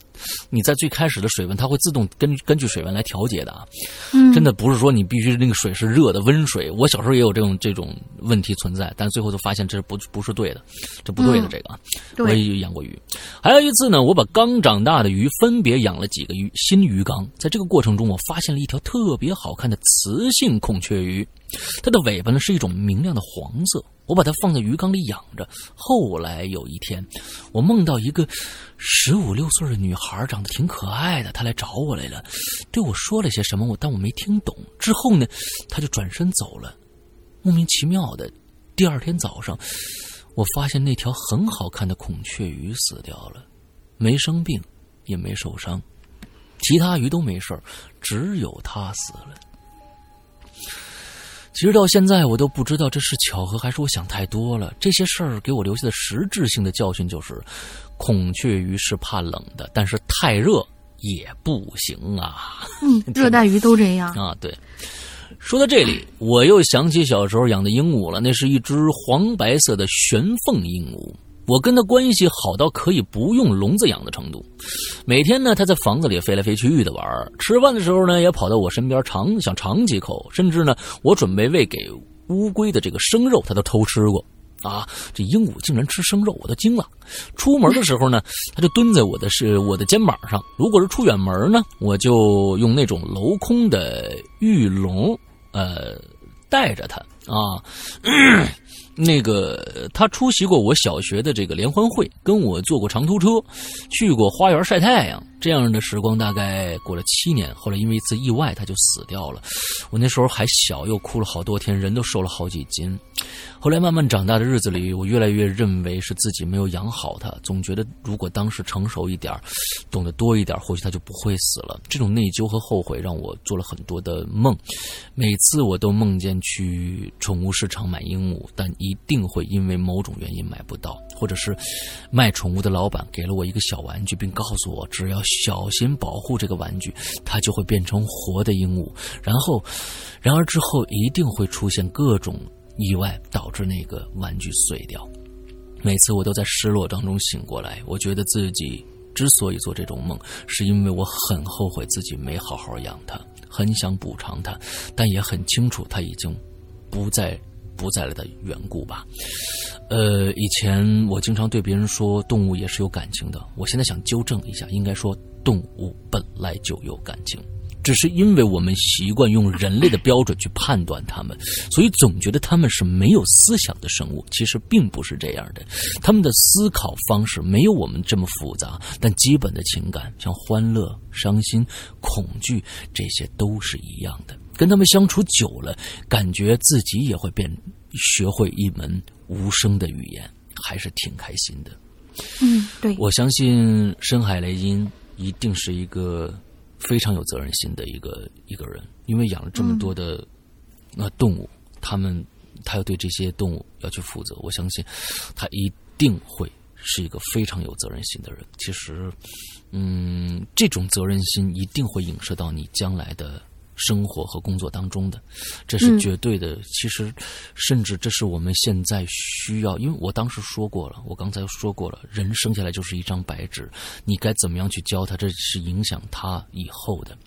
你在最开始的水温，它会自动根根据水温来调节的啊。嗯，真的不是说你必须那个水是热的温水。我小时候也有这种这种问题存在，但最后都发现这是不不是对的，这不对的这个啊。我也养过鱼，还有一次呢，我把刚长大的鱼分别养了几个鱼新鱼缸，在这个过程中，我发现了一条特别好看的雌性孔雀鱼。它的尾巴呢是一种明亮的黄色，我把它放在鱼缸里养着。后来有一天，我梦到一个十五六岁的女孩，长得挺可爱的，她来找我来了，对我说了些什么，我但我没听懂。之后呢，她就转身走了。莫名其妙的，第二天早上，我发现那条很好看的孔雀鱼死掉了，没生病，也没受伤，其他鱼都没事只有它死了。其实到现在，我都不知道这是巧合还是我想太多了。这些事儿给我留下的实质性的教训就是：孔雀鱼是怕冷的，但是太热也不行啊。嗯，[LAUGHS] 热带鱼都这样啊。对，说到这里，我又想起小时候养的鹦鹉了。那是一只黄白色的玄凤鹦鹉。我跟他关系好到可以不用笼子养的程度，每天呢，他在房子里飞来飞去的玩吃饭的时候呢，也跑到我身边尝想尝几口，甚至呢，我准备喂给乌龟的这个生肉，他都偷吃过。啊，这鹦鹉竟然吃生肉，我都惊了。出门的时候呢，他就蹲在我的是我的肩膀上。如果是出远门呢，我就用那种镂空的玉笼，呃，带着它啊。那个他出席过我小学的这个联欢会，跟我坐过长途车，去过花园晒太阳。这样的时光大概过了七年，后来因为一次意外，他就死掉了。我那时候还小，又哭了好多天，人都瘦了好几斤。后来慢慢长大的日子里，我越来越认为是自己没有养好它，总觉得如果当时成熟一点，懂得多一点，或许它就不会死了。这种内疚和后悔让我做了很多的梦，每次我都梦见去宠物市场买鹦鹉，但一定会因为某种原因买不到，或者是卖宠物的老板给了我一个小玩具，并告诉我只要小心保护这个玩具，它就会变成活的鹦鹉。然后，然而之后一定会出现各种。意外导致那个玩具碎掉，每次我都在失落当中醒过来，我觉得自己之所以做这种梦，是因为我很后悔自己没好好养它，很想补偿它，但也很清楚它已经不再不在了的缘故吧。呃，以前我经常对别人说动物也是有感情的，我现在想纠正一下，应该说动物本来就有感情。只是因为我们习惯用人类的标准去判断它们，所以总觉得它们是没有思想的生物。其实并不是这样的，他们的思考方式没有我们这么复杂，但基本的情感，像欢乐、伤心、恐惧，这些都是一样的。跟他们相处久了，感觉自己也会变，学会一门无声的语言，还是挺开心的。嗯，对，我相信深海雷音一定是一个。非常有责任心的一个一个人，因为养了这么多的那动物，他们他要对这些动物要去负责。我相信他一定会是一个非常有责任心的人。其实，嗯，这种责任心一定会影射到你将来的。生活和工作当中的，这是绝对的。其实，甚至这是我们现在需要。因为我当时说过了，我刚才说过了，人生下来就是一张白纸，你该怎么样去教他，这是影响他以后的。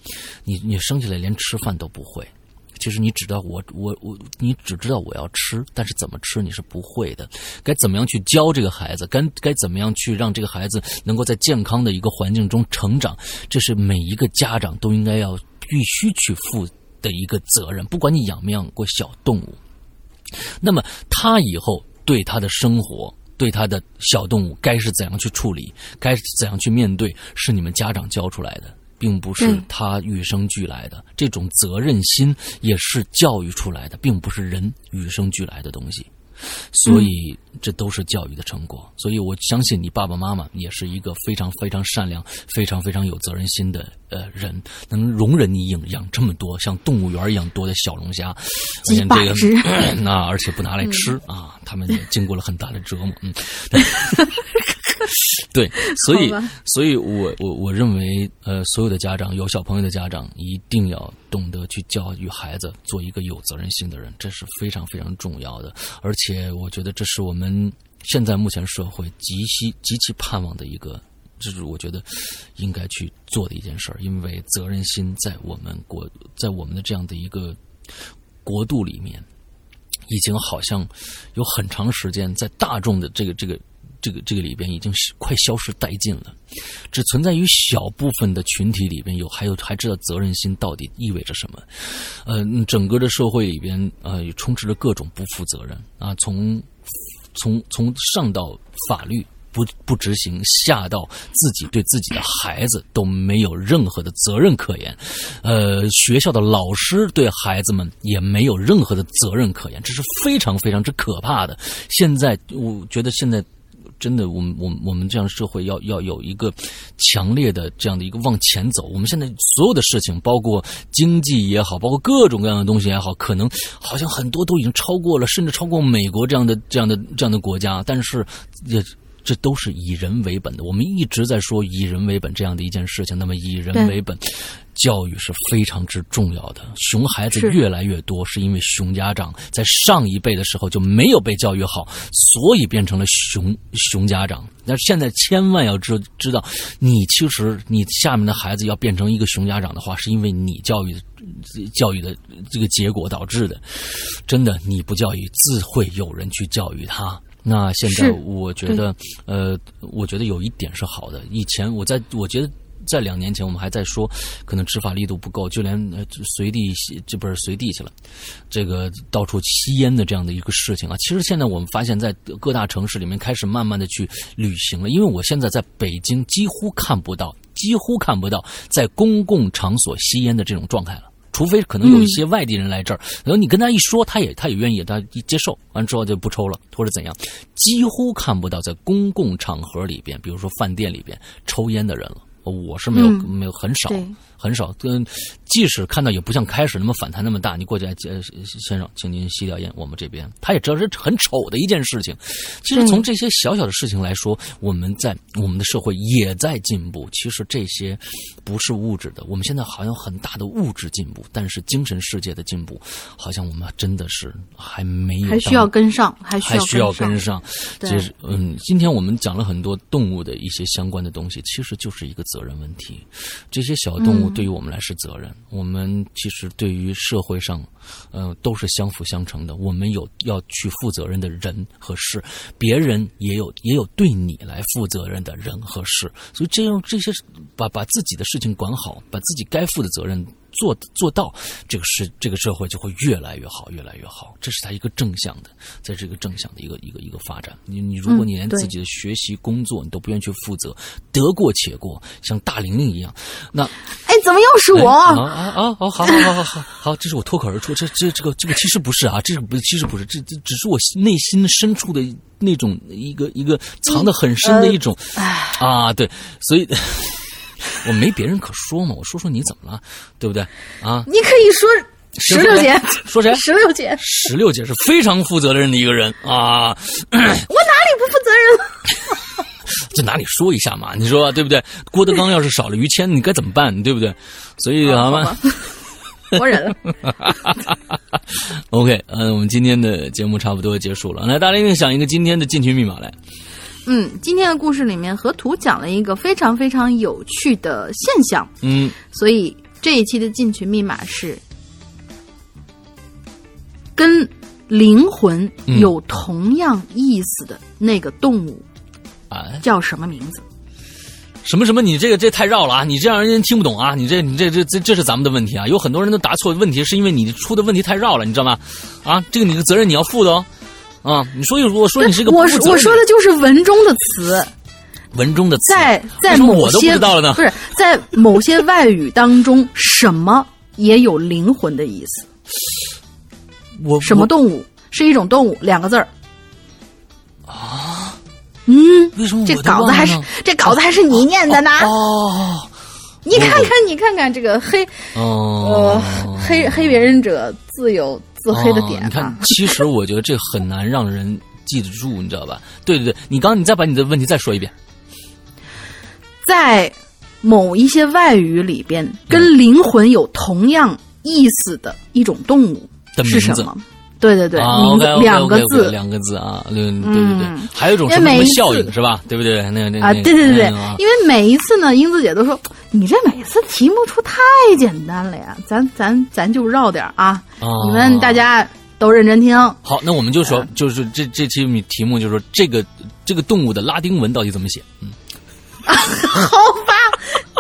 你你生下来连吃饭都不会，其实你只知道我我我，你只知道我要吃，但是怎么吃你是不会的。该怎么样去教这个孩子？该该怎么样去让这个孩子能够在健康的一个环境中成长？这是每一个家长都应该要。必须去负的一个责任，不管你养没养过小动物，那么他以后对他的生活，对他的小动物该是怎样去处理，该怎样去面对，是你们家长教出来的，并不是他与生俱来的。这种责任心也是教育出来的，并不是人与生俱来的东西。所以，这都是教育的成果。所以，我相信你爸爸妈妈也是一个非常非常善良、非常非常有责任心的呃人，能容忍你养养这么多像动物园一样多的小龙虾，而且这个，[CLEARS THROAT] 那而且不拿来吃啊，他们也经过了很大的折磨。嗯。[LAUGHS] [LAUGHS] 对，所以，所以我我我认为，呃，所有的家长有小朋友的家长一定要懂得去教育孩子，做一个有责任心的人，这是非常非常重要的。而且，我觉得这是我们现在目前社会极其极其盼望的一个，这是我觉得应该去做的一件事儿。因为责任心在我们国，在我们的这样的一个国度里面，已经好像有很长时间在大众的这个这个。这个这个里边已经是快消失殆尽了，只存在于小部分的群体里边有，还有还知道责任心到底意味着什么。呃，整个的社会里边呃，充斥着各种不负责任啊，从从从上到法律不不执行，下到自己对自己的孩子都没有任何的责任可言。呃，学校的老师对孩子们也没有任何的责任可言，这是非常非常之可怕的。现在我觉得现在。真的，我们我们我们这样社会要要有一个强烈的这样的一个往前走。我们现在所有的事情，包括经济也好，包括各种各样的东西也好，可能好像很多都已经超过了，甚至超过美国这样的这样的这样的国家。但是，也这都是以人为本的。我们一直在说以人为本这样的一件事情。那么，以人为本。教育是非常之重要的。熊孩子越来越多，是因为熊家长在上一辈的时候就没有被教育好，所以变成了熊熊家长。那现在千万要知知道，你其实你下面的孩子要变成一个熊家长的话，是因为你教育教育的这个结果导致的。真的，你不教育，自会有人去教育他。那现在我觉得，呃，我觉得有一点是好的。以前我在我觉得。在两年前，我们还在说，可能执法力度不够，就连随地这不是随地去了，这个到处吸烟的这样的一个事情啊。其实现在我们发现，在各大城市里面开始慢慢的去旅行了。因为我现在在北京几乎看不到，几乎看不到在公共场所吸烟的这种状态了。除非可能有一些外地人来这儿，然后你跟他一说，他也他也愿意，他一接受，完之后就不抽了，或者怎样，几乎看不到在公共场合里边，比如说饭店里边抽烟的人了。我是没有没有很少很少。跟即使看到，也不像开始那么反弹那么大。你过去，呃，先生，请您吸掉烟，我们这边他也知道是很丑的一件事情。其实从这些小小的事情来说，我们在我们的社会也在进步。其实这些不是物质的，我们现在好像很大的物质进步，但是精神世界的进步，好像我们真的是还没有，还需要跟上，还还需要跟上。其实，嗯，今天我们讲了很多动物的一些相关的东西，其实就是一个责任问题。这些小动物对于我们来是责任，我们其实对于社会上，呃，都是相辅相成的。我们有要去负责任的人和事，别人也有也有对你来负责任的人和事。所以这样这些把把自己的事情管好，把自己该负的责任。做做到，这个是这个社会就会越来越好，越来越好。这是它一个正向的，在这个正向的一个一个一个发展。你你如果你连自己的学习工作你都不愿意去负责，得过且过，像大玲玲一样，那哎，怎么又是我啊啊啊！好好好好好好好，这是我脱口而出，这这这个这个其实不是啊，这个不其实不是，这这只是我内心深处的那种一个一个藏得很深的一种啊，对，所以。我没别人可说嘛，我说说你怎么了，对不对啊？你可以说石榴姐，[LAUGHS] 说谁？石榴姐，石榴姐是非常负责任的一个人啊。我哪里不负责任了？就哪里说一下嘛，你说对不对？郭德纲要是少了于谦，你该怎么办？对不对？所以好吗？我忍了。[LAUGHS] OK，嗯，我们今天的节目差不多结束了。来，大玲玲想一个今天的进群密码来。嗯，今天的故事里面河图讲了一个非常非常有趣的现象。嗯，所以这一期的进群密码是跟灵魂有同样意思的那个动物啊，叫什么名字？什么什么？你这个这太绕了啊！你这样人家听不懂啊！你这你这这这这是咱们的问题啊！有很多人都答错问题，是因为你出的问题太绕了，你知道吗？啊，这个你的责任你要负的哦。啊，你说有我说你是个我我说的就是文中的词，文中的词在在某些不是在某些外语当中，什么也有灵魂的意思。我什么动物是一种动物？两个字儿啊？嗯，为什么这稿子还是这稿子还是你念的呢？哦，你看看你看看这个黑哦，黑黑别人者自有。自黑的点，你看，[LAUGHS] 其实我觉得这很难让人记得住，你知道吧？对对对，你刚你再把你的问题再说一遍，在某一些外语里边，跟灵魂有同样意思的一种动物是什么？对对对，两个字，两个字啊，对对对，还有一种什么效应是吧？对不对？那个那啊，对对对对，因为每一次呢，英子姐都说你这每次题目出太简单了呀，咱咱咱就绕点啊，你们大家都认真听。好，那我们就说，就是这这期题目就是说，这个这个动物的拉丁文到底怎么写？嗯，[LAUGHS] 好吧。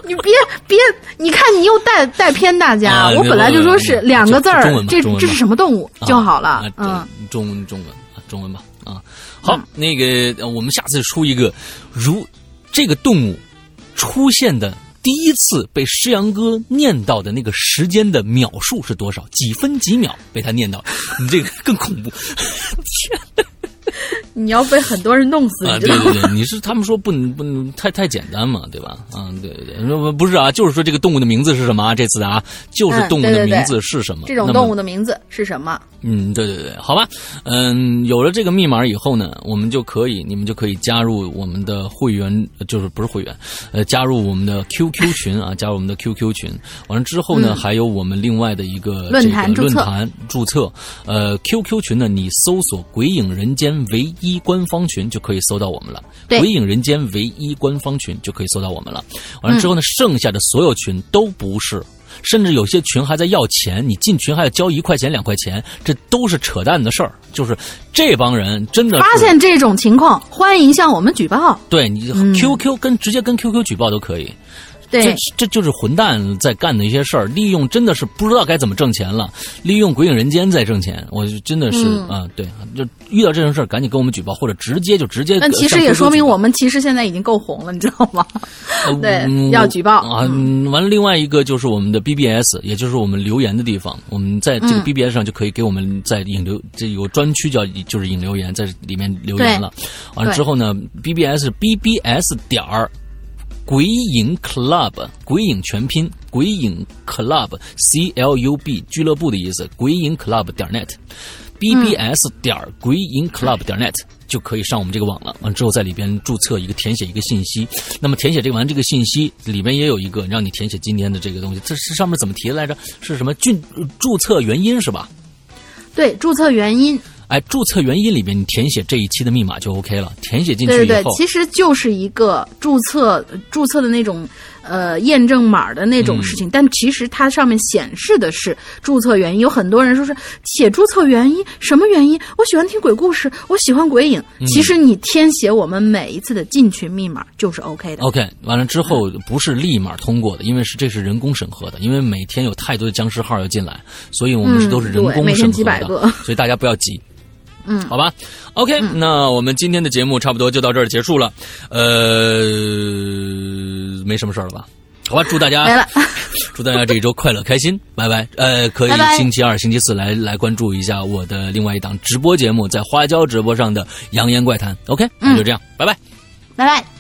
你别别，你看你又带带偏大家。我本来就说是两个字儿，这这是什么动物就好了。嗯，中文中文中文吧啊。好，那个我们下次出一个，如这个动物出现的第一次被诗阳哥念到的那个时间的秒数是多少？几分几秒被他念到？你这个更恐怖。天。[LAUGHS] [LAUGHS] 你要被很多人弄死，啊！对对对，你是他们说不能不能太太简单嘛，对吧？啊，对对对，不不是啊，就是说这个动物的名字是什么啊？这次的啊，就是动物的名字是什么？这种动物的名字是什么？嗯，对对对，好吧，嗯，有了这个密码以后呢，我们就可以，你们就可以加入我们的会员，就是不是会员，呃，加入我们的 QQ 群啊，[LAUGHS] 加入我们的 QQ 群。完了之后呢，还有我们另外的一个论坛论坛注册，呃，QQ 群呢，你搜索“鬼影人间”唯一官方群就可以搜到我们了。鬼影人间唯一官方群就可以搜到我们了。完了之后呢，剩下的所有群都不是。甚至有些群还在要钱，你进群还要交一块钱两块钱，这都是扯淡的事儿。就是这帮人真的发现这种情况，欢迎向我们举报。对你 QQ 跟直接跟 QQ 举报都可以。这这就是混蛋在干的一些事儿，利用真的是不知道该怎么挣钱了，利用鬼影人间在挣钱，我真的是啊，对，就遇到这种事儿赶紧跟我们举报，或者直接就直接。但其实也说明我们其实现在已经够红了，你知道吗？[LAUGHS] 对，要举报啊！完了，另外一个就是我们的 BBS，也就是我们留言的地方，我们在这个 BBS 上就可以给我们在引流，这有专区叫就是引留言，在里面留言了。完了之后呢，BBS BBS 点儿。鬼影 Club，鬼影全拼，鬼影 Club，C L U B 俱乐部的意思，鬼影 Club 点 net，B B S 点鬼影 Club 点 net 就可以上我们这个网了。完之后在里边注册一个，填写一个信息。那么填写这完这个信息里边也有一个让你填写今天的这个东西，这是上面怎么提来着？是什么？注注册原因是吧？对，注册原因。哎，注册原因里面你填写这一期的密码就 OK 了，填写进去以后，对对对，其实就是一个注册注册的那种呃验证码的那种事情，但其实它上面显示的是注册原因。有很多人说是写注册原因，什么原因？我喜欢听鬼故事，我喜欢鬼影。其实你填写我们每一次的进群密码就是 OK 的。OK，完了之后不是立马通过的，因为是这是人工审核的，因为每天有太多的僵尸号要进来，所以我们是都是人工审核的，每天几百个，所以大家不要急。嗯，好吧，OK，那我们今天的节目差不多就到这儿结束了，呃，没什么事儿了吧？好吧，祝大家，[LAUGHS] 祝大家这一周快乐开心，拜拜。呃，可以星期二、星期四来来关注一下我的另外一档直播节目，在花椒直播上的《扬言怪谈》。OK，那就这样，拜拜，拜拜。